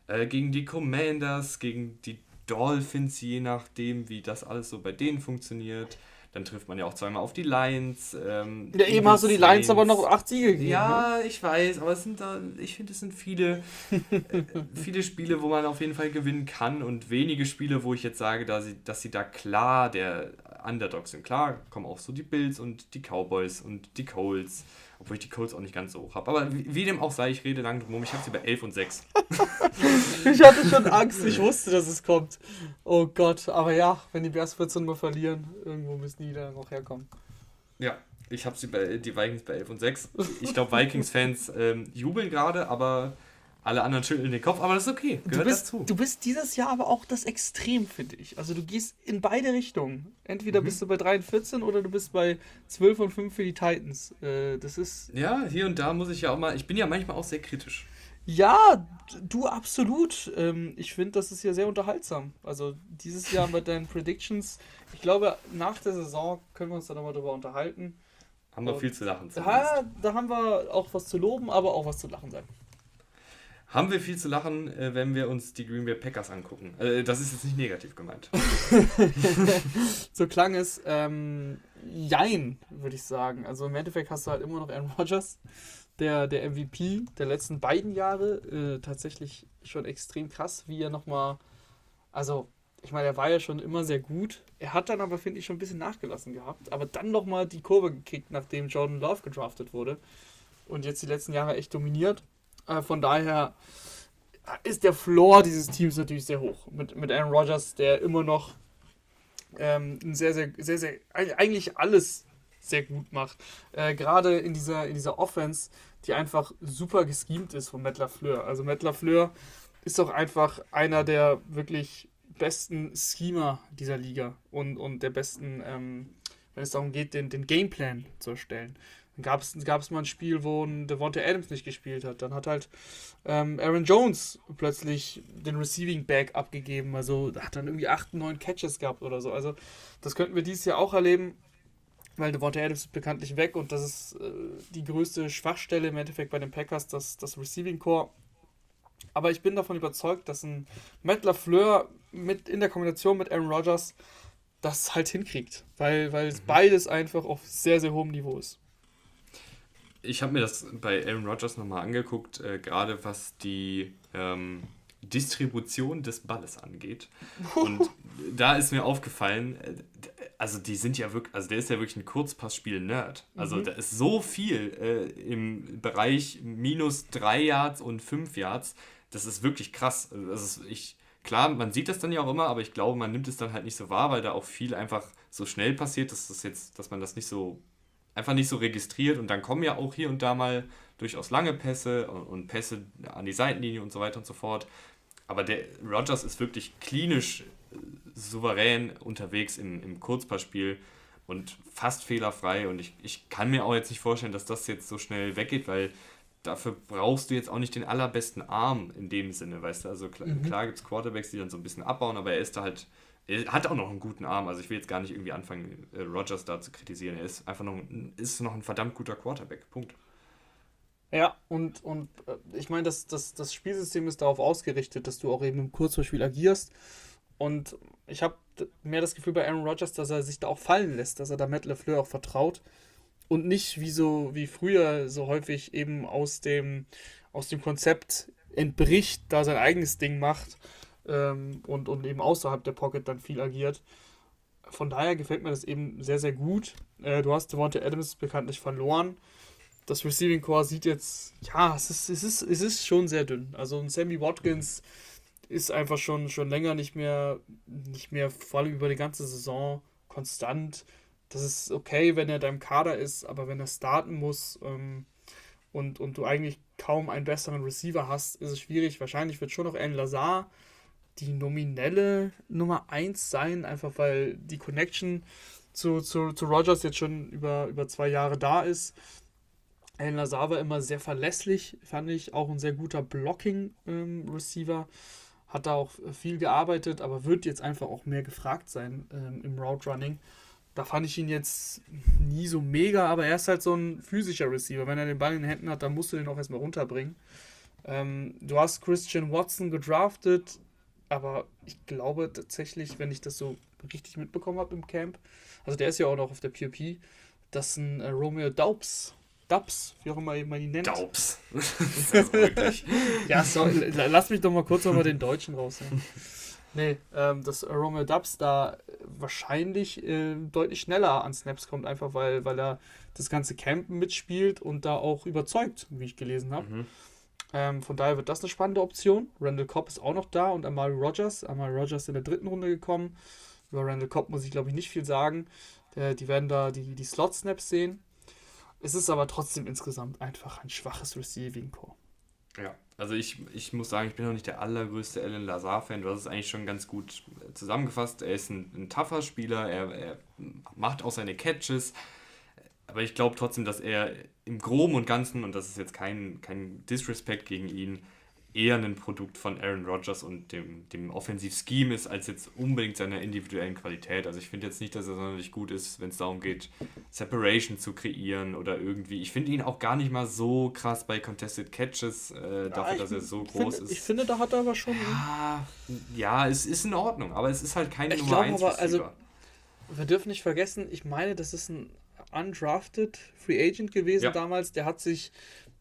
äh, gegen die Commanders, gegen die Dolphins, je nachdem, wie das alles so bei denen funktioniert. Dann trifft man ja auch zweimal auf die Lions. Ähm, ja, eben hast du die Lions aber noch acht Siege gegeben. Ja, ne? ich weiß, aber es sind da, ich finde, es sind viele, äh, viele Spiele, wo man auf jeden Fall gewinnen kann und wenige Spiele, wo ich jetzt sage, dass sie, dass sie da klar der Underdogs sind. Klar kommen auch so die Bills und die Cowboys und die Colts, obwohl ich die Colts auch nicht ganz so hoch habe. Aber wie, wie, dem auch sei, ich rede lang drum Ich habe sie bei 11 und 6. ich hatte schon Angst, ich wusste, dass es kommt. Oh Gott, aber ja, wenn die Bears 14 mal verlieren, irgendwo müssen die da noch herkommen. Ja, ich habe sie bei die Vikings bei 11 und 6. Ich glaube, Vikings-Fans ähm, jubeln gerade, aber alle anderen schütteln den Kopf, aber das ist okay. Gehört du bist, dazu. Du bist dieses Jahr aber auch das Extrem, finde ich. Also du gehst in beide Richtungen. Entweder mhm. bist du bei 3 und 14 oder du bist bei 12 und 5 für die Titans. Äh, das ist. Ja, hier und da muss ich ja auch mal. Ich bin ja manchmal auch sehr kritisch. Ja, du absolut. Ähm, ich finde, das ist ja sehr unterhaltsam. Also dieses Jahr mit deinen Predictions. Ich glaube, nach der Saison können wir uns dann nochmal darüber unterhalten. Haben wir viel zu lachen. Ja, da haben wir auch was zu loben, aber auch was zu lachen sein haben wir viel zu lachen, äh, wenn wir uns die Green Bay Packers angucken. Äh, das ist jetzt nicht negativ gemeint. so klang es. Ähm, jein, würde ich sagen. Also im Endeffekt hast du halt immer noch Aaron Rodgers, der, der MVP der letzten beiden Jahre. Äh, tatsächlich schon extrem krass, wie er nochmal. Also, ich meine, er war ja schon immer sehr gut. Er hat dann aber, finde ich, schon ein bisschen nachgelassen gehabt. Aber dann nochmal die Kurve gekickt, nachdem Jordan Love gedraftet wurde. Und jetzt die letzten Jahre echt dominiert. Äh, von daher ist der Floor dieses Teams natürlich sehr hoch. Mit, mit Aaron Rodgers, der immer noch ähm, sehr, sehr, sehr, sehr, eigentlich alles sehr gut macht. Äh, Gerade in dieser, in dieser Offense, die einfach super geschemt ist von Matt LaFleur. Also Matt LaFleur ist auch einfach einer der wirklich besten Schemer dieser Liga und, und der besten, ähm, wenn es darum geht, den, den Gameplan zu erstellen. Dann gab es mal ein Spiel, wo ein Devonta Adams nicht gespielt hat. Dann hat halt ähm, Aaron Jones plötzlich den Receiving Back abgegeben. Also hat dann irgendwie 8, 9 Catches gehabt oder so. Also das könnten wir dieses Jahr auch erleben, weil Devonta Adams ist bekanntlich weg und das ist äh, die größte Schwachstelle im Endeffekt bei den Packers, das, das Receiving Core. Aber ich bin davon überzeugt, dass ein Matt LaFleur mit, in der Kombination mit Aaron Rodgers das halt hinkriegt, weil, weil es mhm. beides einfach auf sehr, sehr hohem Niveau ist. Ich habe mir das bei Aaron Rodgers nochmal angeguckt, äh, gerade was die ähm, Distribution des Balles angeht. Und da ist mir aufgefallen, äh, also die sind ja wirklich, also der ist ja wirklich ein Kurzpassspiel-Nerd. Also mhm. da ist so viel äh, im Bereich minus drei Yards und fünf Yards. Das ist wirklich krass. Also ist, ich, klar, man sieht das dann ja auch immer, aber ich glaube, man nimmt es dann halt nicht so wahr, weil da auch viel einfach so schnell passiert, dass das jetzt, dass man das nicht so einfach nicht so registriert und dann kommen ja auch hier und da mal durchaus lange Pässe und, Pässe an die Seitenlinie und so weiter und so fort. Aber der Rogers ist wirklich klinisch äh, souverän unterwegs im, im Kurzpassspiel und fast fehlerfrei. Und ich, ich kann mir auch jetzt nicht vorstellen, dass das jetzt so schnell weggeht, weil dafür brauchst du jetzt auch nicht den allerbesten Arm in dem Sinne, weißt du? Also klar, mhm. klar gibt es Quarterbacks, die dann so ein bisschen abbauen, aber er ist da halt er hat auch noch einen guten Arm. Also ich will jetzt gar nicht irgendwie anfangen, äh, Rogers da zu kritisieren. Er ist einfach noch, ein, ist noch ein verdammt guter Quarterback. Punkt. Ja, und, und äh, ich meine, das, das, das Spielsystem ist darauf ausgerichtet, dass du auch eben im Kurzspiel agierst. Und ich habe mehr das Gefühl bei Aaron Rodgers, dass er sich da auch fallen lässt, dass er da Matt LeFleur auch vertraut und nicht wie so wie früher so häufig eben aus dem aus dem Konzept entbricht, da sein eigenes Ding macht ähm, und, und eben außerhalb der Pocket dann viel agiert. Von daher gefällt mir das eben sehr, sehr gut. Äh, du hast Devonta Adams bekanntlich verloren. Das Receiving Core sieht jetzt, ja, es ist, es ist, es ist schon sehr dünn. Also ein Sammy Watkins ist einfach schon, schon länger nicht mehr, nicht mehr, vor allem über die ganze Saison konstant. Das ist okay, wenn er da im Kader ist, aber wenn er starten muss ähm, und, und du eigentlich kaum einen besseren Receiver hast, ist es schwierig. Wahrscheinlich wird schon noch Alan Lazar die nominelle Nummer 1 sein, einfach weil die Connection zu, zu, zu Rogers jetzt schon über, über zwei Jahre da ist. Alan Lazar war immer sehr verlässlich, fand ich, auch ein sehr guter Blocking-Receiver. Ähm, hat da auch viel gearbeitet, aber wird jetzt einfach auch mehr gefragt sein ähm, im Route Running. Da fand ich ihn jetzt nie so mega, aber er ist halt so ein physischer Receiver. Wenn er den Ball in den Händen hat, dann musst du den auch erstmal runterbringen. Ähm, du hast Christian Watson gedraftet, aber ich glaube tatsächlich, wenn ich das so richtig mitbekommen habe im Camp, also der ist ja auch noch auf der POP, dass ein äh, Romeo Daubs, Dubs, wie auch immer man ihn nennt. Daubs. ja, sorry, lass mich doch mal kurz nochmal den Deutschen rausnehmen. Nee, ähm, dass Romeo Dubs da wahrscheinlich äh, deutlich schneller an Snaps kommt, einfach weil, weil er das ganze Campen mitspielt und da auch überzeugt, wie ich gelesen habe. Mhm. Ähm, von daher wird das eine spannende Option. Randall Cobb ist auch noch da und Amari Rogers. Amari Rogers in der dritten Runde gekommen. Über Randall Cobb muss ich, glaube ich, nicht viel sagen. Der, die werden da die, die Slot-Snaps sehen. Es ist aber trotzdem insgesamt einfach ein schwaches Receiving Core. Ja, also ich, ich muss sagen, ich bin noch nicht der allergrößte Alan Lazar-Fan. Du hast es eigentlich schon ganz gut zusammengefasst. Er ist ein, ein tougher Spieler, er, er macht auch seine Catches. Aber ich glaube trotzdem, dass er im Groben und Ganzen, und das ist jetzt kein, kein Disrespect gegen ihn, eher ein Produkt von Aaron Rodgers und dem, dem Offensiv-Scheme ist, als jetzt unbedingt seiner individuellen Qualität. Also ich finde jetzt nicht, dass er sonderlich gut ist, wenn es darum geht, Separation zu kreieren oder irgendwie. Ich finde ihn auch gar nicht mal so krass bei Contested Catches, äh, dafür, dass er so groß ist. Ich finde, da hat er aber schon... Ja, ja, es ist in Ordnung, aber es ist halt keine ich Nummer 1 aber, also, Wir dürfen nicht vergessen, ich meine, das ist ein undrafted Free Agent gewesen ja. damals. Der hat sich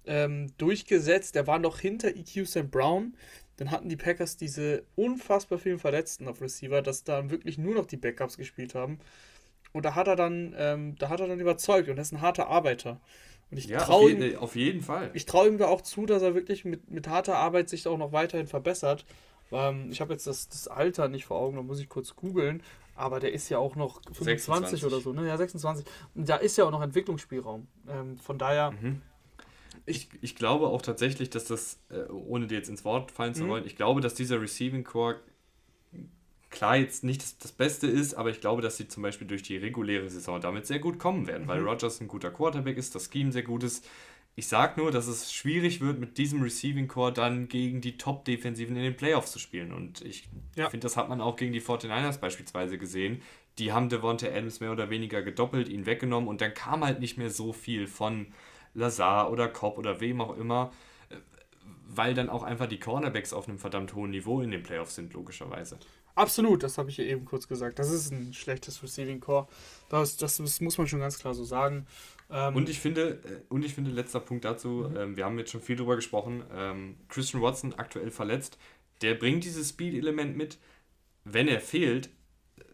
ähm, durchgesetzt. Der war noch hinter EQ St. Brown. Dann hatten die Packers diese unfassbar vielen Verletzten auf Receiver, dass da wirklich nur noch die Backups gespielt haben. Und da hat er dann, ähm, da hat er dann überzeugt und er ist ein harter Arbeiter. Und ich ja, traue ihm, auf jeden Fall. Ich traue ihm da auch zu, dass er wirklich mit, mit harter Arbeit sich auch noch weiterhin verbessert. Ähm, ich habe jetzt das, das Alter nicht vor Augen, da muss ich kurz googeln. Aber der ist ja auch noch 25 26. oder so, ne? Ja, 26. Und da ist ja auch noch Entwicklungsspielraum. Ähm, von daher. Mhm. Ich, ich glaube auch tatsächlich, dass das, äh, ohne dir jetzt ins Wort fallen zu mhm. wollen, ich glaube, dass dieser Receiving Core klar jetzt nicht das, das, Beste ist, aber ich glaube, dass sie zum Beispiel durch die reguläre Saison damit sehr gut kommen werden, mhm. weil Rogers ein guter Quarterback ist, das Scheme sehr gut ist. Ich sage nur, dass es schwierig wird, mit diesem Receiving Core dann gegen die Top-Defensiven in den Playoffs zu spielen. Und ich ja. finde, das hat man auch gegen die 49ers beispielsweise gesehen. Die haben Devonta Adams mehr oder weniger gedoppelt, ihn weggenommen und dann kam halt nicht mehr so viel von Lazar oder Cobb oder wem auch immer, weil dann auch einfach die Cornerbacks auf einem verdammt hohen Niveau in den Playoffs sind, logischerweise. Absolut, das habe ich ja eben kurz gesagt. Das ist ein schlechtes Receiving Core. Das, das, das muss man schon ganz klar so sagen. Ähm und ich finde, äh, und ich finde, letzter Punkt dazu, mhm. ähm, wir haben jetzt schon viel drüber gesprochen, ähm, Christian Watson aktuell verletzt, der bringt dieses Speed-Element mit. Wenn er fehlt,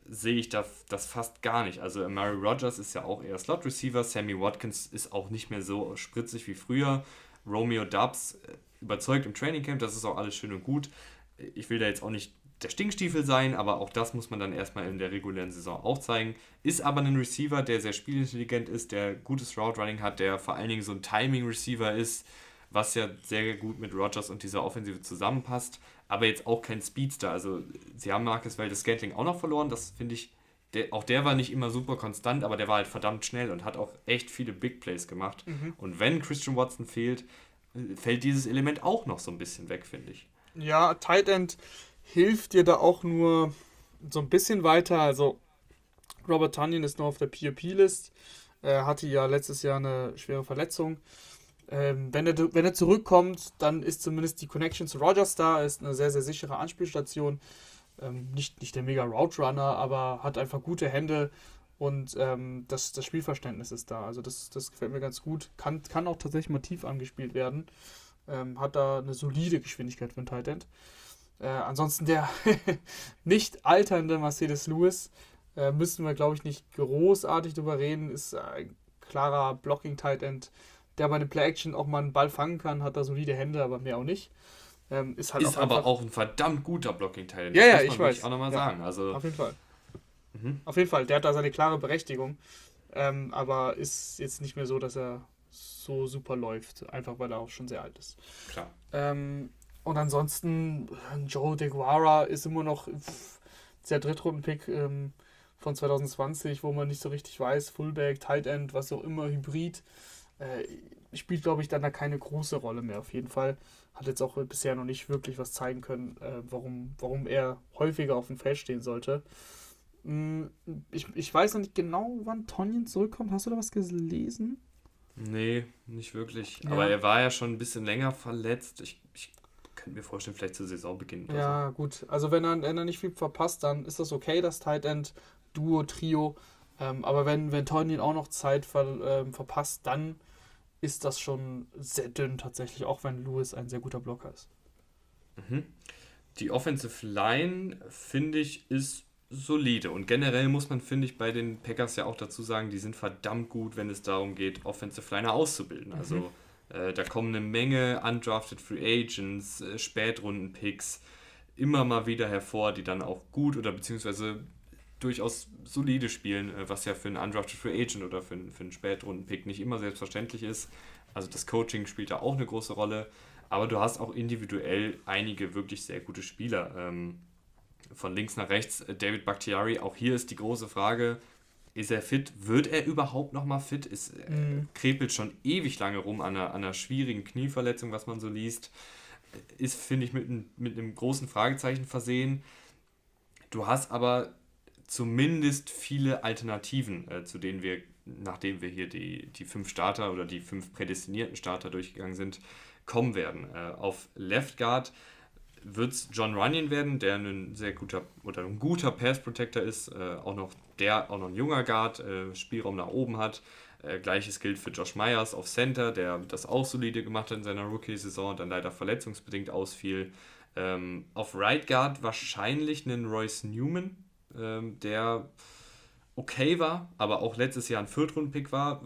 sehe ich das, das fast gar nicht. Also Mary Rogers ist ja auch eher Slot-Receiver, Sammy Watkins ist auch nicht mehr so spritzig wie früher. Romeo Dubs äh, überzeugt im Trainingcamp, das ist auch alles schön und gut. Ich will da jetzt auch nicht der Stinkstiefel sein, aber auch das muss man dann erstmal in der regulären Saison auch zeigen. Ist aber ein Receiver, der sehr spielintelligent ist, der gutes Route Running hat, der vor allen Dingen so ein Timing Receiver ist, was ja sehr gut mit Rogers und dieser Offensive zusammenpasst, aber jetzt auch kein Speedster. Also sie haben Marcus Valdes Scantling auch noch verloren, das finde ich, der, auch der war nicht immer super konstant, aber der war halt verdammt schnell und hat auch echt viele Big Plays gemacht. Mhm. Und wenn Christian Watson fehlt, fällt dieses Element auch noch so ein bisschen weg, finde ich. Ja, Tight End hilft dir da auch nur so ein bisschen weiter. Also Robert Tunyon ist noch auf der POP-List. Er hatte ja letztes Jahr eine schwere Verletzung. Ähm, wenn, er, wenn er zurückkommt, dann ist zumindest die Connection zu Rogers da. Ist eine sehr, sehr sichere Anspielstation. Ähm, nicht, nicht der mega Route Runner, aber hat einfach gute Hände und ähm, das, das Spielverständnis ist da. Also das, das gefällt mir ganz gut. Kann, kann auch tatsächlich mal tief angespielt werden. Ähm, hat da eine solide Geschwindigkeit für ein Tight End. Äh, ansonsten der nicht alternde Mercedes Lewis, äh, müssen wir, glaube ich, nicht großartig drüber reden, ist ein klarer Blocking-Tight End, der bei einer Play-Action auch mal einen Ball fangen kann, hat da solide Hände, aber mehr auch nicht. Ähm, ist halt ist auch aber auch ein verdammt guter Blocking-Teil. Ja, ja, ich weiß. auch nochmal ja, sagen. Also, auf jeden Fall. Mhm. Auf jeden Fall, der hat da seine klare Berechtigung. Ähm, aber ist jetzt nicht mehr so, dass er so super läuft, einfach weil er auch schon sehr alt ist. Klar. Ähm, und ansonsten, Joe DeGuara ist immer noch der Drittrunden-Pick ähm, von 2020, wo man nicht so richtig weiß, Fullback, Tight End, was auch immer, Hybrid. Äh, spielt, glaube ich, dann da keine große Rolle mehr auf jeden Fall. Hat jetzt auch bisher noch nicht wirklich was zeigen können, äh, warum, warum er häufiger auf dem Feld stehen sollte. Hm, ich, ich weiß noch nicht genau, wann Tonyan zurückkommt. Hast du da was gelesen? Nee, nicht wirklich. Ja. Aber er war ja schon ein bisschen länger verletzt. Ich, ich könnte mir vorstellen, vielleicht zu Saisonbeginn. ja, so. gut. Also wenn er, wenn er nicht viel verpasst, dann ist das okay, das Tight End, Duo, Trio. Ähm, aber wenn, wenn Tonyan auch noch Zeit ver, ähm, verpasst, dann ist das schon sehr dünn tatsächlich, auch wenn Lewis ein sehr guter Blocker ist. Mhm. Die Offensive Line, finde ich, ist solide. Und generell muss man, finde ich, bei den Packers ja auch dazu sagen, die sind verdammt gut, wenn es darum geht, Offensive Liner auszubilden. Mhm. Also da kommen eine Menge undrafted Free Agents, äh, Spätrunden-Picks immer mal wieder hervor, die dann auch gut oder beziehungsweise durchaus solide spielen, äh, was ja für einen undrafted Free Agent oder für einen, für einen Spätrunden-Pick nicht immer selbstverständlich ist. Also das Coaching spielt da auch eine große Rolle. Aber du hast auch individuell einige wirklich sehr gute Spieler. Ähm, von links nach rechts, äh, David Bakhtiari, auch hier ist die große Frage, ist er fit? Wird er überhaupt nochmal fit? Ist, äh, mhm. krepelt schon ewig lange rum an einer, an einer schwierigen Knieverletzung, was man so liest. Ist, finde ich, mit, mit einem großen Fragezeichen versehen. Du hast aber zumindest viele Alternativen, äh, zu denen wir, nachdem wir hier die, die fünf Starter oder die fünf prädestinierten Starter durchgegangen sind, kommen werden. Äh, auf Left Guard wird es John Runyon werden, der ein sehr guter oder ein guter Pass Protector ist, äh, auch noch der auch noch ein junger Guard, äh, Spielraum nach oben hat. Äh, Gleiches gilt für Josh Myers auf Center, der das auch solide gemacht hat in seiner Rookie-Saison und dann leider verletzungsbedingt ausfiel. Ähm, auf Right Guard wahrscheinlich einen Royce Newman, ähm, der okay war, aber auch letztes Jahr ein Viertrunden-Pick war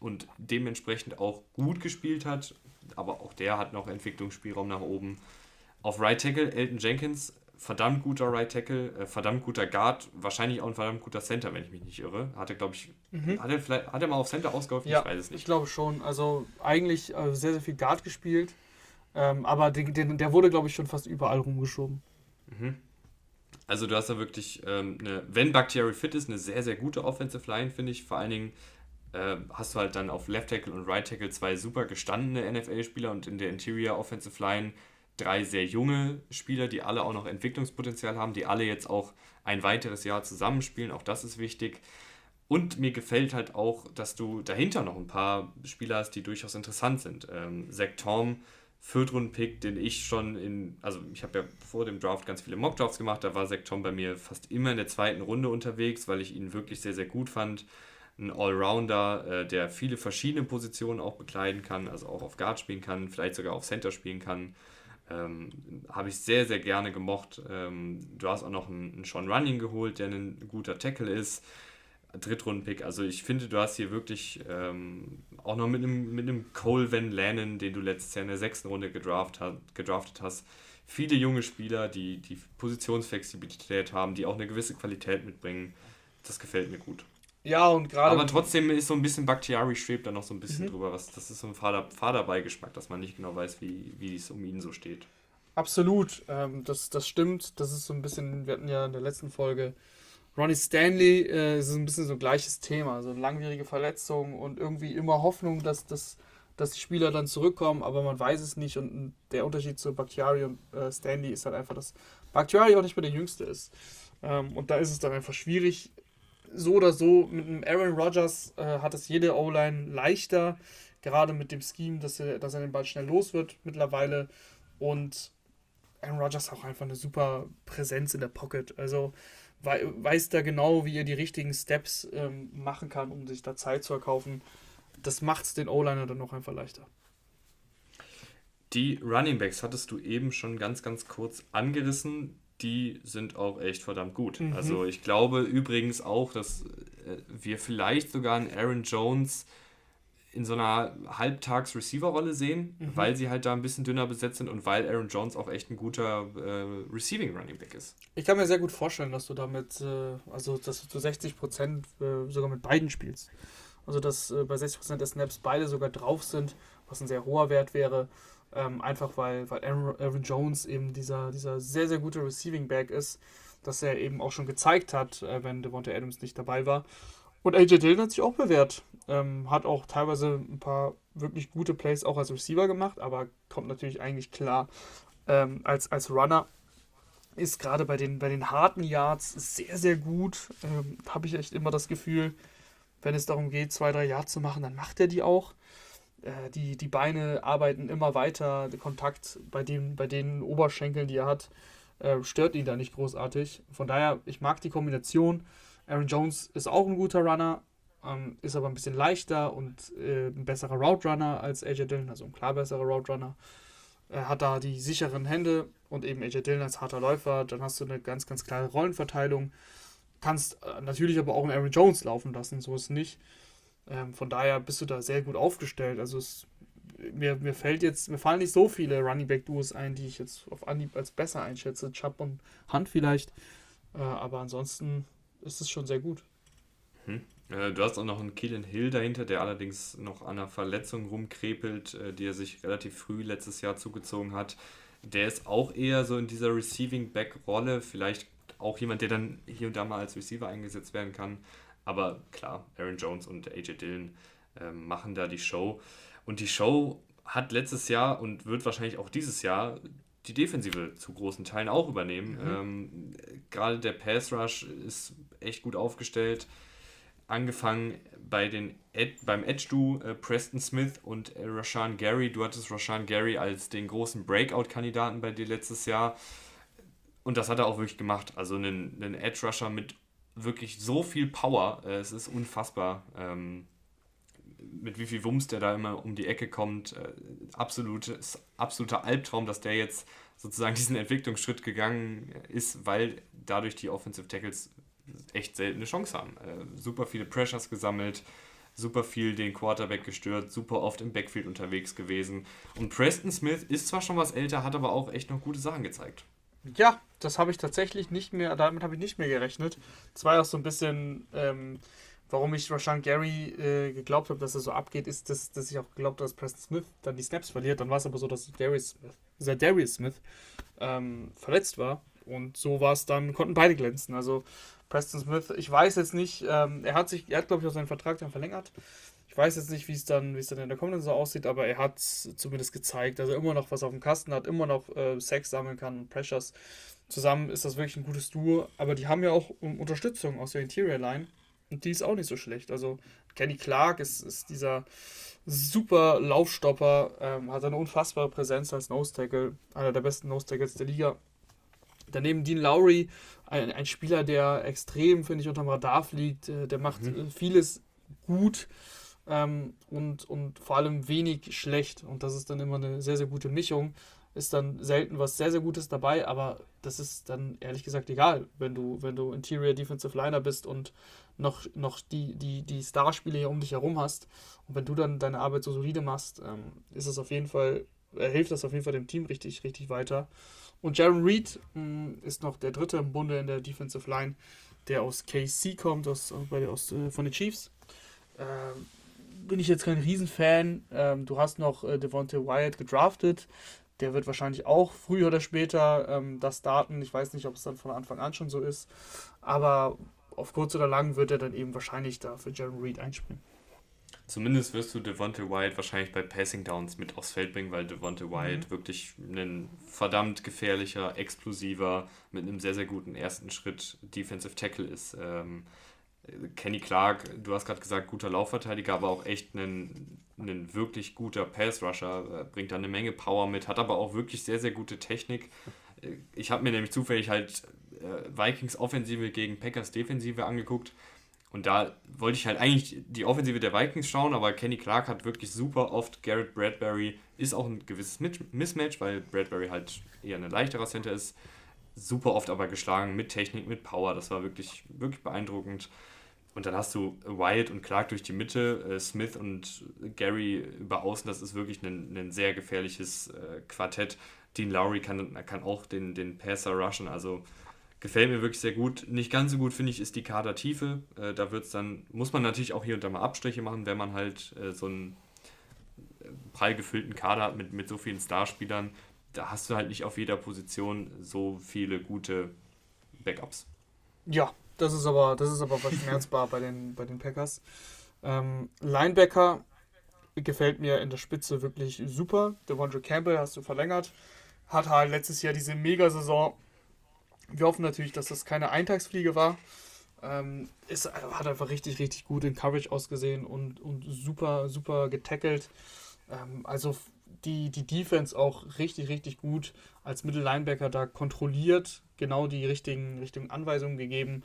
und dementsprechend auch gut gespielt hat. Aber auch der hat noch Entwicklungsspielraum nach oben. Auf Right Tackle Elton Jenkins, verdammt guter Right Tackle, äh, verdammt guter Guard, wahrscheinlich auch ein verdammt guter Center, wenn ich mich nicht irre. Hat er, glaube ich, mhm. hat, er vielleicht, hat er mal auf Center ausgeholfen? Ja, ich weiß es nicht. Ich glaube schon. Also eigentlich äh, sehr, sehr viel Guard gespielt. Ähm, aber den, den, der wurde, glaube ich, schon fast überall rumgeschoben. Mhm. Also du hast da wirklich, ähm, eine, wenn Bakhtiari fit ist, eine sehr, sehr gute Offensive Line, finde ich. Vor allen Dingen äh, hast du halt dann auf Left Tackle und Right Tackle zwei super gestandene NFL-Spieler und in der Interior Offensive Line drei sehr junge Spieler, die alle auch noch Entwicklungspotenzial haben, die alle jetzt auch ein weiteres Jahr zusammenspielen. Auch das ist wichtig. Und mir gefällt halt auch, dass du dahinter noch ein paar Spieler hast, die durchaus interessant sind. Ähm, Zach Tom Viertrunden-Pick, den ich schon in, also ich habe ja vor dem Draft ganz viele Mock-Drafts gemacht, da war Zach Tom bei mir fast immer in der zweiten Runde unterwegs, weil ich ihn wirklich sehr, sehr gut fand. Ein Allrounder, äh, der viele verschiedene Positionen auch bekleiden kann, also auch auf Guard spielen kann, vielleicht sogar auf Center spielen kann. Ähm, habe ich sehr, sehr gerne gemocht. Ähm, du hast auch noch einen, einen Sean Running geholt, der ein guter Tackle ist. Drittrunden-Pick. Also ich finde, du hast hier wirklich ähm, auch noch mit einem, mit einem Cole Van Lannon, den du letztes Jahr in der sechsten Runde gedraft hat, gedraftet hast, viele junge Spieler, die die Positionsflexibilität haben, die auch eine gewisse Qualität mitbringen. Das gefällt mir gut. Ja, und gerade. Aber trotzdem ist so ein bisschen Bakhtiari schwebt da noch so ein bisschen mhm. drüber. Was, das ist so ein Fader, Faderbeigeschmack, dass man nicht genau weiß, wie, wie es um ihn so steht. Absolut, ähm, das, das stimmt. Das ist so ein bisschen, wir hatten ja in der letzten Folge Ronnie Stanley, äh, ist ein bisschen so ein gleiches Thema. So eine langwierige Verletzung und irgendwie immer Hoffnung, dass, dass, dass die Spieler dann zurückkommen, aber man weiß es nicht. Und der Unterschied zu Bakhtiari und äh, Stanley ist halt einfach, dass Bakhtiari auch nicht mehr der Jüngste ist. Ähm, und da ist es dann einfach schwierig, so oder so, mit einem Aaron Rodgers äh, hat es jede O-Line leichter, gerade mit dem Scheme, dass er, dass er den Ball schnell los wird mittlerweile. Und Aaron Rodgers auch einfach eine super Präsenz in der Pocket. Also wei weiß da genau, wie er die richtigen Steps ähm, machen kann, um sich da Zeit zu erkaufen. Das macht es den O-Liner dann noch einfach leichter. Die Running Backs hattest du eben schon ganz, ganz kurz angerissen die sind auch echt verdammt gut. Mhm. Also ich glaube übrigens auch, dass äh, wir vielleicht sogar einen Aaron Jones in so einer Halbtags-Receiver-Rolle sehen, mhm. weil sie halt da ein bisschen dünner besetzt sind und weil Aaron Jones auch echt ein guter äh, Receiving-Running-Back ist. Ich kann mir sehr gut vorstellen, dass du damit, äh, also dass du zu 60 Prozent äh, sogar mit beiden spielst. Also dass äh, bei 60 Prozent der Snaps beide sogar drauf sind, was ein sehr hoher Wert wäre. Ähm, einfach weil, weil Aaron Jones eben dieser, dieser sehr, sehr gute Receiving Back ist, dass er eben auch schon gezeigt hat, äh, wenn Devonta Adams nicht dabei war. Und AJ Dillon hat sich auch bewährt. Ähm, hat auch teilweise ein paar wirklich gute Plays auch als Receiver gemacht, aber kommt natürlich eigentlich klar ähm, als, als Runner. Ist gerade bei den, bei den harten Yards sehr, sehr gut. Ähm, Habe ich echt immer das Gefühl, wenn es darum geht, zwei, drei Yards zu machen, dann macht er die auch. Äh, die, die Beine arbeiten immer weiter, der Kontakt bei den, bei den Oberschenkeln, die er hat, äh, stört ihn da nicht großartig. Von daher, ich mag die Kombination. Aaron Jones ist auch ein guter Runner, ähm, ist aber ein bisschen leichter und äh, ein besserer Route Runner als AJ Dillon, also ein klar besserer Route Runner. Er hat da die sicheren Hände und eben AJ Dillon als harter Läufer. Dann hast du eine ganz, ganz klare Rollenverteilung. Kannst äh, natürlich aber auch einen Aaron Jones laufen lassen, so ist es nicht. Ähm, von daher bist du da sehr gut aufgestellt. Also es, mir, mir fällt jetzt, mir fallen nicht so viele Running Back Duos ein, die ich jetzt auf Anhieb als besser einschätze. Chubb und Hunt vielleicht. Äh, aber ansonsten ist es schon sehr gut. Hm. Äh, du hast auch noch einen Keelan Hill dahinter, der allerdings noch an einer Verletzung rumkrepelt, äh, die er sich relativ früh letztes Jahr zugezogen hat. Der ist auch eher so in dieser Receiving Back Rolle, vielleicht auch jemand, der dann hier und da mal als Receiver eingesetzt werden kann. Aber klar, Aaron Jones und AJ Dillon äh, machen da die Show. Und die Show hat letztes Jahr und wird wahrscheinlich auch dieses Jahr die Defensive zu großen Teilen auch übernehmen. Mhm. Ähm, Gerade der Pass Rush ist echt gut aufgestellt. Angefangen bei den Ed, beim Edge-Du äh, Preston Smith und äh, Rashan Gary. Du hattest Rashan Gary als den großen Breakout-Kandidaten bei dir letztes Jahr. Und das hat er auch wirklich gemacht. Also einen, einen Edge-Rusher mit wirklich so viel Power. Äh, es ist unfassbar, ähm, mit wie viel Wumms der da immer um die Ecke kommt. Äh, absolut, absoluter Albtraum, dass der jetzt sozusagen diesen Entwicklungsschritt gegangen ist, weil dadurch die Offensive Tackles echt selten eine Chance haben. Äh, super viele Pressures gesammelt, super viel den Quarterback gestört, super oft im Backfield unterwegs gewesen. Und Preston Smith ist zwar schon was älter, hat aber auch echt noch gute Sachen gezeigt. Ja, das habe ich tatsächlich nicht mehr, damit habe ich nicht mehr gerechnet. Das war auch so ein bisschen, ähm, warum ich wahrscheinlich Gary äh, geglaubt habe, dass er so abgeht, ist, dass, dass ich auch geglaubt habe, dass Preston Smith dann die Snaps verliert. Dann war es aber so, dass Darius Smith, dieser Darius Smith ähm, verletzt war. Und so war es dann, konnten beide glänzen. Also Preston Smith, ich weiß jetzt nicht, ähm, er hat sich, er hat glaube ich auch seinen Vertrag dann verlängert weiß jetzt nicht, wie es dann, wie es dann in der kommenden Saison aussieht, aber er hat zumindest gezeigt, dass er immer noch was auf dem Kasten hat, immer noch äh, Sex sammeln kann und Pressures. Zusammen ist das wirklich ein gutes Duo, aber die haben ja auch Unterstützung aus der Interior Line. Und die ist auch nicht so schlecht. Also Kenny Clark ist, ist dieser super Laufstopper, ähm, hat eine unfassbare Präsenz als Nose-Tackle, einer der besten Nose-Tackles der Liga. Daneben Dean Lowry, ein, ein Spieler, der extrem, finde ich, unterm Radar fliegt. Äh, der macht mhm. vieles gut ähm, und, und vor allem wenig schlecht. Und das ist dann immer eine sehr, sehr gute Mischung. Ist dann selten was sehr, sehr Gutes dabei, aber das ist dann ehrlich gesagt egal, wenn du, wenn du Interior Defensive Liner bist und noch, noch die, die, die Starspiele hier um dich herum hast. Und wenn du dann deine Arbeit so solide machst, ähm, ist es auf jeden Fall, äh, hilft das auf jeden Fall dem Team richtig, richtig weiter. Und Jaron Reed mh, mm, ist noch der dritte im Bunde in der Defensive Line, der aus KC kommt, aus, aus, äh, von den Chiefs. Ähm, bin ich jetzt kein Riesenfan. Ähm, du hast noch äh, Devontae Wyatt gedraftet. Der wird wahrscheinlich auch früher oder später ähm, das starten. Ich weiß nicht, ob es dann von Anfang an schon so ist. Aber auf kurz oder lang wird er dann eben wahrscheinlich da für Jaron Reed einspringen. Zumindest wirst du Devonte Wyatt wahrscheinlich bei Passing Downs mit aufs Feld bringen, weil Devonte Wyatt mhm. wirklich ein verdammt gefährlicher, explosiver, mit einem sehr, sehr guten ersten Schritt Defensive Tackle ist. Ähm, Kenny Clark, du hast gerade gesagt, guter Laufverteidiger, aber auch echt ein, wirklich guter Pass-Rusher, bringt da eine Menge Power mit, hat aber auch wirklich sehr, sehr gute Technik. Ich habe mir nämlich zufällig halt äh, Vikings Offensive gegen Packers Defensive angeguckt und da wollte ich halt eigentlich die Offensive der Vikings schauen, aber Kenny Clark hat wirklich super oft Garrett Bradbury, ist auch ein gewisses Mismatch, weil Bradbury halt eher ein leichterer Center ist, super oft aber geschlagen mit Technik, mit Power, das war wirklich, wirklich beeindruckend. Und dann hast du Wyatt und Clark durch die Mitte, äh, Smith und Gary über außen. Das ist wirklich ein, ein sehr gefährliches äh, Quartett. Dean Lowry kann, kann auch den, den Passer rushen. Also gefällt mir wirklich sehr gut. Nicht ganz so gut finde ich ist die Kadertiefe. Äh, da wird's dann, muss man natürlich auch hier und da mal Abstriche machen, wenn man halt äh, so einen äh, prall gefüllten Kader hat mit, mit so vielen Starspielern. Da hast du halt nicht auf jeder Position so viele gute Backups. Ja, das ist aber, das ist aber verschmerzbar bei, den, bei den Packers. Ähm, Linebacker gefällt mir in der Spitze wirklich super. Devondre Campbell hast du verlängert. Hat halt letztes Jahr diese Mega-Saison wir hoffen natürlich, dass das keine Eintagsfliege war. Ähm, ist, hat einfach richtig, richtig gut in Coverage ausgesehen und, und super, super getackelt. Ähm, also die, die Defense auch richtig, richtig gut als Mittellinebacker da kontrolliert, genau die richtigen, richtigen Anweisungen gegeben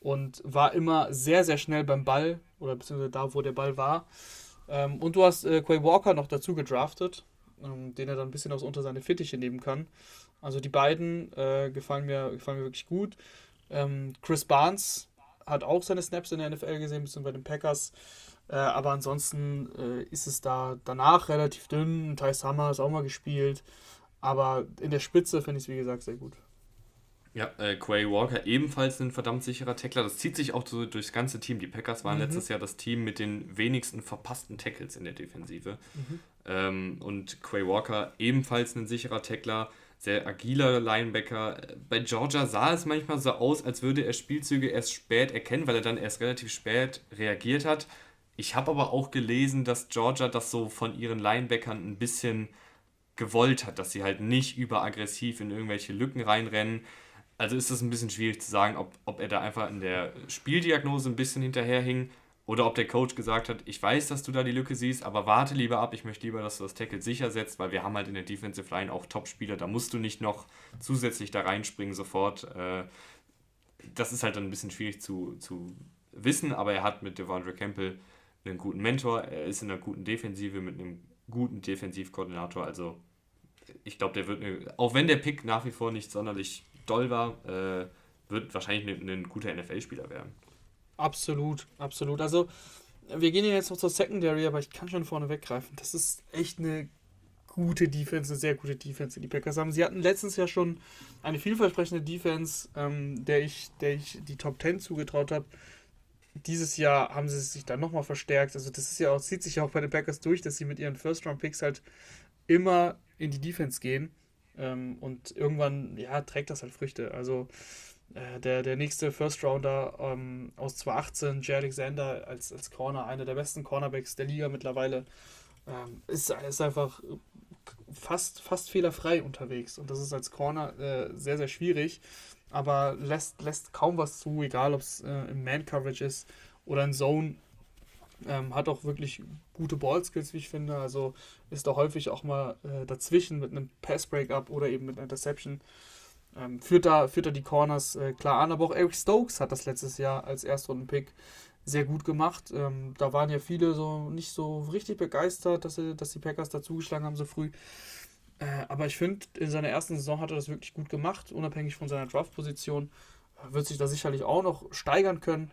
und war immer sehr, sehr schnell beim Ball oder beziehungsweise da, wo der Ball war. Ähm, und du hast äh, Quay Walker noch dazu gedraftet, ähm, den er dann ein bisschen aus unter seine Fittiche nehmen kann. Also die beiden äh, gefallen, mir, gefallen mir wirklich gut. Ähm, Chris Barnes hat auch seine Snaps in der NFL gesehen, bisschen bei den Packers. Äh, aber ansonsten äh, ist es da danach relativ dünn. Ty Summer ist auch mal gespielt. Aber in der Spitze finde ich es, wie gesagt, sehr gut. Ja, äh, Quay Walker ebenfalls ein verdammt sicherer Tackler. Das zieht sich auch so durchs ganze Team. Die Packers waren mhm. letztes Jahr das Team mit den wenigsten verpassten Tackles in der Defensive. Mhm. Ähm, und Quay Walker ebenfalls ein sicherer Tackler sehr agiler Linebacker. Bei Georgia sah es manchmal so aus, als würde er Spielzüge erst spät erkennen, weil er dann erst relativ spät reagiert hat. Ich habe aber auch gelesen, dass Georgia das so von ihren Linebackern ein bisschen gewollt hat, dass sie halt nicht überaggressiv in irgendwelche Lücken reinrennen. Also ist es ein bisschen schwierig zu sagen, ob, ob er da einfach in der Spieldiagnose ein bisschen hinterherhing oder ob der Coach gesagt hat, ich weiß, dass du da die Lücke siehst, aber warte lieber ab, ich möchte lieber, dass du das Tackle sicher setzt, weil wir haben halt in der Defensive Line auch Top-Spieler, da musst du nicht noch zusätzlich da reinspringen sofort. Äh, das ist halt dann ein bisschen schwierig zu, zu wissen, aber er hat mit Devondre Campbell einen guten Mentor, er ist in einer guten Defensive mit einem guten Defensivkoordinator, also ich glaube, der wird, auch wenn der Pick nach wie vor nicht sonderlich doll war, äh, wird wahrscheinlich ein, ein guter NFL-Spieler werden. Absolut, absolut. Also, wir gehen ja jetzt noch zur Secondary, aber ich kann schon vorne weggreifen. Das ist echt eine gute Defense, eine sehr gute Defense, die die Packers haben. Sie hatten letztens ja schon eine vielversprechende Defense, ähm, der, ich, der ich die Top 10 zugetraut habe. Dieses Jahr haben sie sich dann nochmal verstärkt. Also, das ist ja auch, zieht sich ja auch bei den Packers durch, dass sie mit ihren First-Round-Picks halt immer in die Defense gehen. Ähm, und irgendwann, ja, trägt das halt Früchte. Also, äh, der, der nächste First Rounder ähm, aus 2018, Jay Alexander als, als Corner, einer der besten Cornerbacks der Liga mittlerweile, ähm, ist, ist einfach fast, fast fehlerfrei unterwegs. Und das ist als Corner äh, sehr, sehr schwierig, aber lässt, lässt kaum was zu, egal ob es äh, im Man-Coverage ist oder in Zone. Ähm, hat auch wirklich gute Ballskills, wie ich finde. Also ist da häufig auch mal äh, dazwischen mit einem Pass-Breakup oder eben mit einer Interception. Ähm, führt, da, führt da die Corners äh, klar an. Aber auch Eric Stokes hat das letztes Jahr als Erstrunden-Pick sehr gut gemacht. Ähm, da waren ja viele so nicht so richtig begeistert, dass, sie, dass die Packers da zugeschlagen haben so früh. Äh, aber ich finde, in seiner ersten Saison hat er das wirklich gut gemacht, unabhängig von seiner Draft-Position. Wird sich da sicherlich auch noch steigern können.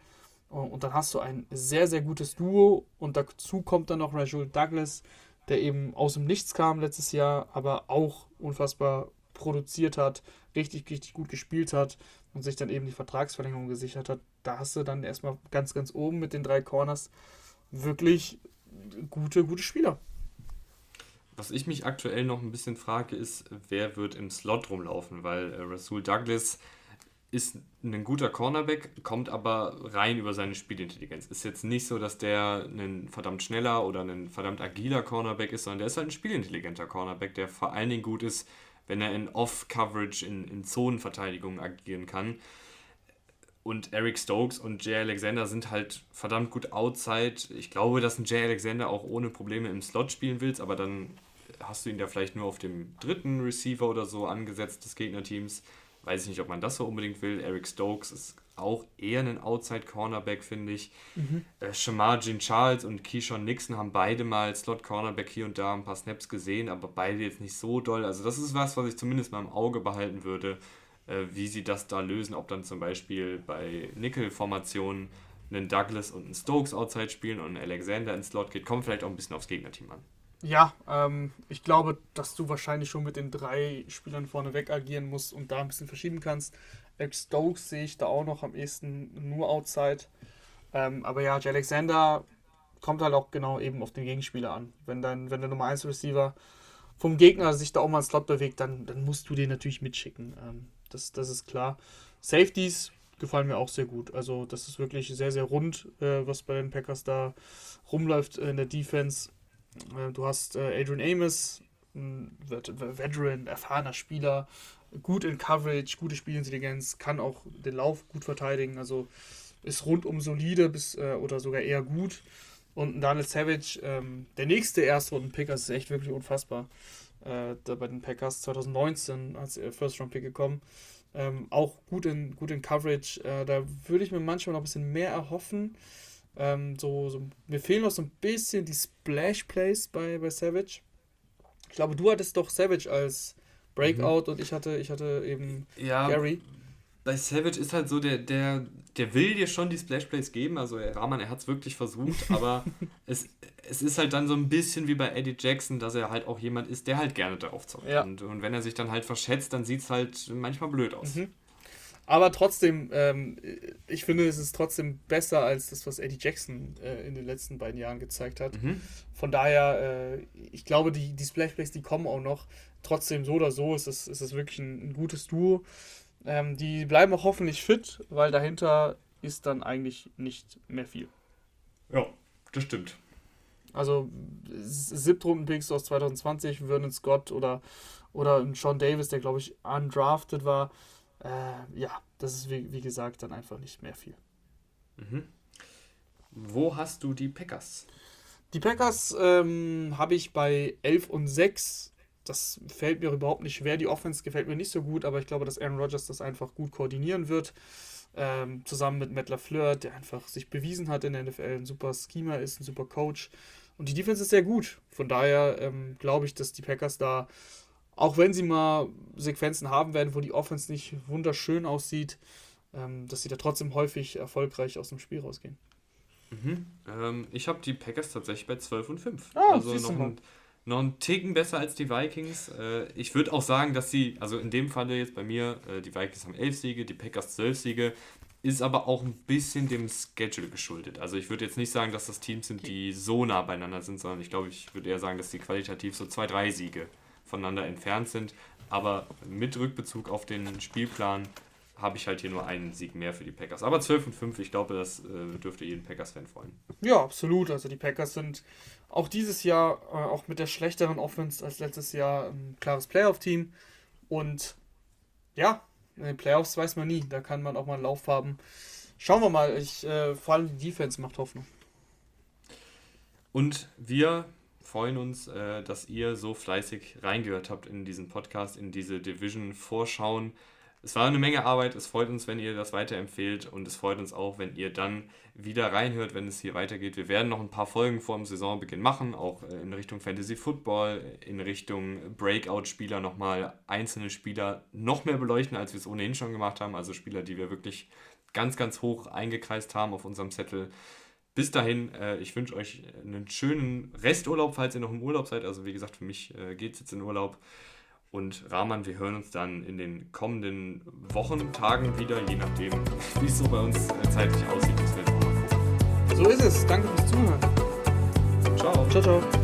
Und dann hast du ein sehr, sehr gutes Duo. Und dazu kommt dann noch Rajul Douglas, der eben aus dem Nichts kam letztes Jahr, aber auch unfassbar produziert hat, richtig, richtig gut gespielt hat und sich dann eben die Vertragsverlängerung gesichert hat. Da hast du dann erstmal ganz, ganz oben mit den drei Corners wirklich gute, gute Spieler. Was ich mich aktuell noch ein bisschen frage, ist, wer wird im Slot rumlaufen, weil äh, Rasul Douglas ist ein guter Cornerback, kommt aber rein über seine Spielintelligenz. Ist jetzt nicht so, dass der ein verdammt schneller oder ein verdammt agiler Cornerback ist, sondern der ist halt ein spielintelligenter Cornerback, der vor allen Dingen gut ist, wenn er in Off-Coverage, in, in Zonenverteidigung agieren kann. Und Eric Stokes und Jay Alexander sind halt verdammt gut outside. Ich glaube, dass ein Jay Alexander auch ohne Probleme im Slot spielen willst, aber dann hast du ihn da vielleicht nur auf dem dritten Receiver oder so angesetzt des Gegnerteams. Weiß ich nicht, ob man das so unbedingt will. Eric Stokes ist auch eher ein Outside-Cornerback, finde ich. Mhm. Äh, Shamar Jean Charles und Keyshawn Nixon haben beide mal Slot-Cornerback hier und da ein paar Snaps gesehen, aber beide jetzt nicht so doll. Also das ist was, was ich zumindest mal im Auge behalten würde, äh, wie sie das da lösen. Ob dann zum Beispiel bei Nickel-Formationen einen Douglas und einen Stokes Outside spielen und ein Alexander ins Slot geht, kommt vielleicht auch ein bisschen aufs Gegnerteam an. Ja, ähm, ich glaube, dass du wahrscheinlich schon mit den drei Spielern vorneweg agieren musst und da ein bisschen verschieben kannst. Alex Stokes sehe ich da auch noch am ehesten nur outside. Ähm, aber ja, Jay Alexander kommt halt auch genau eben auf den Gegenspieler an. Wenn dann, wenn der Nummer 1 Receiver vom Gegner sich da auch mal ins Slot bewegt, dann, dann musst du den natürlich mitschicken. Ähm, das, das ist klar. Safeties gefallen mir auch sehr gut. Also, das ist wirklich sehr, sehr rund, äh, was bei den Packers da rumläuft in der Defense. Äh, du hast äh, Adrian Amos, ein Veteran, erfahrener Spieler, gut in Coverage, gute Spielintelligenz, kann auch den Lauf gut verteidigen, also ist rundum solide bis äh, oder sogar eher gut. Und Daniel Savage, ähm, der nächste Erstrunden-Pick, das ist echt wirklich unfassbar. Da bei den Packers 2019 als First-Round-Pick gekommen. Ähm, auch gut in, gut in Coverage. Äh, da würde ich mir manchmal noch ein bisschen mehr erhoffen. Ähm, so, so, mir fehlen noch so ein bisschen die Splash-Plays bei, bei Savage. Ich glaube, du hattest doch Savage als Breakout mhm. und ich hatte, ich hatte eben ja, Gary. Bei Savage ist halt so, der, der, der will dir schon die Splash-Plays geben. Also Rahman, er hat es wirklich versucht, aber es, es ist halt dann so ein bisschen wie bei Eddie Jackson, dass er halt auch jemand ist, der halt gerne darauf zockt. Ja. Und, und wenn er sich dann halt verschätzt, dann sieht es halt manchmal blöd aus. Mhm. Aber trotzdem, ähm, ich finde, es ist trotzdem besser als das, was Eddie Jackson äh, in den letzten beiden Jahren gezeigt hat. Mhm. Von daher, äh, ich glaube, die, die Splashplays, die kommen auch noch. Trotzdem, so oder so, ist es, ist es wirklich ein, ein gutes Duo. Ähm, die bleiben auch hoffentlich fit, weil dahinter ist dann eigentlich nicht mehr viel. Ja, das stimmt. Also Siebtrunden-Picks aus 2020, Vernon Scott oder, oder ein Sean Davis, der glaube ich undrafted war äh, ja, das ist wie, wie gesagt dann einfach nicht mehr viel. Mhm. Wo hast du die Packers? Die Packers ähm, habe ich bei 11 und 6. Das fällt mir überhaupt nicht schwer. Die Offense gefällt mir nicht so gut, aber ich glaube, dass Aaron Rodgers das einfach gut koordinieren wird. Ähm, zusammen mit Matt LaFleur, der einfach sich bewiesen hat in der NFL, ein super Schema ist, ein super Coach. Und die Defense ist sehr gut. Von daher ähm, glaube ich, dass die Packers da auch wenn sie mal Sequenzen haben werden, wo die Offense nicht wunderschön aussieht, ähm, dass sie da trotzdem häufig erfolgreich aus dem Spiel rausgehen. Mhm. Ähm, ich habe die Packers tatsächlich bei 12 und 5. Ah, also noch ein, noch einen Ticken besser als die Vikings. Äh, ich würde auch sagen, dass sie, also in dem Falle jetzt bei mir, äh, die Vikings haben 11 Siege, die Packers 12 Siege, ist aber auch ein bisschen dem Schedule geschuldet. Also ich würde jetzt nicht sagen, dass das Teams sind, die so nah beieinander sind, sondern ich glaube, ich würde eher sagen, dass die qualitativ so zwei, drei Siege voneinander entfernt sind. Aber mit Rückbezug auf den Spielplan habe ich halt hier nur einen Sieg mehr für die Packers. Aber 12 und 5, ich glaube, das äh, dürfte jeden Packers-Fan freuen. Ja, absolut. Also die Packers sind auch dieses Jahr, äh, auch mit der schlechteren Offense als letztes Jahr, ein klares Playoff-Team. Und ja, in den Playoffs weiß man nie. Da kann man auch mal einen Lauf haben. Schauen wir mal. Ich, äh, vor allem die Defense macht Hoffnung. Und wir freuen uns, äh, dass ihr so fleißig reingehört habt in diesen Podcast, in diese Division-Vorschauen. Es war eine Menge Arbeit. Es freut uns, wenn ihr das weiterempfehlt und es freut uns auch, wenn ihr dann wieder reinhört, wenn es hier weitergeht. Wir werden noch ein paar Folgen vor dem Saisonbeginn machen, auch äh, in Richtung Fantasy Football, in Richtung Breakout-Spieler nochmal einzelne Spieler noch mehr beleuchten, als wir es ohnehin schon gemacht haben. Also Spieler, die wir wirklich ganz, ganz hoch eingekreist haben auf unserem Zettel. Bis dahin, äh, ich wünsche euch einen schönen Resturlaub, falls ihr noch im Urlaub seid. Also wie gesagt, für mich äh, geht es jetzt in Urlaub. Und Rahman, wir hören uns dann in den kommenden Wochen, Tagen wieder, je nachdem, wie es so bei uns äh, zeitlich aussieht. Das so ist es. Danke fürs Zuhören. Ciao. Ciao, ciao.